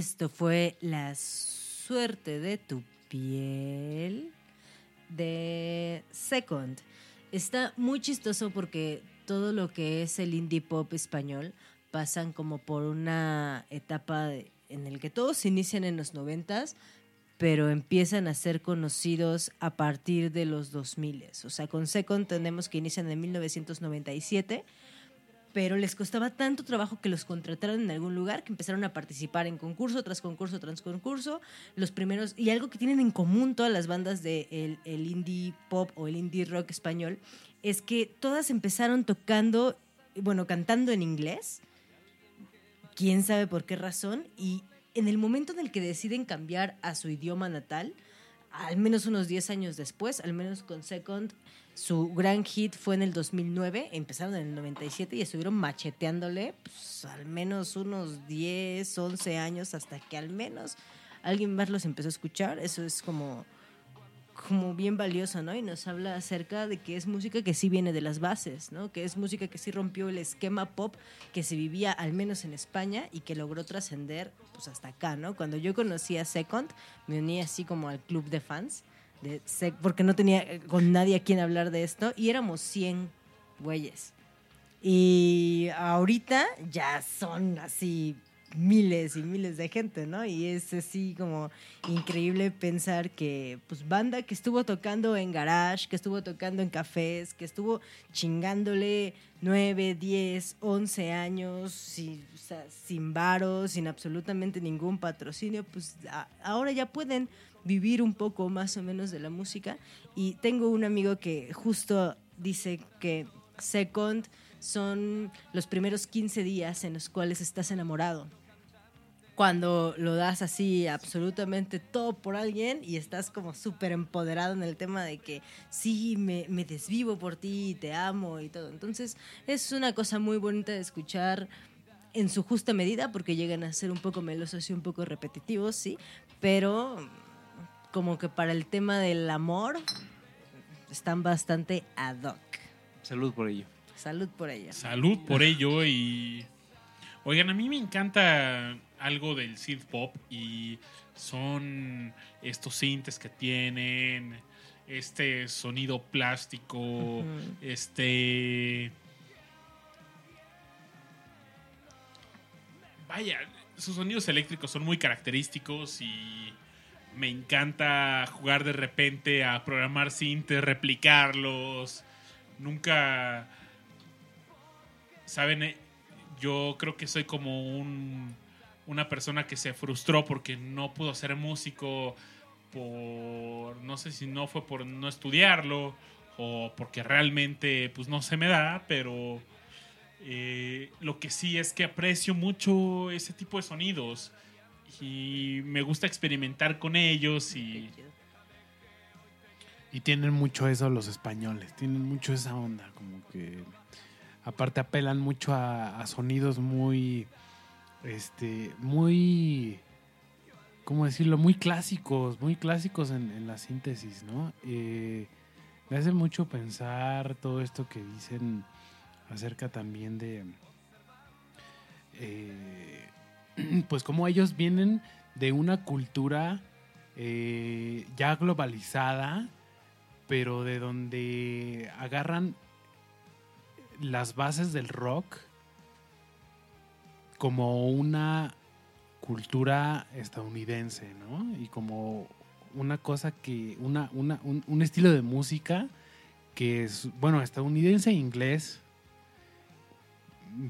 Esto fue La suerte de tu piel de Second. Está muy chistoso porque todo lo que es el indie pop español pasan como por una etapa en el que todos inician en los noventas, pero empiezan a ser conocidos a partir de los 2000. O sea, con Second tenemos que inician en 1997, pero les costaba tanto trabajo que los contrataron en algún lugar que empezaron a participar en concurso tras concurso tras concurso. Los primeros, y algo que tienen en común todas las bandas del de el indie pop o el indie rock español, es que todas empezaron tocando, bueno, cantando en inglés, quién sabe por qué razón, y en el momento en el que deciden cambiar a su idioma natal, al menos unos 10 años después, al menos con Second, su gran hit fue en el 2009, empezaron en el 97 y estuvieron macheteándole pues, al menos unos 10, 11 años hasta que al menos alguien más los empezó a escuchar. Eso es como, como bien valioso, ¿no? Y nos habla acerca de que es música que sí viene de las bases, ¿no? Que es música que sí rompió el esquema pop que se vivía al menos en España y que logró trascender pues hasta acá, ¿no? Cuando yo conocí a Second, me uní así como al club de fans, de Sec- porque no tenía eh, con nadie a quien hablar de esto y éramos 100 güeyes. Y ahorita ya son así miles y miles de gente, ¿no? Y es así como increíble pensar que, pues, banda que estuvo tocando en garage, que estuvo tocando en cafés, que estuvo chingándole 9, 10, 11 años, sin, o sea, sin varos, sin absolutamente ningún patrocinio, pues a- ahora ya pueden vivir un poco más o menos de la música. Y tengo un amigo que justo dice que Second son los primeros 15 días en los cuales estás enamorado cuando lo das así absolutamente todo por alguien y estás como súper empoderado en el tema de que sí, me, me desvivo por ti, te amo y todo. Entonces es una cosa muy bonita de escuchar en su justa medida porque llegan a ser un poco melosos y un poco repetitivos, sí, pero como que para el tema del amor están bastante ad hoc. Salud por ello. Salud por ella. Salud por ello y... Oigan, a mí me encanta algo del synth pop y son estos sintes que tienen, este sonido plástico, este... Vaya, sus sonidos eléctricos son muy característicos y me encanta jugar de repente a programar sintes, replicarlos. Nunca saben, Eh, yo creo que soy como un, una persona que se frustró porque no pudo ser músico por, no sé si no fue por no estudiarlo o porque realmente pues no se me da, pero eh, lo que sí es que aprecio mucho ese tipo de sonidos y me gusta experimentar con ellos y Y tienen mucho eso los españoles, tienen mucho esa onda, como que aparte apelan mucho a, a sonidos muy, este, muy, ¿cómo decirlo? Muy clásicos, muy clásicos en, en la síntesis, ¿no? Eh, me hace mucho pensar todo esto que dicen acerca también de, eh, pues como ellos vienen de una cultura eh, ya globalizada, pero de donde agarran las bases del rock como una cultura estadounidense, ¿no? Y como una cosa que, una, una, un, un estilo de música que es, bueno, estadounidense e inglés,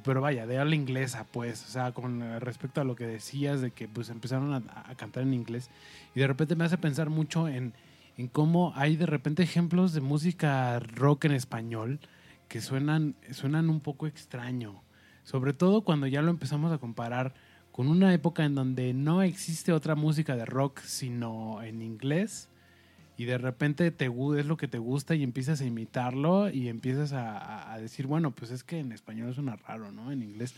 pero vaya, de habla inglesa, pues, o sea, con respecto a lo que decías de que pues empezaron a, a cantar en inglés y de repente me hace pensar mucho en, en cómo hay de repente ejemplos de música rock en español que suenan, suenan un poco extraño, sobre todo cuando ya lo empezamos a comparar con una época en donde no existe otra música de rock sino en inglés y de repente te es lo que te gusta y empiezas a imitarlo y empiezas a, a- decir, bueno, pues es que en español suena raro, ¿no? En inglés.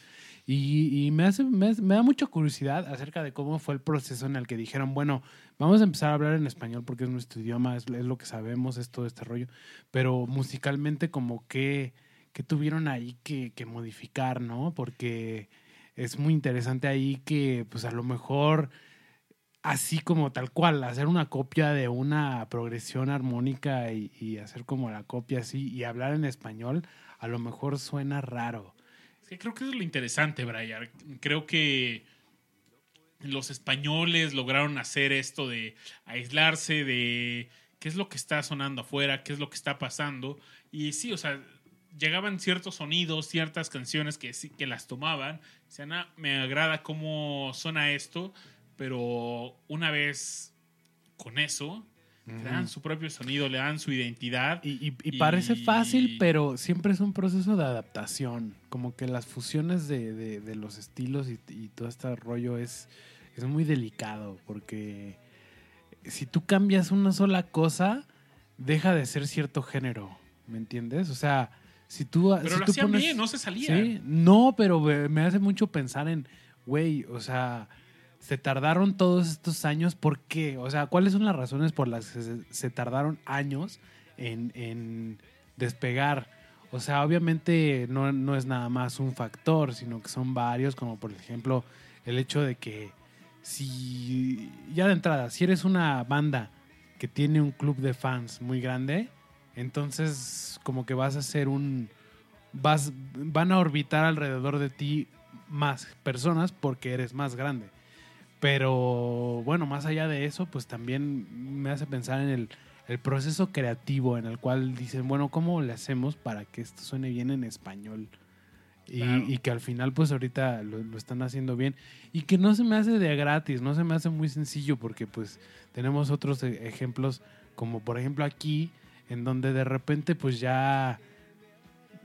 Y, y me, hace, me, me da mucha curiosidad acerca de cómo fue el proceso en el que dijeron, bueno, vamos a empezar a hablar en español porque es nuestro idioma, es, es lo que sabemos, es todo este rollo, pero musicalmente como que, qué tuvieron ahí que, que modificar, ¿no? Porque es muy interesante ahí que, pues a lo mejor, así como tal cual, hacer una copia de una progresión armónica y, hacer como la copia así y hablar en español, a lo mejor suena raro. Creo que es lo interesante, Brian. Creo que los españoles lograron hacer esto de aislarse de qué es lo que está sonando afuera, qué es lo que está pasando. Y sí, o sea, llegaban ciertos sonidos, ciertas canciones que sí que las tomaban. Decían, ah, me agrada cómo suena esto, pero una vez con eso, le dan su propio sonido, le dan su identidad. Y, y- y parece fácil, pero siempre es un proceso de adaptación. Como que las fusiones de, de- de los estilos y, todo este rollo es, es muy delicado. Porque si tú cambias una sola cosa, deja de ser cierto género. ¿Me entiendes? O sea, si tú. Pero si lo tú hacían pones- bien, no se salía. Sí, no, pero me me hace mucho pensar en, güey, o sea, se tardaron todos estos años, ¿por qué? O sea, ¿cuáles son las razones por las que se, tardaron años en, en despegar? O sea, obviamente no, no es nada más un factor, sino que son varios, como por ejemplo el hecho de que si, ya de entrada, si eres una banda que tiene un club de fans muy grande, entonces como que vas a ser un, vas, van a orbitar alrededor de ti más personas porque eres más grande. Pero bueno, más allá de eso, pues también me hace pensar en el, el proceso creativo en el cual dicen, bueno, ¿cómo le hacemos para que esto suene bien en español? Y, Claro. y que al final, pues ahorita lo, lo están haciendo bien. Y que no se me hace de gratis, no se me hace muy sencillo porque pues tenemos otros e- ejemplos, como por ejemplo aquí, en donde de repente pues ya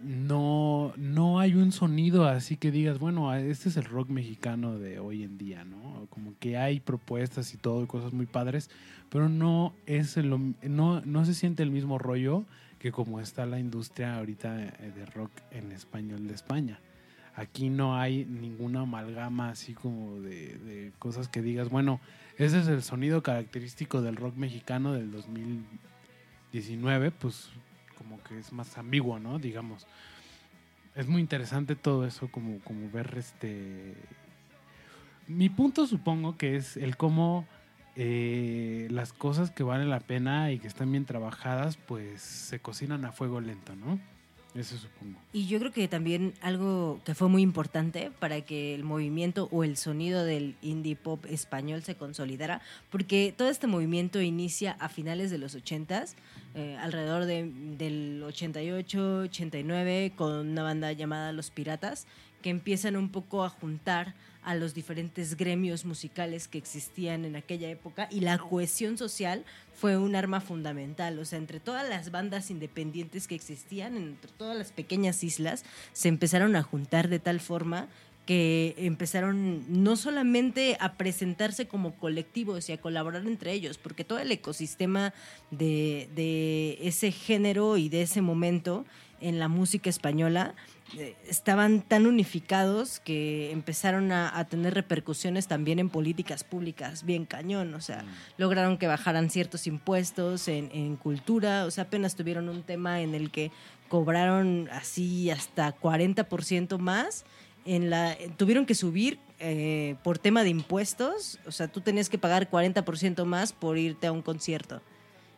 no, no hay un sonido así que digas, bueno, este es el rock mexicano de hoy en día, ¿no? Como que hay propuestas y todo, cosas muy padres, pero no es el, no, no se siente el mismo rollo que como está la industria ahorita eh, de rock en español de España. Aquí no hay ninguna amalgama así como de, de cosas que digas, bueno, ese es el sonido característico del rock mexicano del 2019, pues como que es más ambiguo, ¿no? Digamos. Es muy interesante todo eso, como, como ver este... Mi punto supongo que es el cómo eh, las cosas que valen la pena y que están bien trabajadas, pues se cocinan a fuego lento, ¿no? Eso supongo. Y yo creo que también algo que fue muy importante para que el movimiento o el sonido del indie pop español se consolidara, porque todo este movimiento inicia a finales de los 80s, eh, alrededor de- del 88, 89, con una banda llamada Los Piratas, que empiezan un poco a juntar a los diferentes gremios musicales que existían en aquella época y la cohesión social fue un arma fundamental. O sea, entre todas las bandas independientes que existían, entre todas las pequeñas islas, se empezaron a juntar de tal forma que empezaron no solamente a presentarse como colectivos y a colaborar entre ellos, porque todo el ecosistema de, de ese género y de ese momento en la música española estaban tan unificados que empezaron a, a tener repercusiones también en políticas públicas, bien cañón, o sea, lograron que bajaran ciertos impuestos en, en cultura, o sea, apenas tuvieron un tema en el que cobraron así hasta 40% más, en la, tuvieron que subir eh, por tema de impuestos, o sea, tú tenías que pagar 40% más por irte a un concierto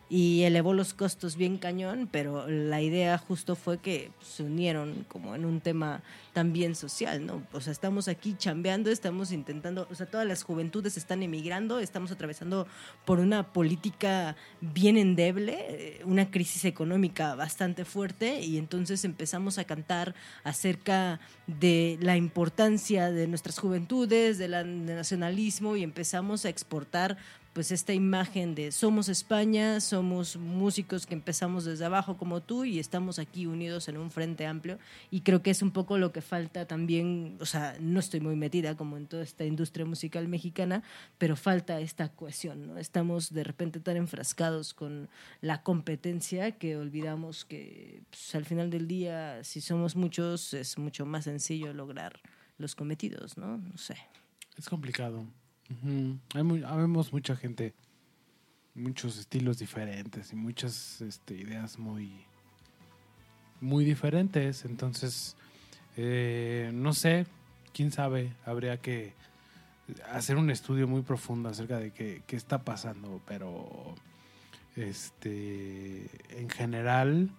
y elevó los costos bien cañón, pero la idea justo fue que se unieron como en un tema también social, ¿no? O sea, estamos aquí chambeando, estamos intentando, o sea, todas las juventudes están emigrando, estamos atravesando por una política bien endeble, eh, una crisis económica bastante fuerte y entonces empezamos a cantar acerca de la importancia de nuestras juventudes, del nacionalismo y empezamos a exportar pues esta imagen de somos España, somos músicos que empezamos desde abajo como tú y estamos aquí unidos en un frente amplio y creo que es un poco lo que falta también, o sea, no estoy muy metida como en toda esta industria musical mexicana, pero falta esta cohesión, ¿no? Estamos de repente tan enfrascados con la competencia que olvidamos que pues, al final del día, si somos muchos, es mucho más sencillo lograr los cometidos, ¿no? No sé. Es complicado. Muy, habemos mucha gente, muchos estilos diferentes y muchas este, ideas muy muy diferentes. Entonces, eh, no sé, quién sabe, habría que hacer un estudio muy profundo acerca de qué, qué está pasando, pero este en general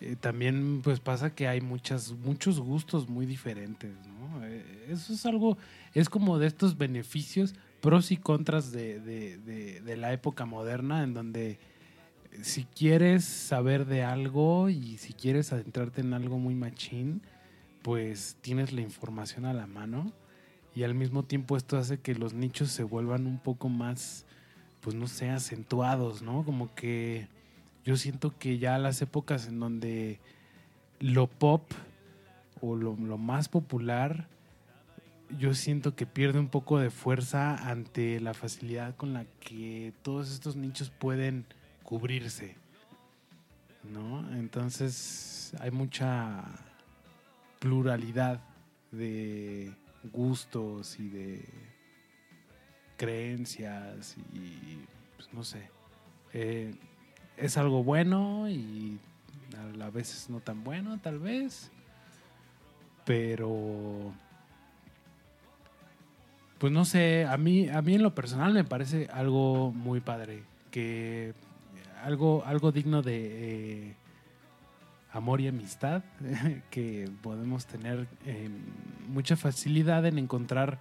eh, también pues pasa que hay muchas muchos gustos muy diferentes ¿no? Eh, eso es algo es como de estos beneficios pros y contras de, de- de- de la época moderna en donde si quieres saber de algo y si quieres adentrarte en algo muy machín pues tienes la información a la mano y al mismo tiempo esto hace que los nichos se vuelvan un poco más, pues no sé, acentuados, ¿no? Como que yo siento que ya las épocas en donde lo pop o lo, lo más popular, yo siento que pierde un poco de fuerza ante la facilidad con la que todos estos nichos pueden cubrirse, ¿no? Entonces hay mucha pluralidad de gustos y de creencias y pues no sé Eh, es algo bueno y a la vez no tan bueno tal vez. Pero pues no sé a mí a mí en lo personal me parece algo muy padre que algo algo digno de eh, amor y amistad que podemos tener eh, mucha facilidad en encontrar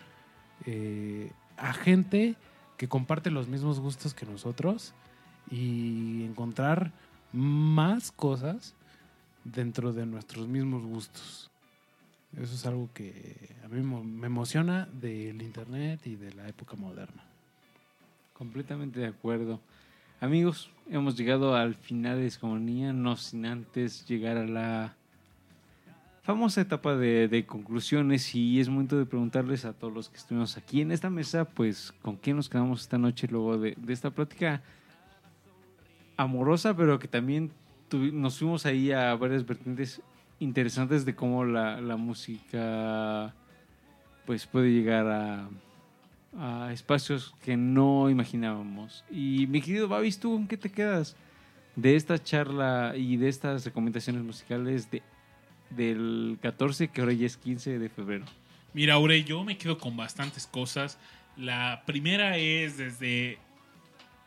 eh, a gente que comparte los mismos gustos que nosotros y encontrar más cosas dentro de nuestros mismos gustos. Eso es algo que a mí me emociona del internet y de la época moderna. Completamente de acuerdo. Amigos, hemos llegado al final de Discomanía, no sin antes llegar a la famosa etapa de, conclusiones y es momento de preguntarles a todos los que estuvimos aquí en esta mesa, pues con quién nos quedamos esta noche luego de esta plática amorosa, pero que también nos fuimos ahí a varias vertientes interesantes de cómo la, la música pues puede llegar a, a espacios que no imaginábamos. Y mi querido Babis, ¿tú con qué te quedas de esta charla y de estas recomendaciones musicales de, del 14, que ahora ya es 15 de febrero? Mira, Aure, yo me quedo con bastantes cosas. La primera es desde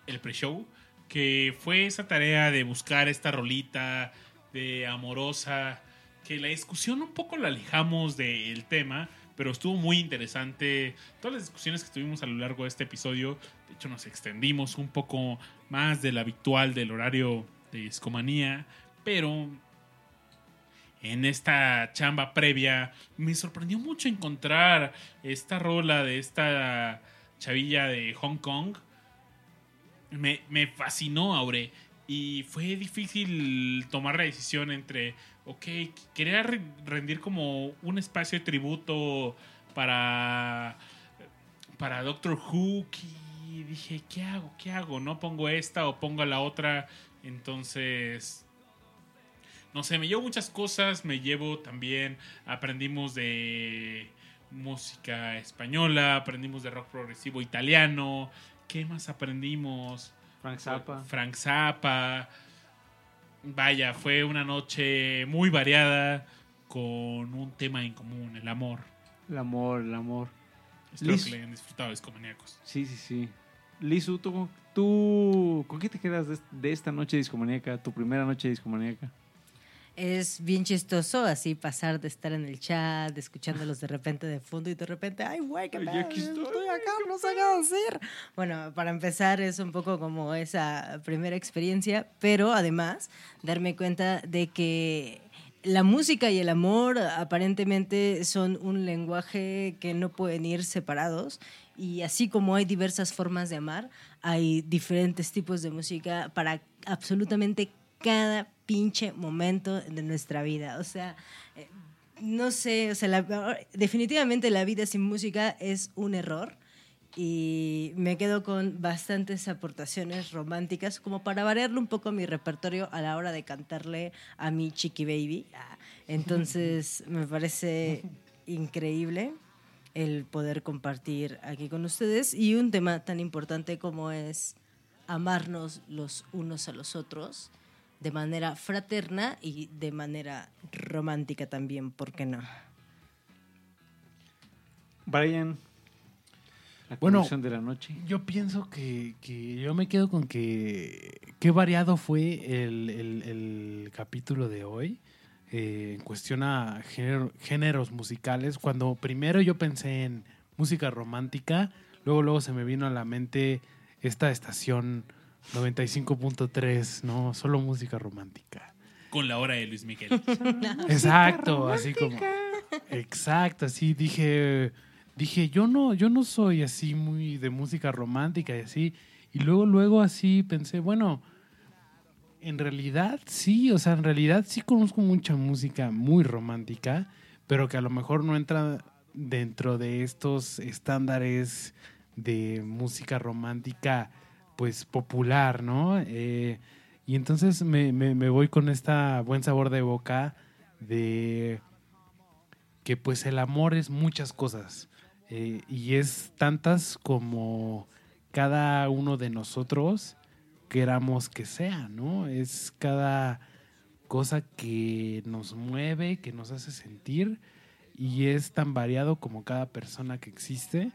el pre-show, que fue esa tarea de buscar esta rolita de amorosa, que la discusión un poco la alejamos del tema, pero estuvo muy interesante. Todas las discusiones que tuvimos a lo largo de este episodio, de hecho nos extendimos un poco más del habitual del horario de discomanía, pero en esta chamba previa me sorprendió mucho encontrar esta rola de esta chavilla de Hong Kong. Me, me fascinó, Aure. Y fue difícil tomar la decisión entre, ok, quería re- rendir como un espacio de tributo para, para Doctor Who. Y dije, ¿qué hago? ¿Qué hago? ¿No pongo esta o pongo la otra? Entonces, no sé, me llevo muchas cosas, me llevo también, aprendimos de música española, aprendimos de rock progresivo italiano, ¿qué más aprendimos? Frank Zappa. Frank Zappa. Vaya, fue una noche muy variada con un tema en común, el amor. El amor, el amor. Espero Liz. que le hayan disfrutado los comaníacos. Sí, sí, sí. Lizu, ¿tú, tú con qué te quedas de, de esta noche discomaníaca, tu primera noche discomaníaca? Es bien chistoso así pasar de estar en el chat, escuchándolos de repente de fondo y de repente, ay, güey, qué pedo, aquí estoy". estoy acá, no sé qué decir. Bueno, para empezar es un poco como esa primera experiencia, pero además darme cuenta de que la música y el amor aparentemente son un lenguaje que no pueden ir separados y así como hay diversas formas de amar, hay diferentes tipos de música para absolutamente cada pinche momento de nuestra vida. O sea, eh, no sé, o sea, definitivamente la vida sin música es un error y me quedo con bastantes aportaciones románticas como para variarle un poco mi repertorio a la hora de cantarle a mi chiqui baby. Ah, Entonces me parece increíble el poder compartir aquí con ustedes y un tema tan importante como es amarnos los unos a los otros. De manera fraterna y de manera romántica también, ¿por qué no? Brian, la Bueno, conclusión de la noche. Yo pienso que, que yo me quedo con que qué variado fue el, el- el capítulo de hoy eh, en cuestión a género- géneros musicales. Cuando primero yo pensé en música romántica, luego luego se me vino a la mente esta estación 95.3, ¿no? Solo música romántica. Con la hora de Luis Miguel. Exacto, así como. Exacto, así dije. Dije, yo no, yo no soy así muy de música romántica y así. Y luego, luego así pensé, bueno, en realidad sí, o sea, en realidad sí conozco mucha música muy romántica, pero que a lo mejor no entra dentro de estos estándares de música romántica, pues popular, ¿no? Eh, y entonces me, voy con esta buen sabor de boca de que pues el amor es muchas cosas eh, y es tantas como cada uno de nosotros queramos que sea, ¿no? Es cada cosa que nos mueve, que nos hace sentir y es tan variado como cada persona que existe.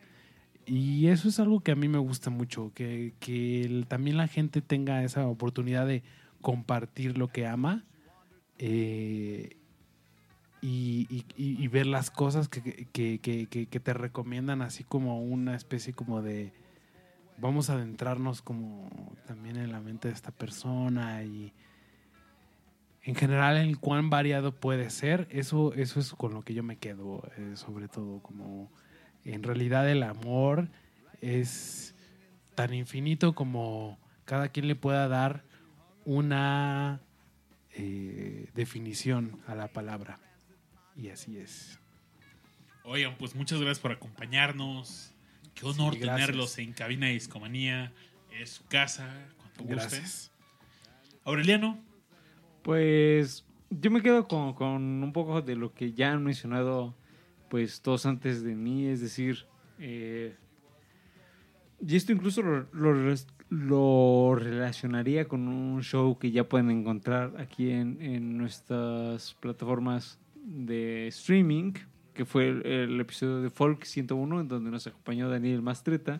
Y eso es algo que a mí me gusta mucho, que, que también la gente tenga esa oportunidad de compartir lo que ama eh, y, y- ver las cosas que- que- que te recomiendan así como una especie como de vamos a adentrarnos como también en la mente de esta persona y en general en cuán variado puede ser, eso, eso es con lo que yo me quedo, eh, sobre todo como en realidad el amor es tan infinito como cada quien le pueda dar una eh, definición a la palabra. Y así es. Oigan, pues muchas gracias por acompañarnos. Qué honor Sí, tenerlos en Cabina de Discomanía. Es su casa, cuando gusten. Gracias. Aureliano, Pues yo me quedo con, con un poco de lo que ya han mencionado pues todos antes de mí, es decir, eh, y esto incluso lo, relacionaría con un show que ya pueden encontrar aquí en, en nuestras plataformas de streaming, que fue el, episodio de Folk 101, en donde nos acompañó Daniel Mastreta,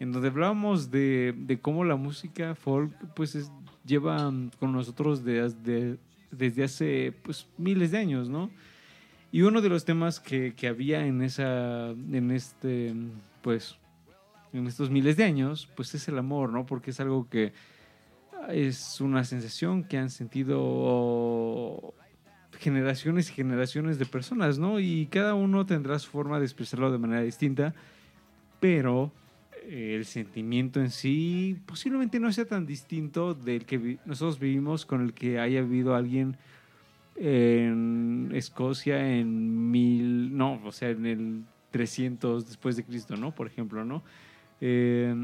en donde hablábamos de, de cómo la música folk pues es- lleva con nosotros de- de- desde hace pues miles de años, ¿no? Y uno de los temas que, que había en esa, en este, pues, en estos miles de años, pues es el amor, ¿no? Porque es algo que es una sensación que han sentido generaciones y generaciones de personas, ¿no? Y cada uno tendrá su forma de expresarlo de manera distinta, pero el sentimiento en sí posiblemente no sea tan distinto del que nosotros vivimos con el que haya vivido alguien en Escocia en mil, no, o sea, en el 300 después de Cristo, ¿no? Por ejemplo, ¿no? Eh,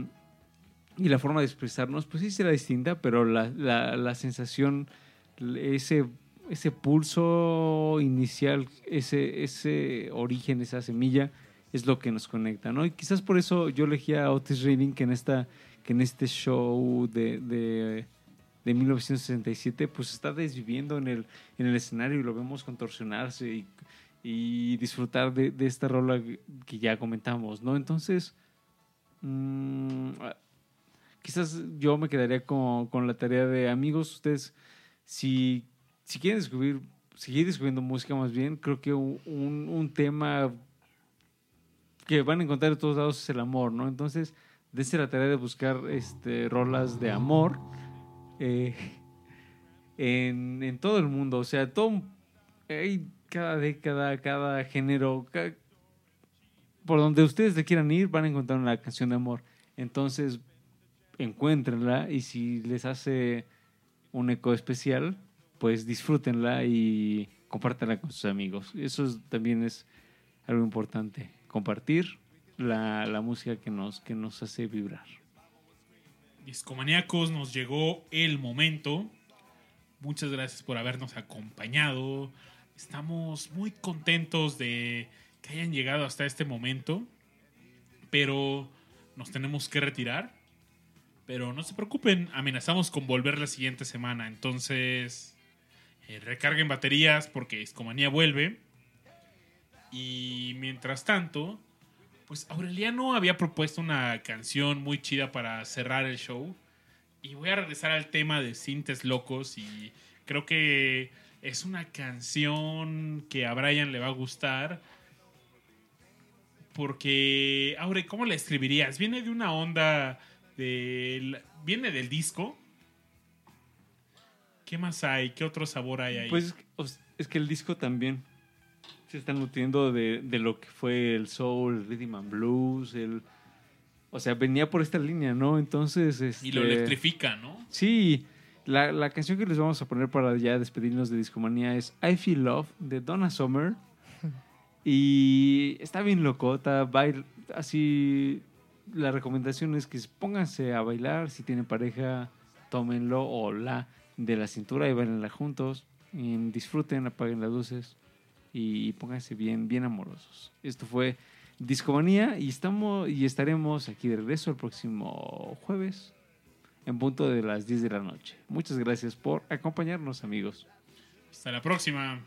y la forma de expresarnos, pues sí será distinta, pero la, la, la sensación, ese, ese pulso inicial, ese, ese origen, esa semilla, es lo que nos conecta, ¿no? Y quizás por eso yo elegí a Otis Reading que en, esta, que en este show de, de, de 1967, pues está desviviendo en el, en el escenario y lo vemos contorsionarse y, disfrutar de, de esta rola que ya comentamos, ¿no? Entonces, mm, quizás yo me quedaría con, con la tarea de amigos, ustedes, si, si quieren descubrir, seguir descubriendo música más bien, creo que un, un- un tema que van a encontrar de todos lados es el amor, ¿no? Entonces, desde la tarea de buscar este, rolas de amor eh, en, en todo el mundo, o sea, todo, hay cada década, cada género, por donde ustedes le quieran ir, van a encontrar una canción de amor. Entonces, encuéntrenla y si les hace un eco especial, pues disfrútenla y compártanla con sus amigos. Eso es- también es algo importante, compartir la, la música que nos, que nos hace vibrar. Discomaníacos, nos llegó el momento. Muchas gracias por habernos acompañado. Estamos muy contentos de que hayan llegado hasta este momento, pero nos tenemos que retirar. Pero no se preocupen, amenazamos con volver la siguiente semana. Entonces, eh, recarguen baterías porque Escomanía vuelve. Y mientras tanto, pues Aureliano había propuesto una canción muy chida para cerrar el show. Y voy a regresar al tema de Sintes Locos y creo que es una canción que a Brian le va a gustar. Porque, Aure, ¿cómo la escribirías? Viene de una onda del... Viene del disco. ¿Qué más hay? ¿Qué otro sabor hay ahí? Pues es que el disco también se está nutriendo de, de lo que fue el soul, el rhythm and blues, el... O sea, venía por esta línea, ¿no? Entonces, y lo este, electrifica, ¿no? Sí, la, la canción que les vamos a poner para ya despedirnos de Discomanía es I Feel Love de Donna Summer. Y está bien locota, bail, así la recomendación es que pónganse a bailar, si tienen pareja, tómenlo o la de la cintura y bailenla juntos, y disfruten, apaguen las luces y pónganse bien, bien amorosos. Esto fue Discomanía y estamos y estaremos aquí de regreso el próximo jueves en punto de las 10 de la noche. Muchas gracias por acompañarnos, amigos. Hasta la próxima.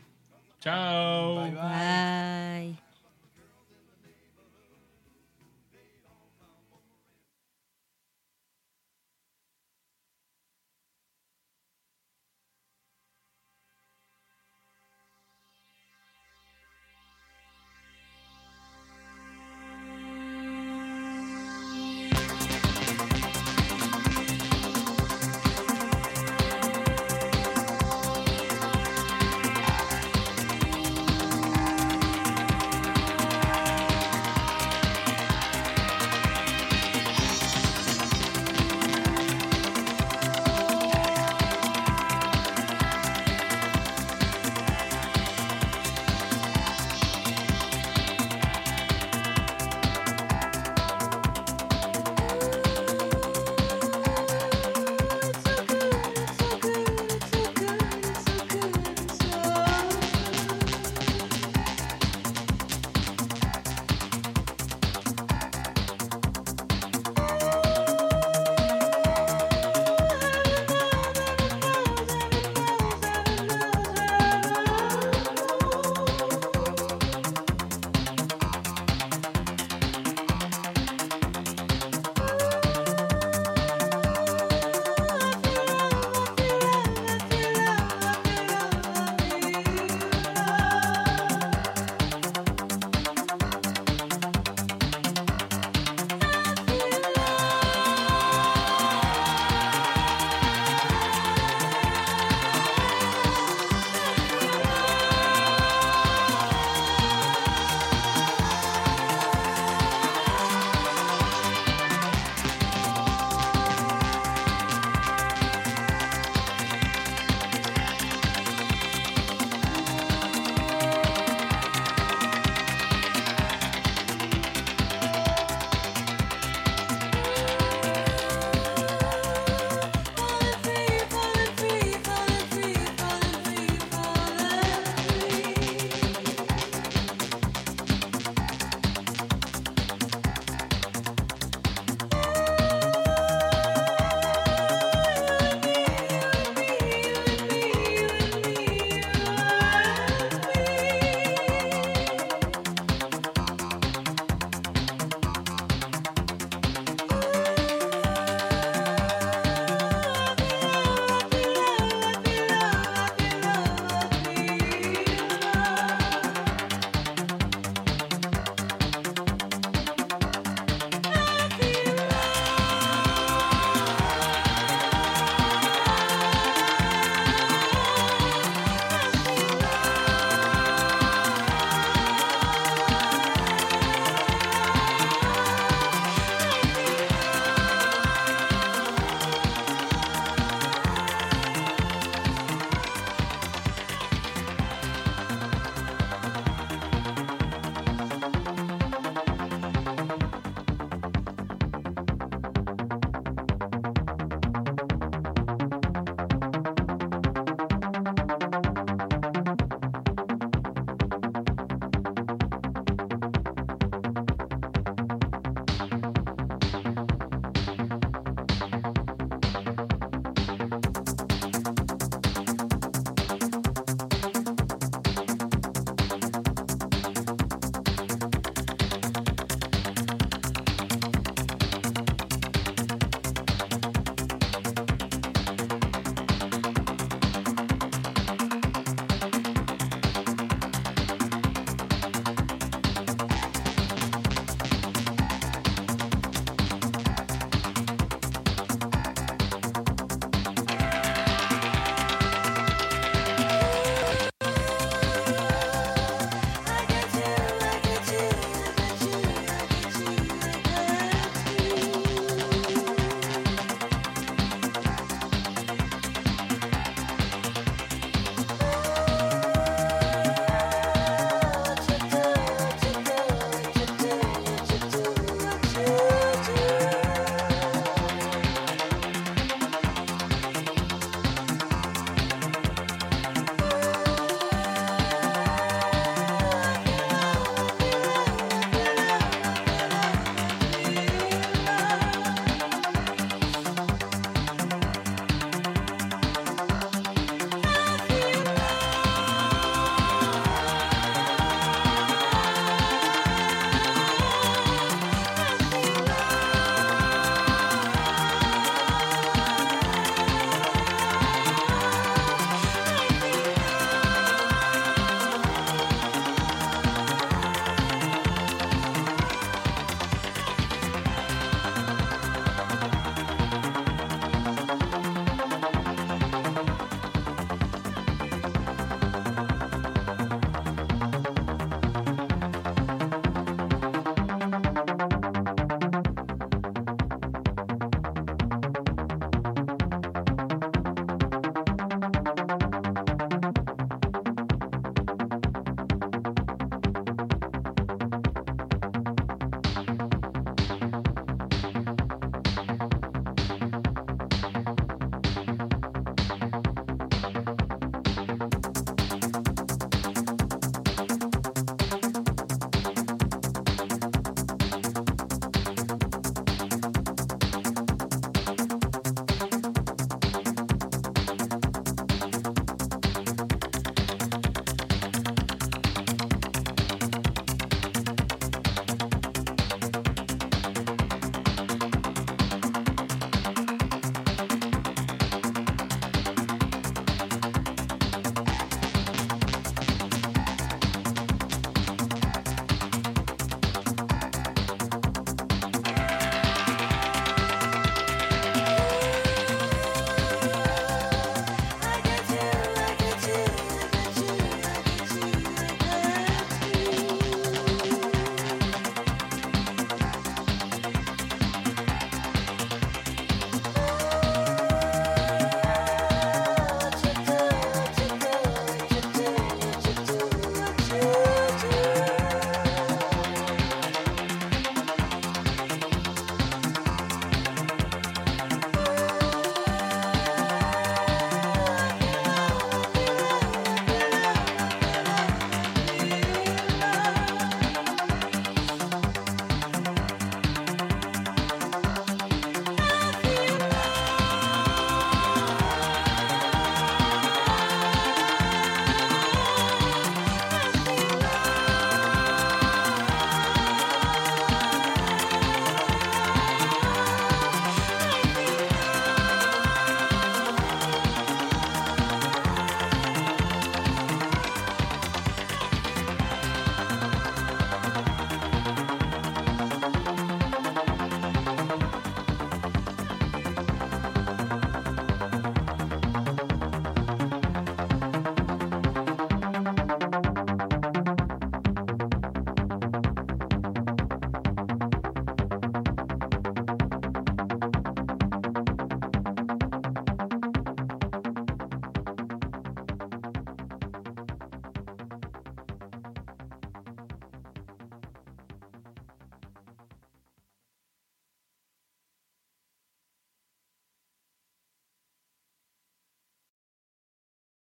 Chao. Bye, bye. Bye.